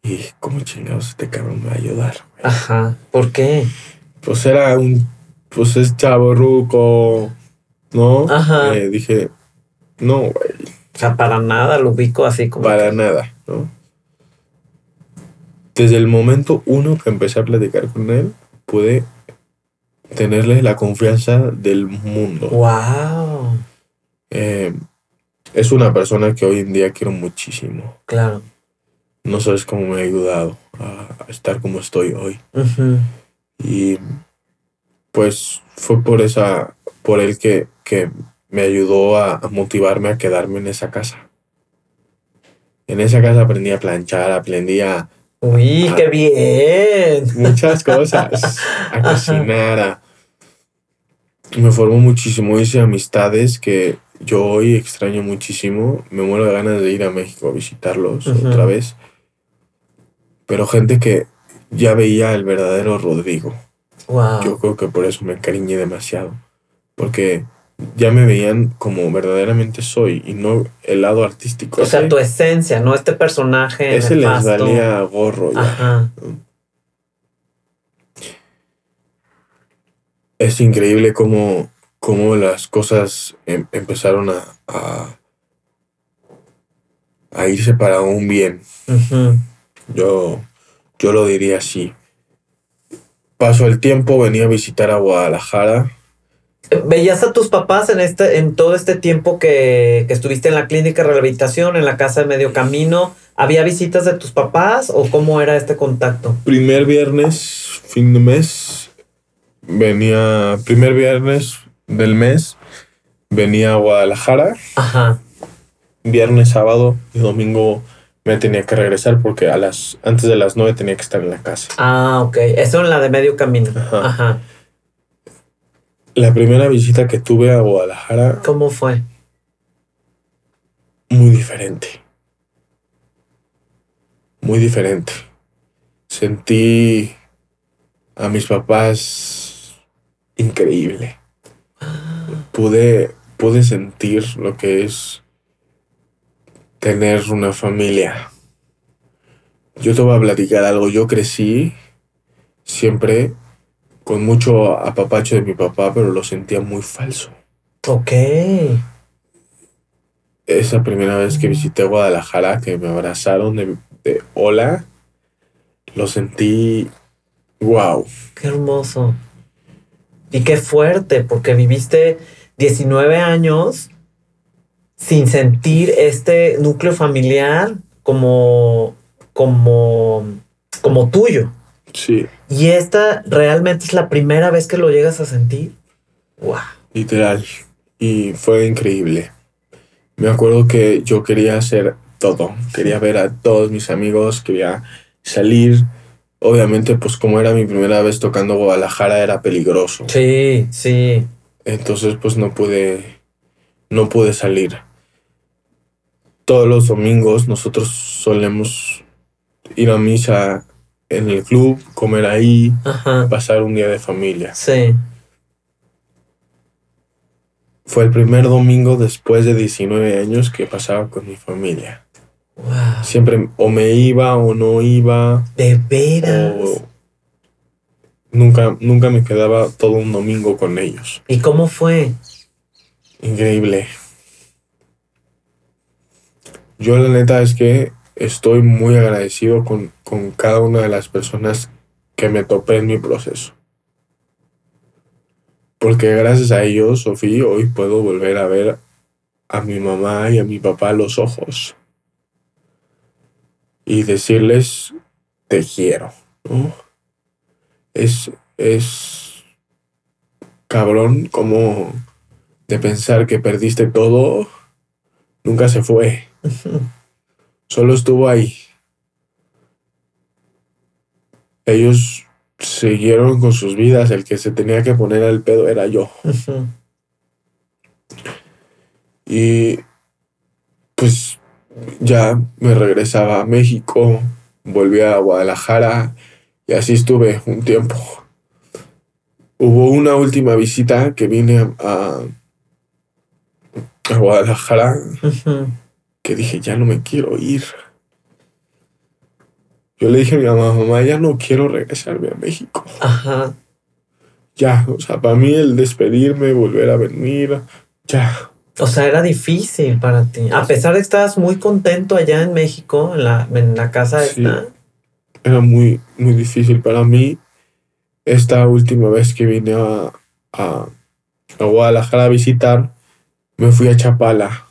Y como chingados este cabrón me va a ayudar. güey? Ajá. ¿Por qué? Pues era un, pues es chavo ruco, ¿no? Ajá. Eh, dije, no, güey, O sea, para nada lo ubico así como. para que- nada, ¿no? Desde el momento uno que empecé a platicar con él, pude tenerle la confianza del mundo. Wow. Eh, es una persona que hoy en día quiero muchísimo. Claro. No sabes cómo me ha ayudado a, estar como estoy hoy. Ujú. Y pues fue por esa, por él que, que me ayudó a, a motivarme a quedarme en esa casa. En esa casa aprendí a planchar, aprendí a Uy, qué bien. muchas cosas, a cocinar, a... Me formó muchísimo, hice amistades que yo hoy extraño muchísimo. Me muero de ganas de ir a México a visitarlos otra vez. Pero gente que ya veía el verdadero Rodrigo. Wow. Yo creo que por eso me encariñé demasiado. Porque ya me veían como verdaderamente soy y no el lado artístico. o sea, Ese- tu esencia, no este personaje. ese les valía gorro ya. Ajá. es increíble cómo, cómo las cosas em- empezaron a, a, a irse para un bien. Ujú. Yo, yo lo diría así. Pasó el tiempo, venía a visitar a Guadalajara. ¿Veías a tus papás en este, en todo este tiempo que, que estuviste en la clínica de rehabilitación, en la casa de medio camino? ¿Había visitas de tus papás o cómo era este contacto? Primer viernes, fin de mes, venía, primer viernes del mes, venía a Guadalajara. Ajá. Viernes, sábado y domingo me tenía que regresar porque a las, antes de las nueve tenía que estar en la casa. Ah, ok. Eso en la de medio camino. Ajá. Ajá. La primera visita que tuve a Guadalajara, ¿Cómo fue? muy diferente. Muy diferente. Sentí a mis papás increíble. Pude, pude sentir lo que es tener una familia. Yo te voy a platicar algo. Yo crecí siempre con mucho apapacho de mi papá, pero lo sentía muy falso. Ok. esa primera vez que visité Guadalajara, que me abrazaron de, de hola, lo sentí, wow. Qué hermoso. Y qué fuerte, porque viviste 19 años sin sentir este núcleo familiar como, como, como tuyo. Sí, Y esta realmente es la primera vez que lo llegas a sentir. Wow. literal. Y fue increíble. Me acuerdo que yo quería hacer todo. Quería ver a todos mis amigos, quería salir. Obviamente, pues como era mi primera vez tocando Guadalajara, era peligroso. Sí, sí. Entonces, pues no pude, no pude salir. Todos los domingos nosotros solemos ir a misa en el club, comer ahí, Ajá. pasar un día de familia. Sí. Fue el primer domingo después de 19 años que pasaba con mi familia. Wow. Siempre o me iba o no iba. De veras. o nunca, nunca me quedaba todo un domingo con ellos. ¿Y cómo fue? Increíble. Yo la neta es que estoy muy agradecido con, con cada una de las personas que me topé en mi proceso. Porque gracias a ellos, Sofía, hoy puedo volver a ver a mi mamá y a mi papá a los ojos. Y decirles, te quiero. Es, es cabrón como de pensar que perdiste todo, nunca se fue. Solo estuvo ahí. Ellos siguieron con sus vidas. El que se tenía que poner al pedo era yo. Y pues ya me regresaba a México, volví a Guadalajara y así estuve un tiempo. Hubo una última visita que vine a, a Guadalajara que dije, ya no me quiero ir. Yo le dije a mi mamá, mamá, ya no quiero regresarme a México. Ajá. Ya, o sea, para mí el despedirme, volver a venir, ya. O sea, era difícil para ti. A pesar de que estabas muy contento allá en México, en la, en la casa Sí. esta. Era muy, muy difícil para mí. Esta última vez que vine a, a, a Guadalajara a visitar, me fui a Chapala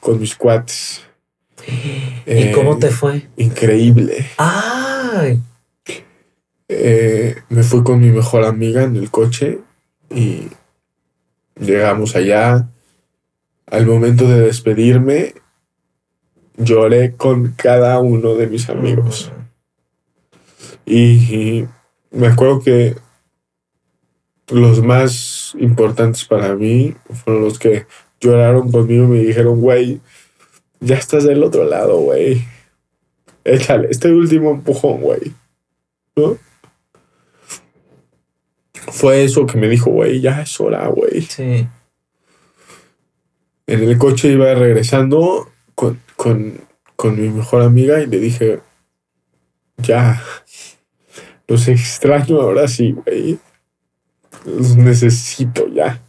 con mis cuates. ¿Y Eh, cómo te fue? Increíble. ¡Ay! Eh, me fui con mi mejor amiga en el coche y llegamos allá. Al momento de despedirme, lloré con cada uno de mis amigos. Y, y me acuerdo que los más importantes para mí fueron los que lloraron conmigo y me dijeron, güey, ya estás del otro lado, güey. Échale este último empujón, güey. ¿No? Fue eso que me dijo, güey, ya es hora, güey. Sí. En el coche iba regresando con, con, con mi mejor amiga y le dije, ya, los extraño ahora sí, güey. Los necesito ya.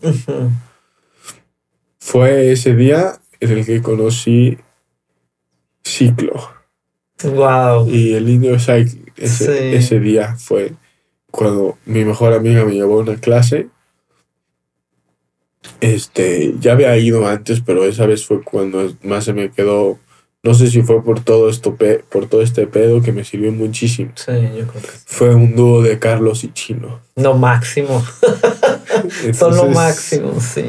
Fue ese día en el que conocí Ciclo Wow. y el Indio Cycle. Ese, Sí. ese día fue cuando mi mejor amiga me llevó a una clase. Este, ya había ido antes, pero esa vez fue cuando más se me quedó. No sé si fue por todo esto, pe- por todo este pedo que me sirvió muchísimo. Sí, yo creo que sí. Fue un dúo de Carlos y Chino. No máximo. Son lo máximo, sí.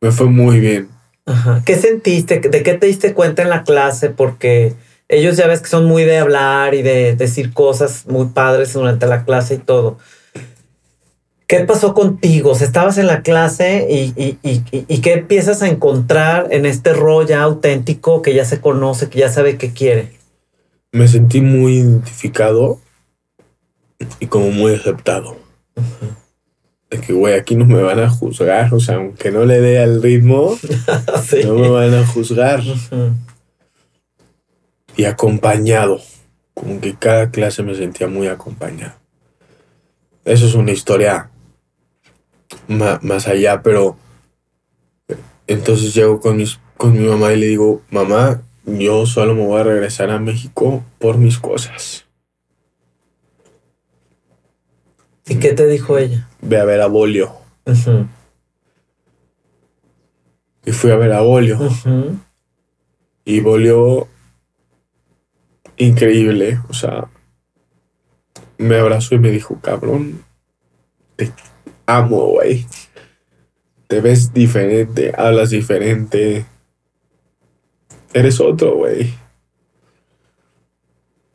Me fue muy bien. Ajá. ¿Qué sentiste? ¿De qué te diste cuenta en la clase? Porque ellos ya ves que son muy de hablar y de decir cosas muy padres durante la clase y todo. ¿Qué pasó contigo? Estabas en la clase y, y, y, y- qué empiezas a encontrar en este rol ya auténtico que ya se conoce, que ya sabe qué quiere. Me sentí muy identificado y como muy aceptado. De que, güey, aquí no me van a juzgar. O sea, aunque no le dé al ritmo, Sí. no me van a juzgar. Y acompañado. Como que cada clase me sentía muy acompañado. Eso es una historia más allá, pero entonces llego con, mis, con mi mamá y le digo, mamá, yo solo me voy a regresar a México por mis cosas. ¿Y qué te dijo ella? Ve a ver a Bolio. Ujú. Y fui a ver a Bolio. Y Bolio, increíble. O sea, me abrazó y me dijo, cabrón, te amo, güey. Te ves diferente, hablas diferente. Eres otro, güey.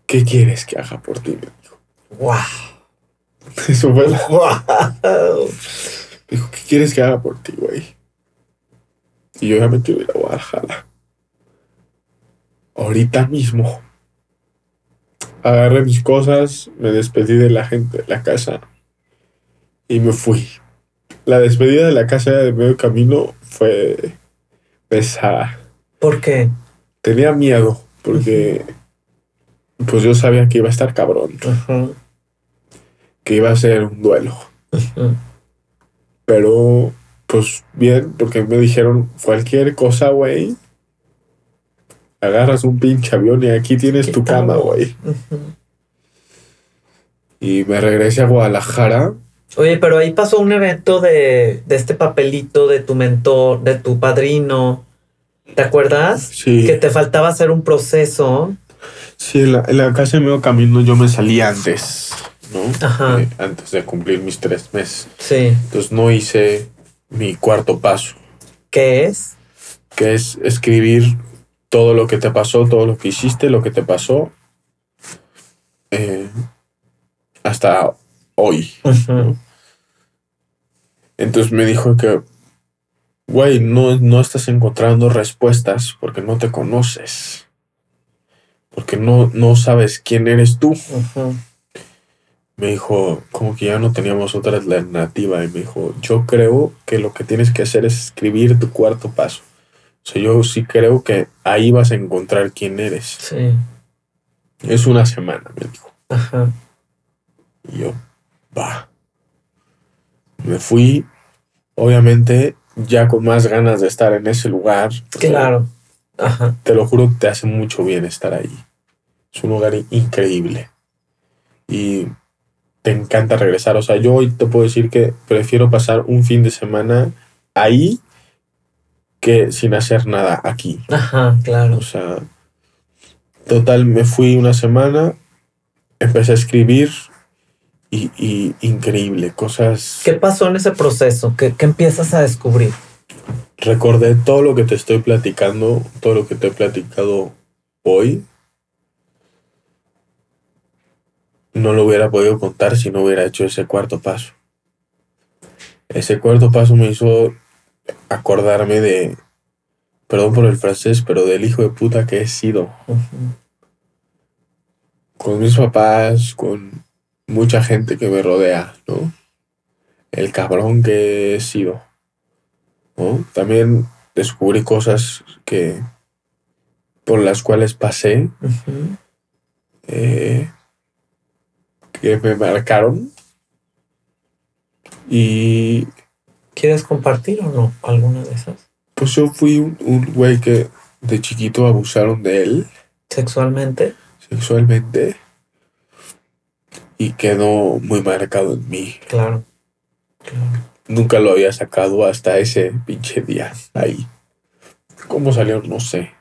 ¿qué quieres que haga por ti? Me dijo. Wow. Eso fue la- Wow. Me dijo, ¿qué quieres que haga por ti, güey? Y yo ya me quiero ir a Guadalajara. Ahorita mismo. Agarré mis cosas, me despedí de la gente de la casa y me fui. La despedida de la casa de medio camino fue pesada. ¿Por qué? Tenía miedo porque pues yo sabía que iba a estar cabrón, que iba a ser un duelo. Pero, pues bien, porque me dijeron cualquier cosa, güey. Agarras un pinche avión y aquí tienes tu cama, güey. Y me regresé a Guadalajara. Oye, pero ahí pasó un evento de, de este papelito de tu mentor, de tu padrino. ¿Te acuerdas? Sí, Que te faltaba hacer un proceso. sí en, la, en la casa de medio camino yo me salí antes, ¿no? Ajá. Eh, antes de cumplir mis tres meses. Sí. Entonces no hice mi cuarto paso, ¿Qué es? que es escribir todo lo que te pasó, todo lo que hiciste, lo que te pasó. eh, hasta hoy. Entonces me dijo que, güey, no, no estás encontrando respuestas porque no te conoces. Porque no, no sabes quién eres tú. Me dijo, como que ya no teníamos otra alternativa. Y me dijo, yo creo que lo que tienes que hacer es escribir tu cuarto paso. O sea, yo sí creo que ahí vas a encontrar quién eres. Sí. Es una semana, me dijo. Ajá. Y yo, va. Me fui, obviamente, ya con más ganas de estar en ese lugar. Sea, Claro. Ajá. te lo juro, te hace mucho bien estar ahí. Es un lugar increíble. Y te encanta regresar. O sea, yo hoy te puedo decir que prefiero pasar un fin de semana ahí que sin hacer nada aquí. Ajá, claro. O sea, total, me fui una semana, empecé a escribir y, y increíble, cosas. ¿Qué pasó en ese proceso? ¿Qué, qué empiezas a descubrir? Recordé todo lo que te estoy platicando, todo lo que te he platicado hoy. No lo hubiera podido contar si no hubiera hecho ese cuarto paso. Ese cuarto paso me hizo acordarme de, perdón por el francés, pero del hijo de puta que he sido. Con mis papás, con mucha gente que me rodea, ¿no? El cabrón que he sido, ¿no? También descubrí cosas que por las cuales pasé, eh, que me marcaron y ¿Quieres compartir o no alguna de esas? pues yo fui un, un güey que de chiquito abusaron de él Sexualmente. sexualmente y quedó muy marcado en mí. Claro. Claro. Nunca lo había sacado hasta ese pinche día ahí. ¿Cómo salió? No sé,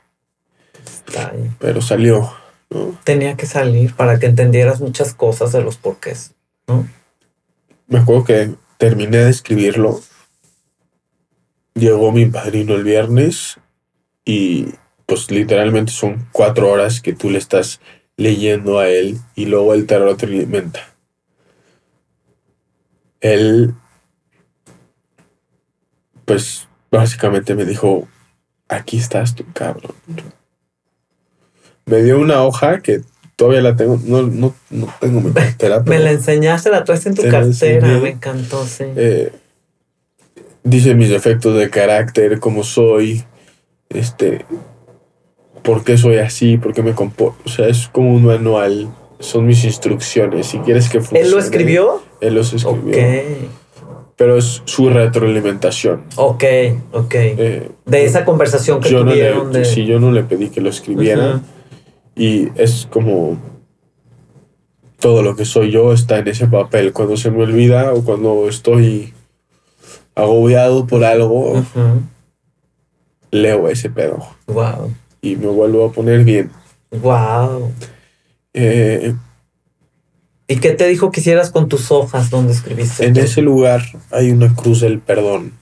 pero salió, ¿no? Tenía que salir para que entendieras muchas cosas de los porqués. ¿no? Me acuerdo que terminé de escribirlo. Llegó mi padrino el viernes y pues literalmente son cuatro horas que tú le estás leyendo a él y luego él te retroalimenta. Él pues básicamente me dijo, aquí estás tú, cabrón. Me dio una hoja que todavía la tengo, no, no, no tengo mi cartera. Me la enseñaste, la traes en tu cartera. enseñé. Me encantó, sí. eh, dice mis defectos de carácter, cómo soy, este, por qué soy así, por qué me comporto. O sea, es como un manual, son mis instrucciones. Si quieres que funcione. ¿Él lo escribió? Él los escribió. Ok. Pero es su retroalimentación. Ok, ok. Eh, De esa conversación que yo no tuvieron le, de. si yo no le pedí que lo escribiera y es como todo lo que soy yo está en ese papel. Cuando se me olvida o cuando estoy agobiado por algo, leo ese pedo Wow. Y me vuelvo a poner bien. Wow. Eh, ¿Y qué te dijo que hicieras con tus hojas donde escribiste? en ese lugar hay una cruz del perdón,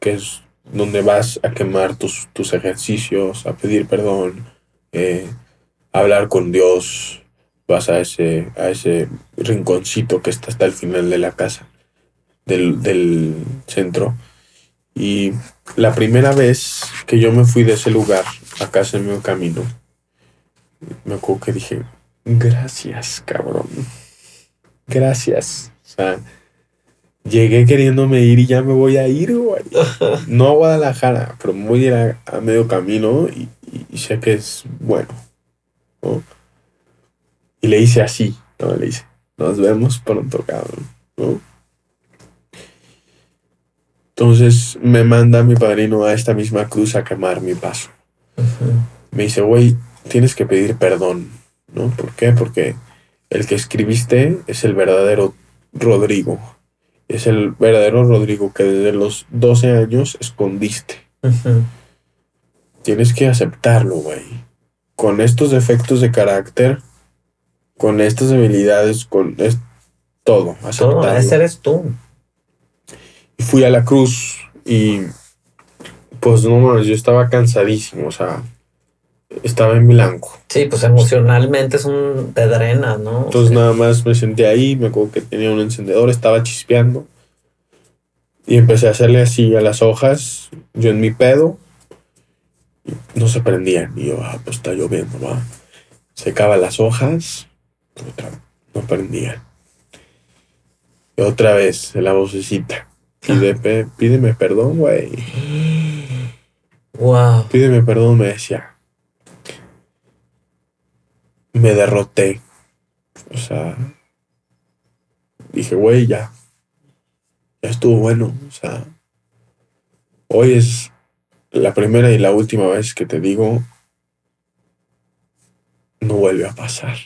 que es donde vas a quemar tus, tus ejercicios, a pedir perdón, eh, a hablar con Dios, vas a ese, a ese rinconcito que está hasta el final de la casa, del, del centro. Y la primera vez que yo me fui de ese lugar a casa en mi camino, me acuerdo que dije, gracias, cabrón. Gracias. O sea, llegué queriéndome ir y ya me voy a ir, güey. No a Guadalajara, pero me voy a ir a, a medio camino y, y, sé que es bueno. ¿no? Y le hice así, ¿no? Le hice, nos vemos pronto, cabrón, ¿no? Entonces me manda mi padrino a esta misma cruz a quemar mi paso. Me dice, güey, tienes que pedir perdón, ¿no? ¿Por qué? Porque el que escribiste es el verdadero Rodrigo. Es el verdadero Rodrigo que desde los 12 años escondiste. Tienes que aceptarlo, güey. Con estos defectos de carácter, con estas debilidades, con es, todo. Todo, ese eres tú. Y fui a la cruz y pues no, yo estaba cansadísimo, o sea, estaba en blanco. Sí, pues emocionalmente es un te drena, ¿no? Entonces nada más me senté ahí, me acuerdo que tenía un encendedor, estaba chispeando. Y empecé a hacerle así a las hojas, yo en mi pedo. Y no se prendían. Y yo, ah, pues está lloviendo, va. Secaba las hojas, no prendían. Y otra vez la vocecita. Pide, pídeme perdón, güey. Wow. Pídeme perdón, me decía me derroté. O sea, dije, güey, ya. Ya estuvo bueno. O sea, hoy es la primera y la última vez que te digo, no vuelve a pasar.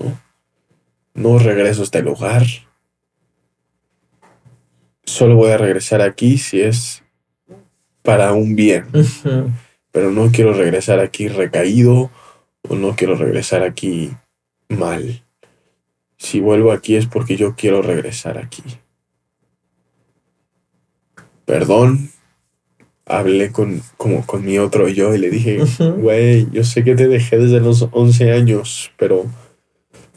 No, no regreso a este lugar. Solo voy a regresar aquí si es para un bien. Pero no quiero regresar aquí recaído o no quiero regresar aquí mal. Si vuelvo aquí es porque yo quiero regresar aquí. Perdón, hablé con, como con mi otro yo y le dije, güey, yo sé que te dejé desde los 11 años, pero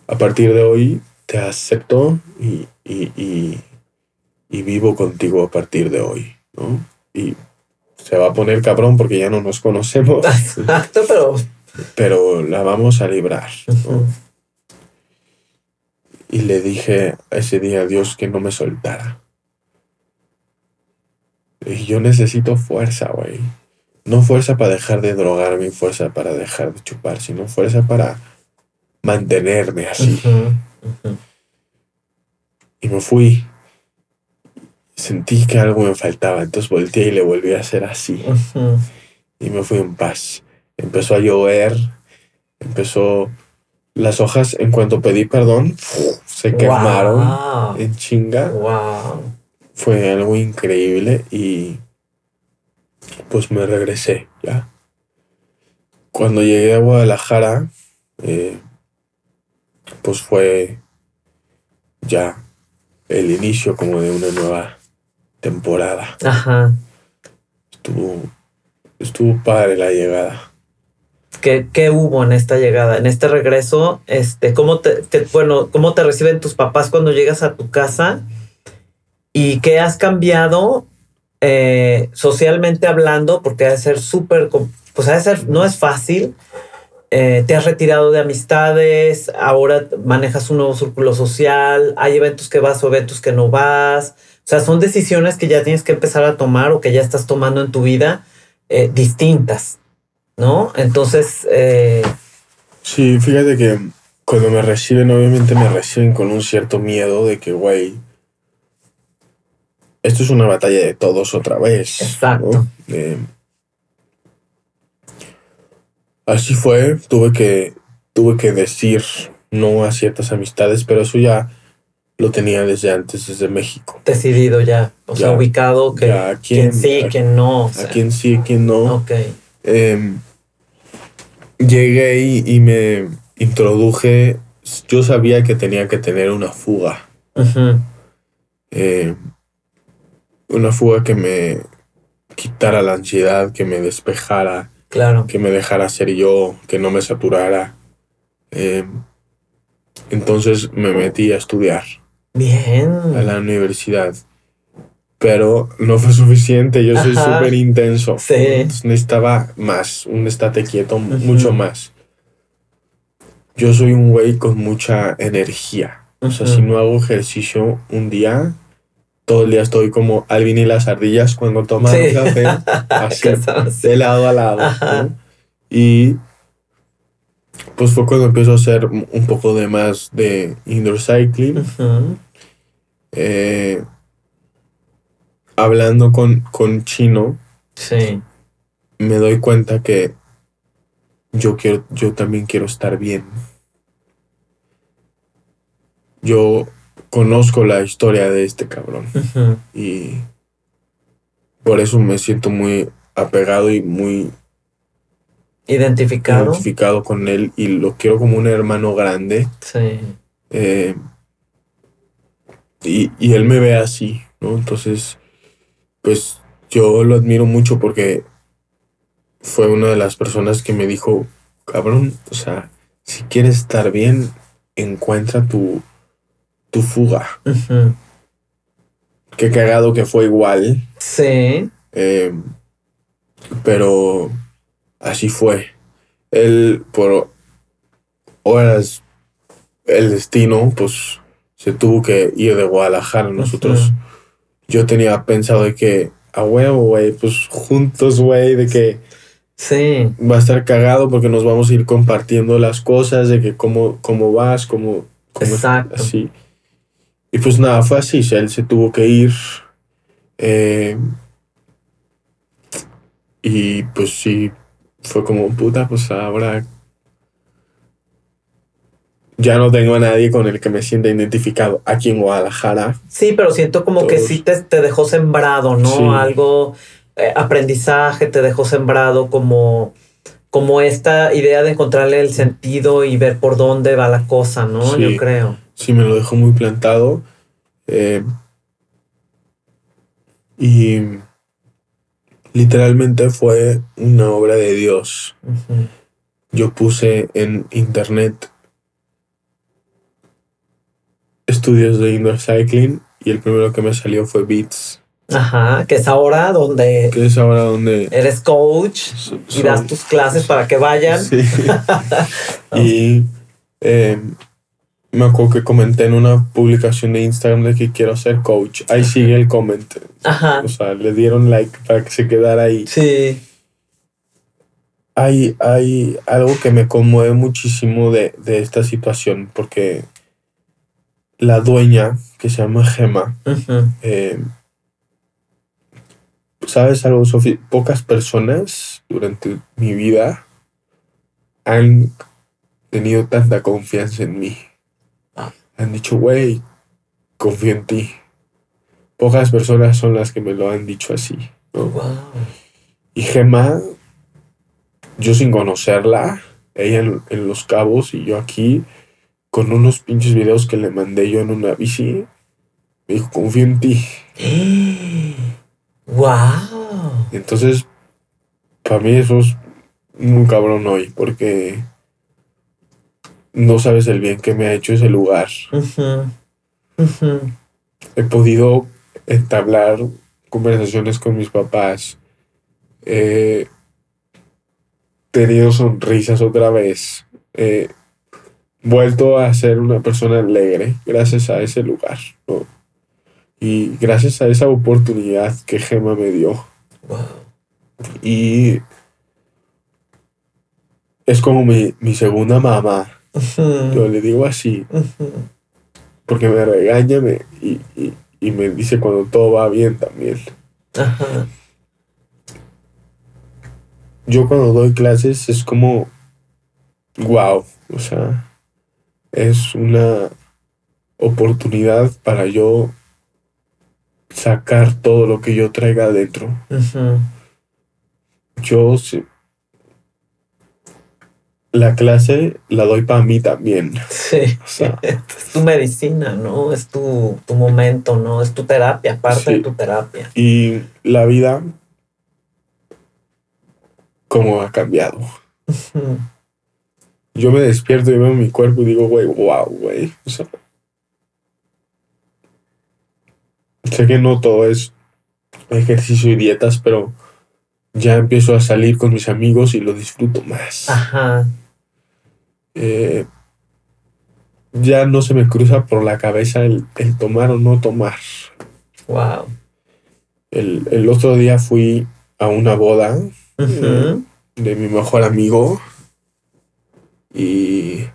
a partir de hoy te acepto y, y, y, y vivo contigo a partir de hoy, ¿no? Y se va a poner cabrón porque ya no nos conocemos. Exacto, pero pero la vamos a librar. Y le dije ese día a Dios que no me soltara. Y yo necesito fuerza, güey. No fuerza para dejar de drogarme, fuerza para dejar de chupar, sino fuerza para mantenerme así. Y me fui. Sentí que algo me faltaba, entonces volteé y le volví a hacer así. Y me fui en paz empezó a llover, empezó las hojas, en cuanto pedí perdón, se quemaron en chinga. Fue algo increíble y pues me regresé ya. Cuando llegué a Guadalajara, eh, pues fue ya el inicio como de una nueva temporada. Ajá. Estuvo, estuvo padre la llegada. ¿Qué, hubo en esta llegada, en este regreso? Este, ¿cómo te, bueno, ¿Cómo te reciben tus papás cuando llegas a tu casa? ¿Y qué has cambiado eh, socialmente hablando? Porque ha de ser súper, pues ha de ser, no es fácil. Eh, te has retirado de amistades, ahora manejas un nuevo círculo social, hay eventos que vas o eventos que no vas. O sea, son decisiones que ya tienes que empezar a tomar o que ya estás tomando en tu vida eh, distintas. ¿no? Entonces... Eh, sí, fíjate que cuando me reciben, obviamente me reciben con un cierto miedo de que, güey, esto es una batalla de todos otra vez. Exacto. así fue, tuve que, tuve que decir no a ciertas amistades, pero eso ya lo tenía desde antes, desde México. Decidido ya, o sea, ubicado que quién, sí, quién no. a quién sí, quién no. Ok. Em, llegué y, me introduje. Yo sabía que tenía que tener una fuga. Eh, una fuga que me quitara la ansiedad, que me despejara. Claro. Que me dejara ser yo, que no me saturara. Eh, entonces me metí a estudiar Bien. a la universidad. Pero no fue suficiente, yo soy súper intenso. Sí. Entonces necesitaba más, un estate quieto, Ujú. mucho más. Yo soy un güey con mucha energía. O sea, si no hago ejercicio un día, todo el día estoy como Alvin y las ardillas cuando toman Sí. café, así, de lado a lado. ¿no? Y pues fue cuando empiezo a hacer un poco de más de indoor cycling. Ujú. Eh, hablando con, con Chino, Sí. me doy cuenta que yo quiero, yo también quiero estar bien. Yo conozco la historia de este cabrón y por eso me siento muy apegado y muy Identificado. identificado con él y lo quiero como un hermano grande. Sí. eh, y, y él me ve así, ¿no? Entonces, pues yo lo admiro mucho porque fue una de las personas que me dijo, cabrón, o sea, si quieres estar bien, encuentra tu, tu fuga. Ujú. Qué cagado que fue igual, Sí. eh, pero así fue. Él, por horas, el destino, pues se tuvo que ir de Guadalajara. Nosotros, yo tenía pensado de que, a huevo, güey, pues juntos, güey, de que Sí. va a estar cagado porque nos vamos a ir compartiendo las cosas, de que cómo, cómo vas, cómo, cómo Exacto. así. Y pues nada, fue así, él se tuvo que ir. eh, y pues sí, fue como, puta, pues ahora ya no tengo a nadie con el que me sienta identificado aquí en Guadalajara. Sí, pero siento como que sí te, te dejó sembrado, ¿no? Sí. Algo, eh, aprendizaje, te dejó sembrado como, como esta idea de encontrarle el sentido y ver por dónde va la cosa, ¿no? Sí. Yo creo. Sí, me lo dejó muy plantado. eh, y literalmente fue una obra de Dios. Yo puse en internet estudios de indoor cycling y el primero que me salió fue Beats, Ajá, que es ahora donde que es ahora donde eres coach so- y das tus clases para que vayan. Sí. y eh, me acuerdo que comenté en una publicación de Instagram de que quiero ser coach. Ahí sigue el comment. Ajá. O sea, le dieron like para que se quedara ahí. Sí. Hay, hay algo que me conmueve muchísimo de, de esta situación porque la dueña, que se llama Gema, eh, ¿sabes algo, Sofi? Pocas personas durante mi vida han tenido tanta confianza en mí. Ah. Han dicho, güey, confío en ti. Pocas personas son las que me lo han dicho así. ¿no? Wow. Y Gema, yo sin conocerla, ella en, en Los Cabos y yo aquí, con unos pinches videos que le mandé yo en una bici, me dijo, confío en ti. Wow. Entonces, para mí eso es muy cabrón hoy, porque no sabes el bien que me ha hecho ese lugar. He podido entablar conversaciones con mis papás. He tenido sonrisas otra vez. He vuelto a ser una persona alegre gracias a ese lugar. ¿no? Y gracias a esa oportunidad que Gema me dio. Wow. Y es como mi, mi segunda mamá. Yo le digo así, porque me regaña me- y, y- y me dice cuando todo va bien también. Yo cuando doy clases es como, wow, o sea, es una oportunidad para yo sacar todo lo que yo traiga adentro. Yo sí- la clase la doy para mí también. Sí. O sea, Es tu medicina, ¿no? Es tu, tu momento, ¿no? Es tu terapia, parte Sí. de tu terapia. Y la vida, cómo ha cambiado. Ujú. Yo me despierto y veo mi cuerpo y digo, güey, wow, güey. O sea, sé que no todo es ejercicio y dietas, pero ya empiezo a salir con mis amigos y lo disfruto más. Ajá. Eh, ya no se me cruza por la cabeza el, el tomar o no tomar. Wow. El, el otro día fui a una boda Ujú. de mi mejor amigo y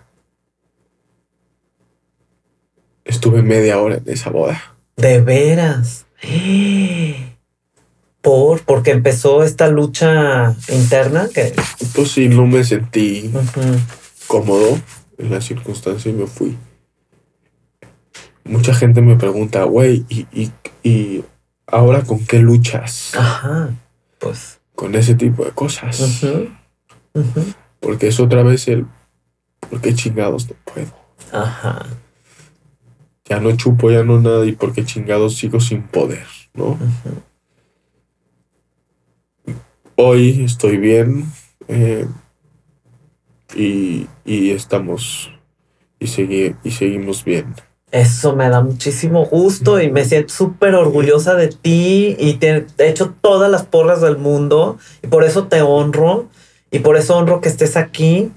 estuve media hora en esa boda. De veras. Por, porque empezó esta lucha interna que. Pues sí, no me sentí cómodo en la circunstancia y me fui. Mucha gente me pregunta, güey, ¿y, y, y ahora con qué luchas? Ajá. Pues. Con ese tipo de cosas. Porque es otra vez el, ¿por qué chingados no puedo? Ajá. Ya no chupo, ya no nada, y por qué chingados sigo sin poder, ¿no? ujú. Hoy estoy bien eh, y, y estamos y, segui- y seguimos bien. Eso me da muchísimo gusto y me siento súper orgullosa de ti y te he hecho todas las porras del mundo y por eso te honro y por eso honro que estés aquí.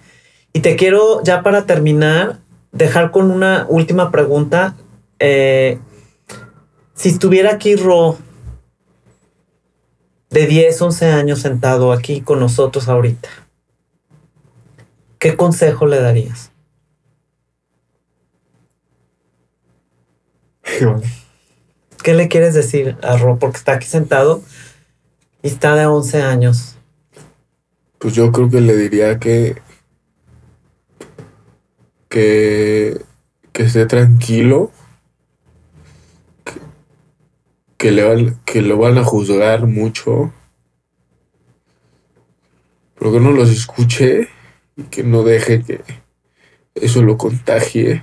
Y te quiero ya para terminar dejar con una última pregunta. Eh, si estuviera aquí Ro de 10, 11 años sentado aquí con nosotros ahorita, ¿qué consejo le darías? ¿Qué le quieres decir a Ro? Porque está aquí sentado y está de 11 años. Pues yo creo que le diría que que, que esté tranquilo, que, que le van, que lo van a juzgar mucho, pero que no los escuche y que no deje que eso lo contagie,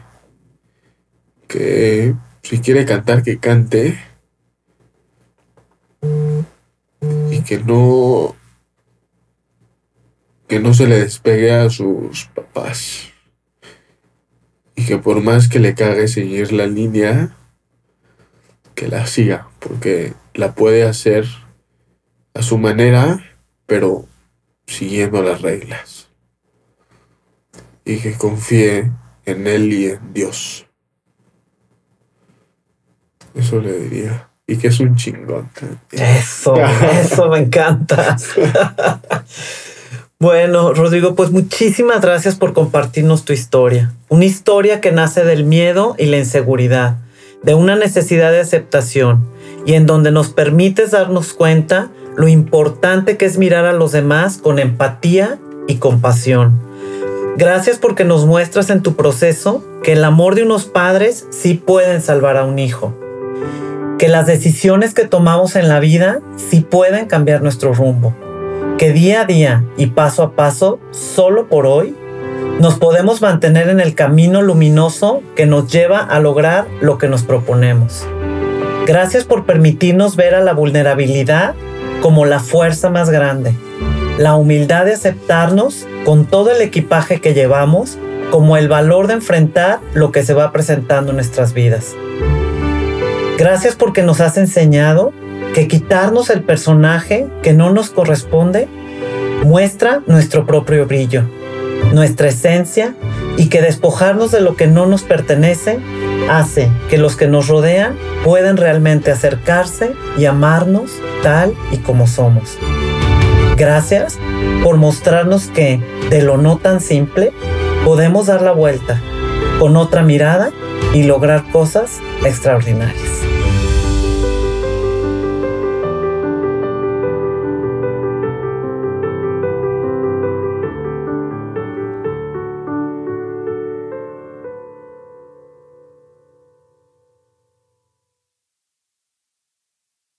que si quiere cantar que cante y que no que no se le despegue a sus papás. Y que por más que le cague seguir la línea, que la siga, porque la puede hacer a su manera, pero siguiendo las reglas. Y que confíe en él y en Dios. Eso le diría. Y que es un chingón. Eso, eso me encanta. Bueno, Rodrigo, pues muchísimas gracias por compartirnos tu historia. Una historia que nace del miedo y la inseguridad, de una necesidad de aceptación y en donde nos permites darnos cuenta lo importante que es mirar a los demás con empatía y compasión. Gracias porque nos muestras en tu proceso que el amor de unos padres sí pueden salvar a un hijo que las decisiones que tomamos en la vida sí pueden cambiar nuestro rumbo. Que día a día y paso a paso, solo por hoy, nos podemos mantener en el camino luminoso que nos lleva a lograr lo que nos proponemos. Gracias por permitirnos ver a la vulnerabilidad como la fuerza más grande, la humildad de aceptarnos con todo el equipaje que llevamos como el valor de enfrentar lo que se va presentando en nuestras vidas. Gracias porque nos has enseñado que quitarnos el personaje que no nos corresponde muestra nuestro propio brillo, nuestra esencia y que despojarnos de lo que no nos pertenece hace que los que nos rodean puedan realmente acercarse y amarnos tal y como somos. Gracias por mostrarnos que de lo no tan simple podemos dar la vuelta con otra mirada y lograr cosas extraordinarias.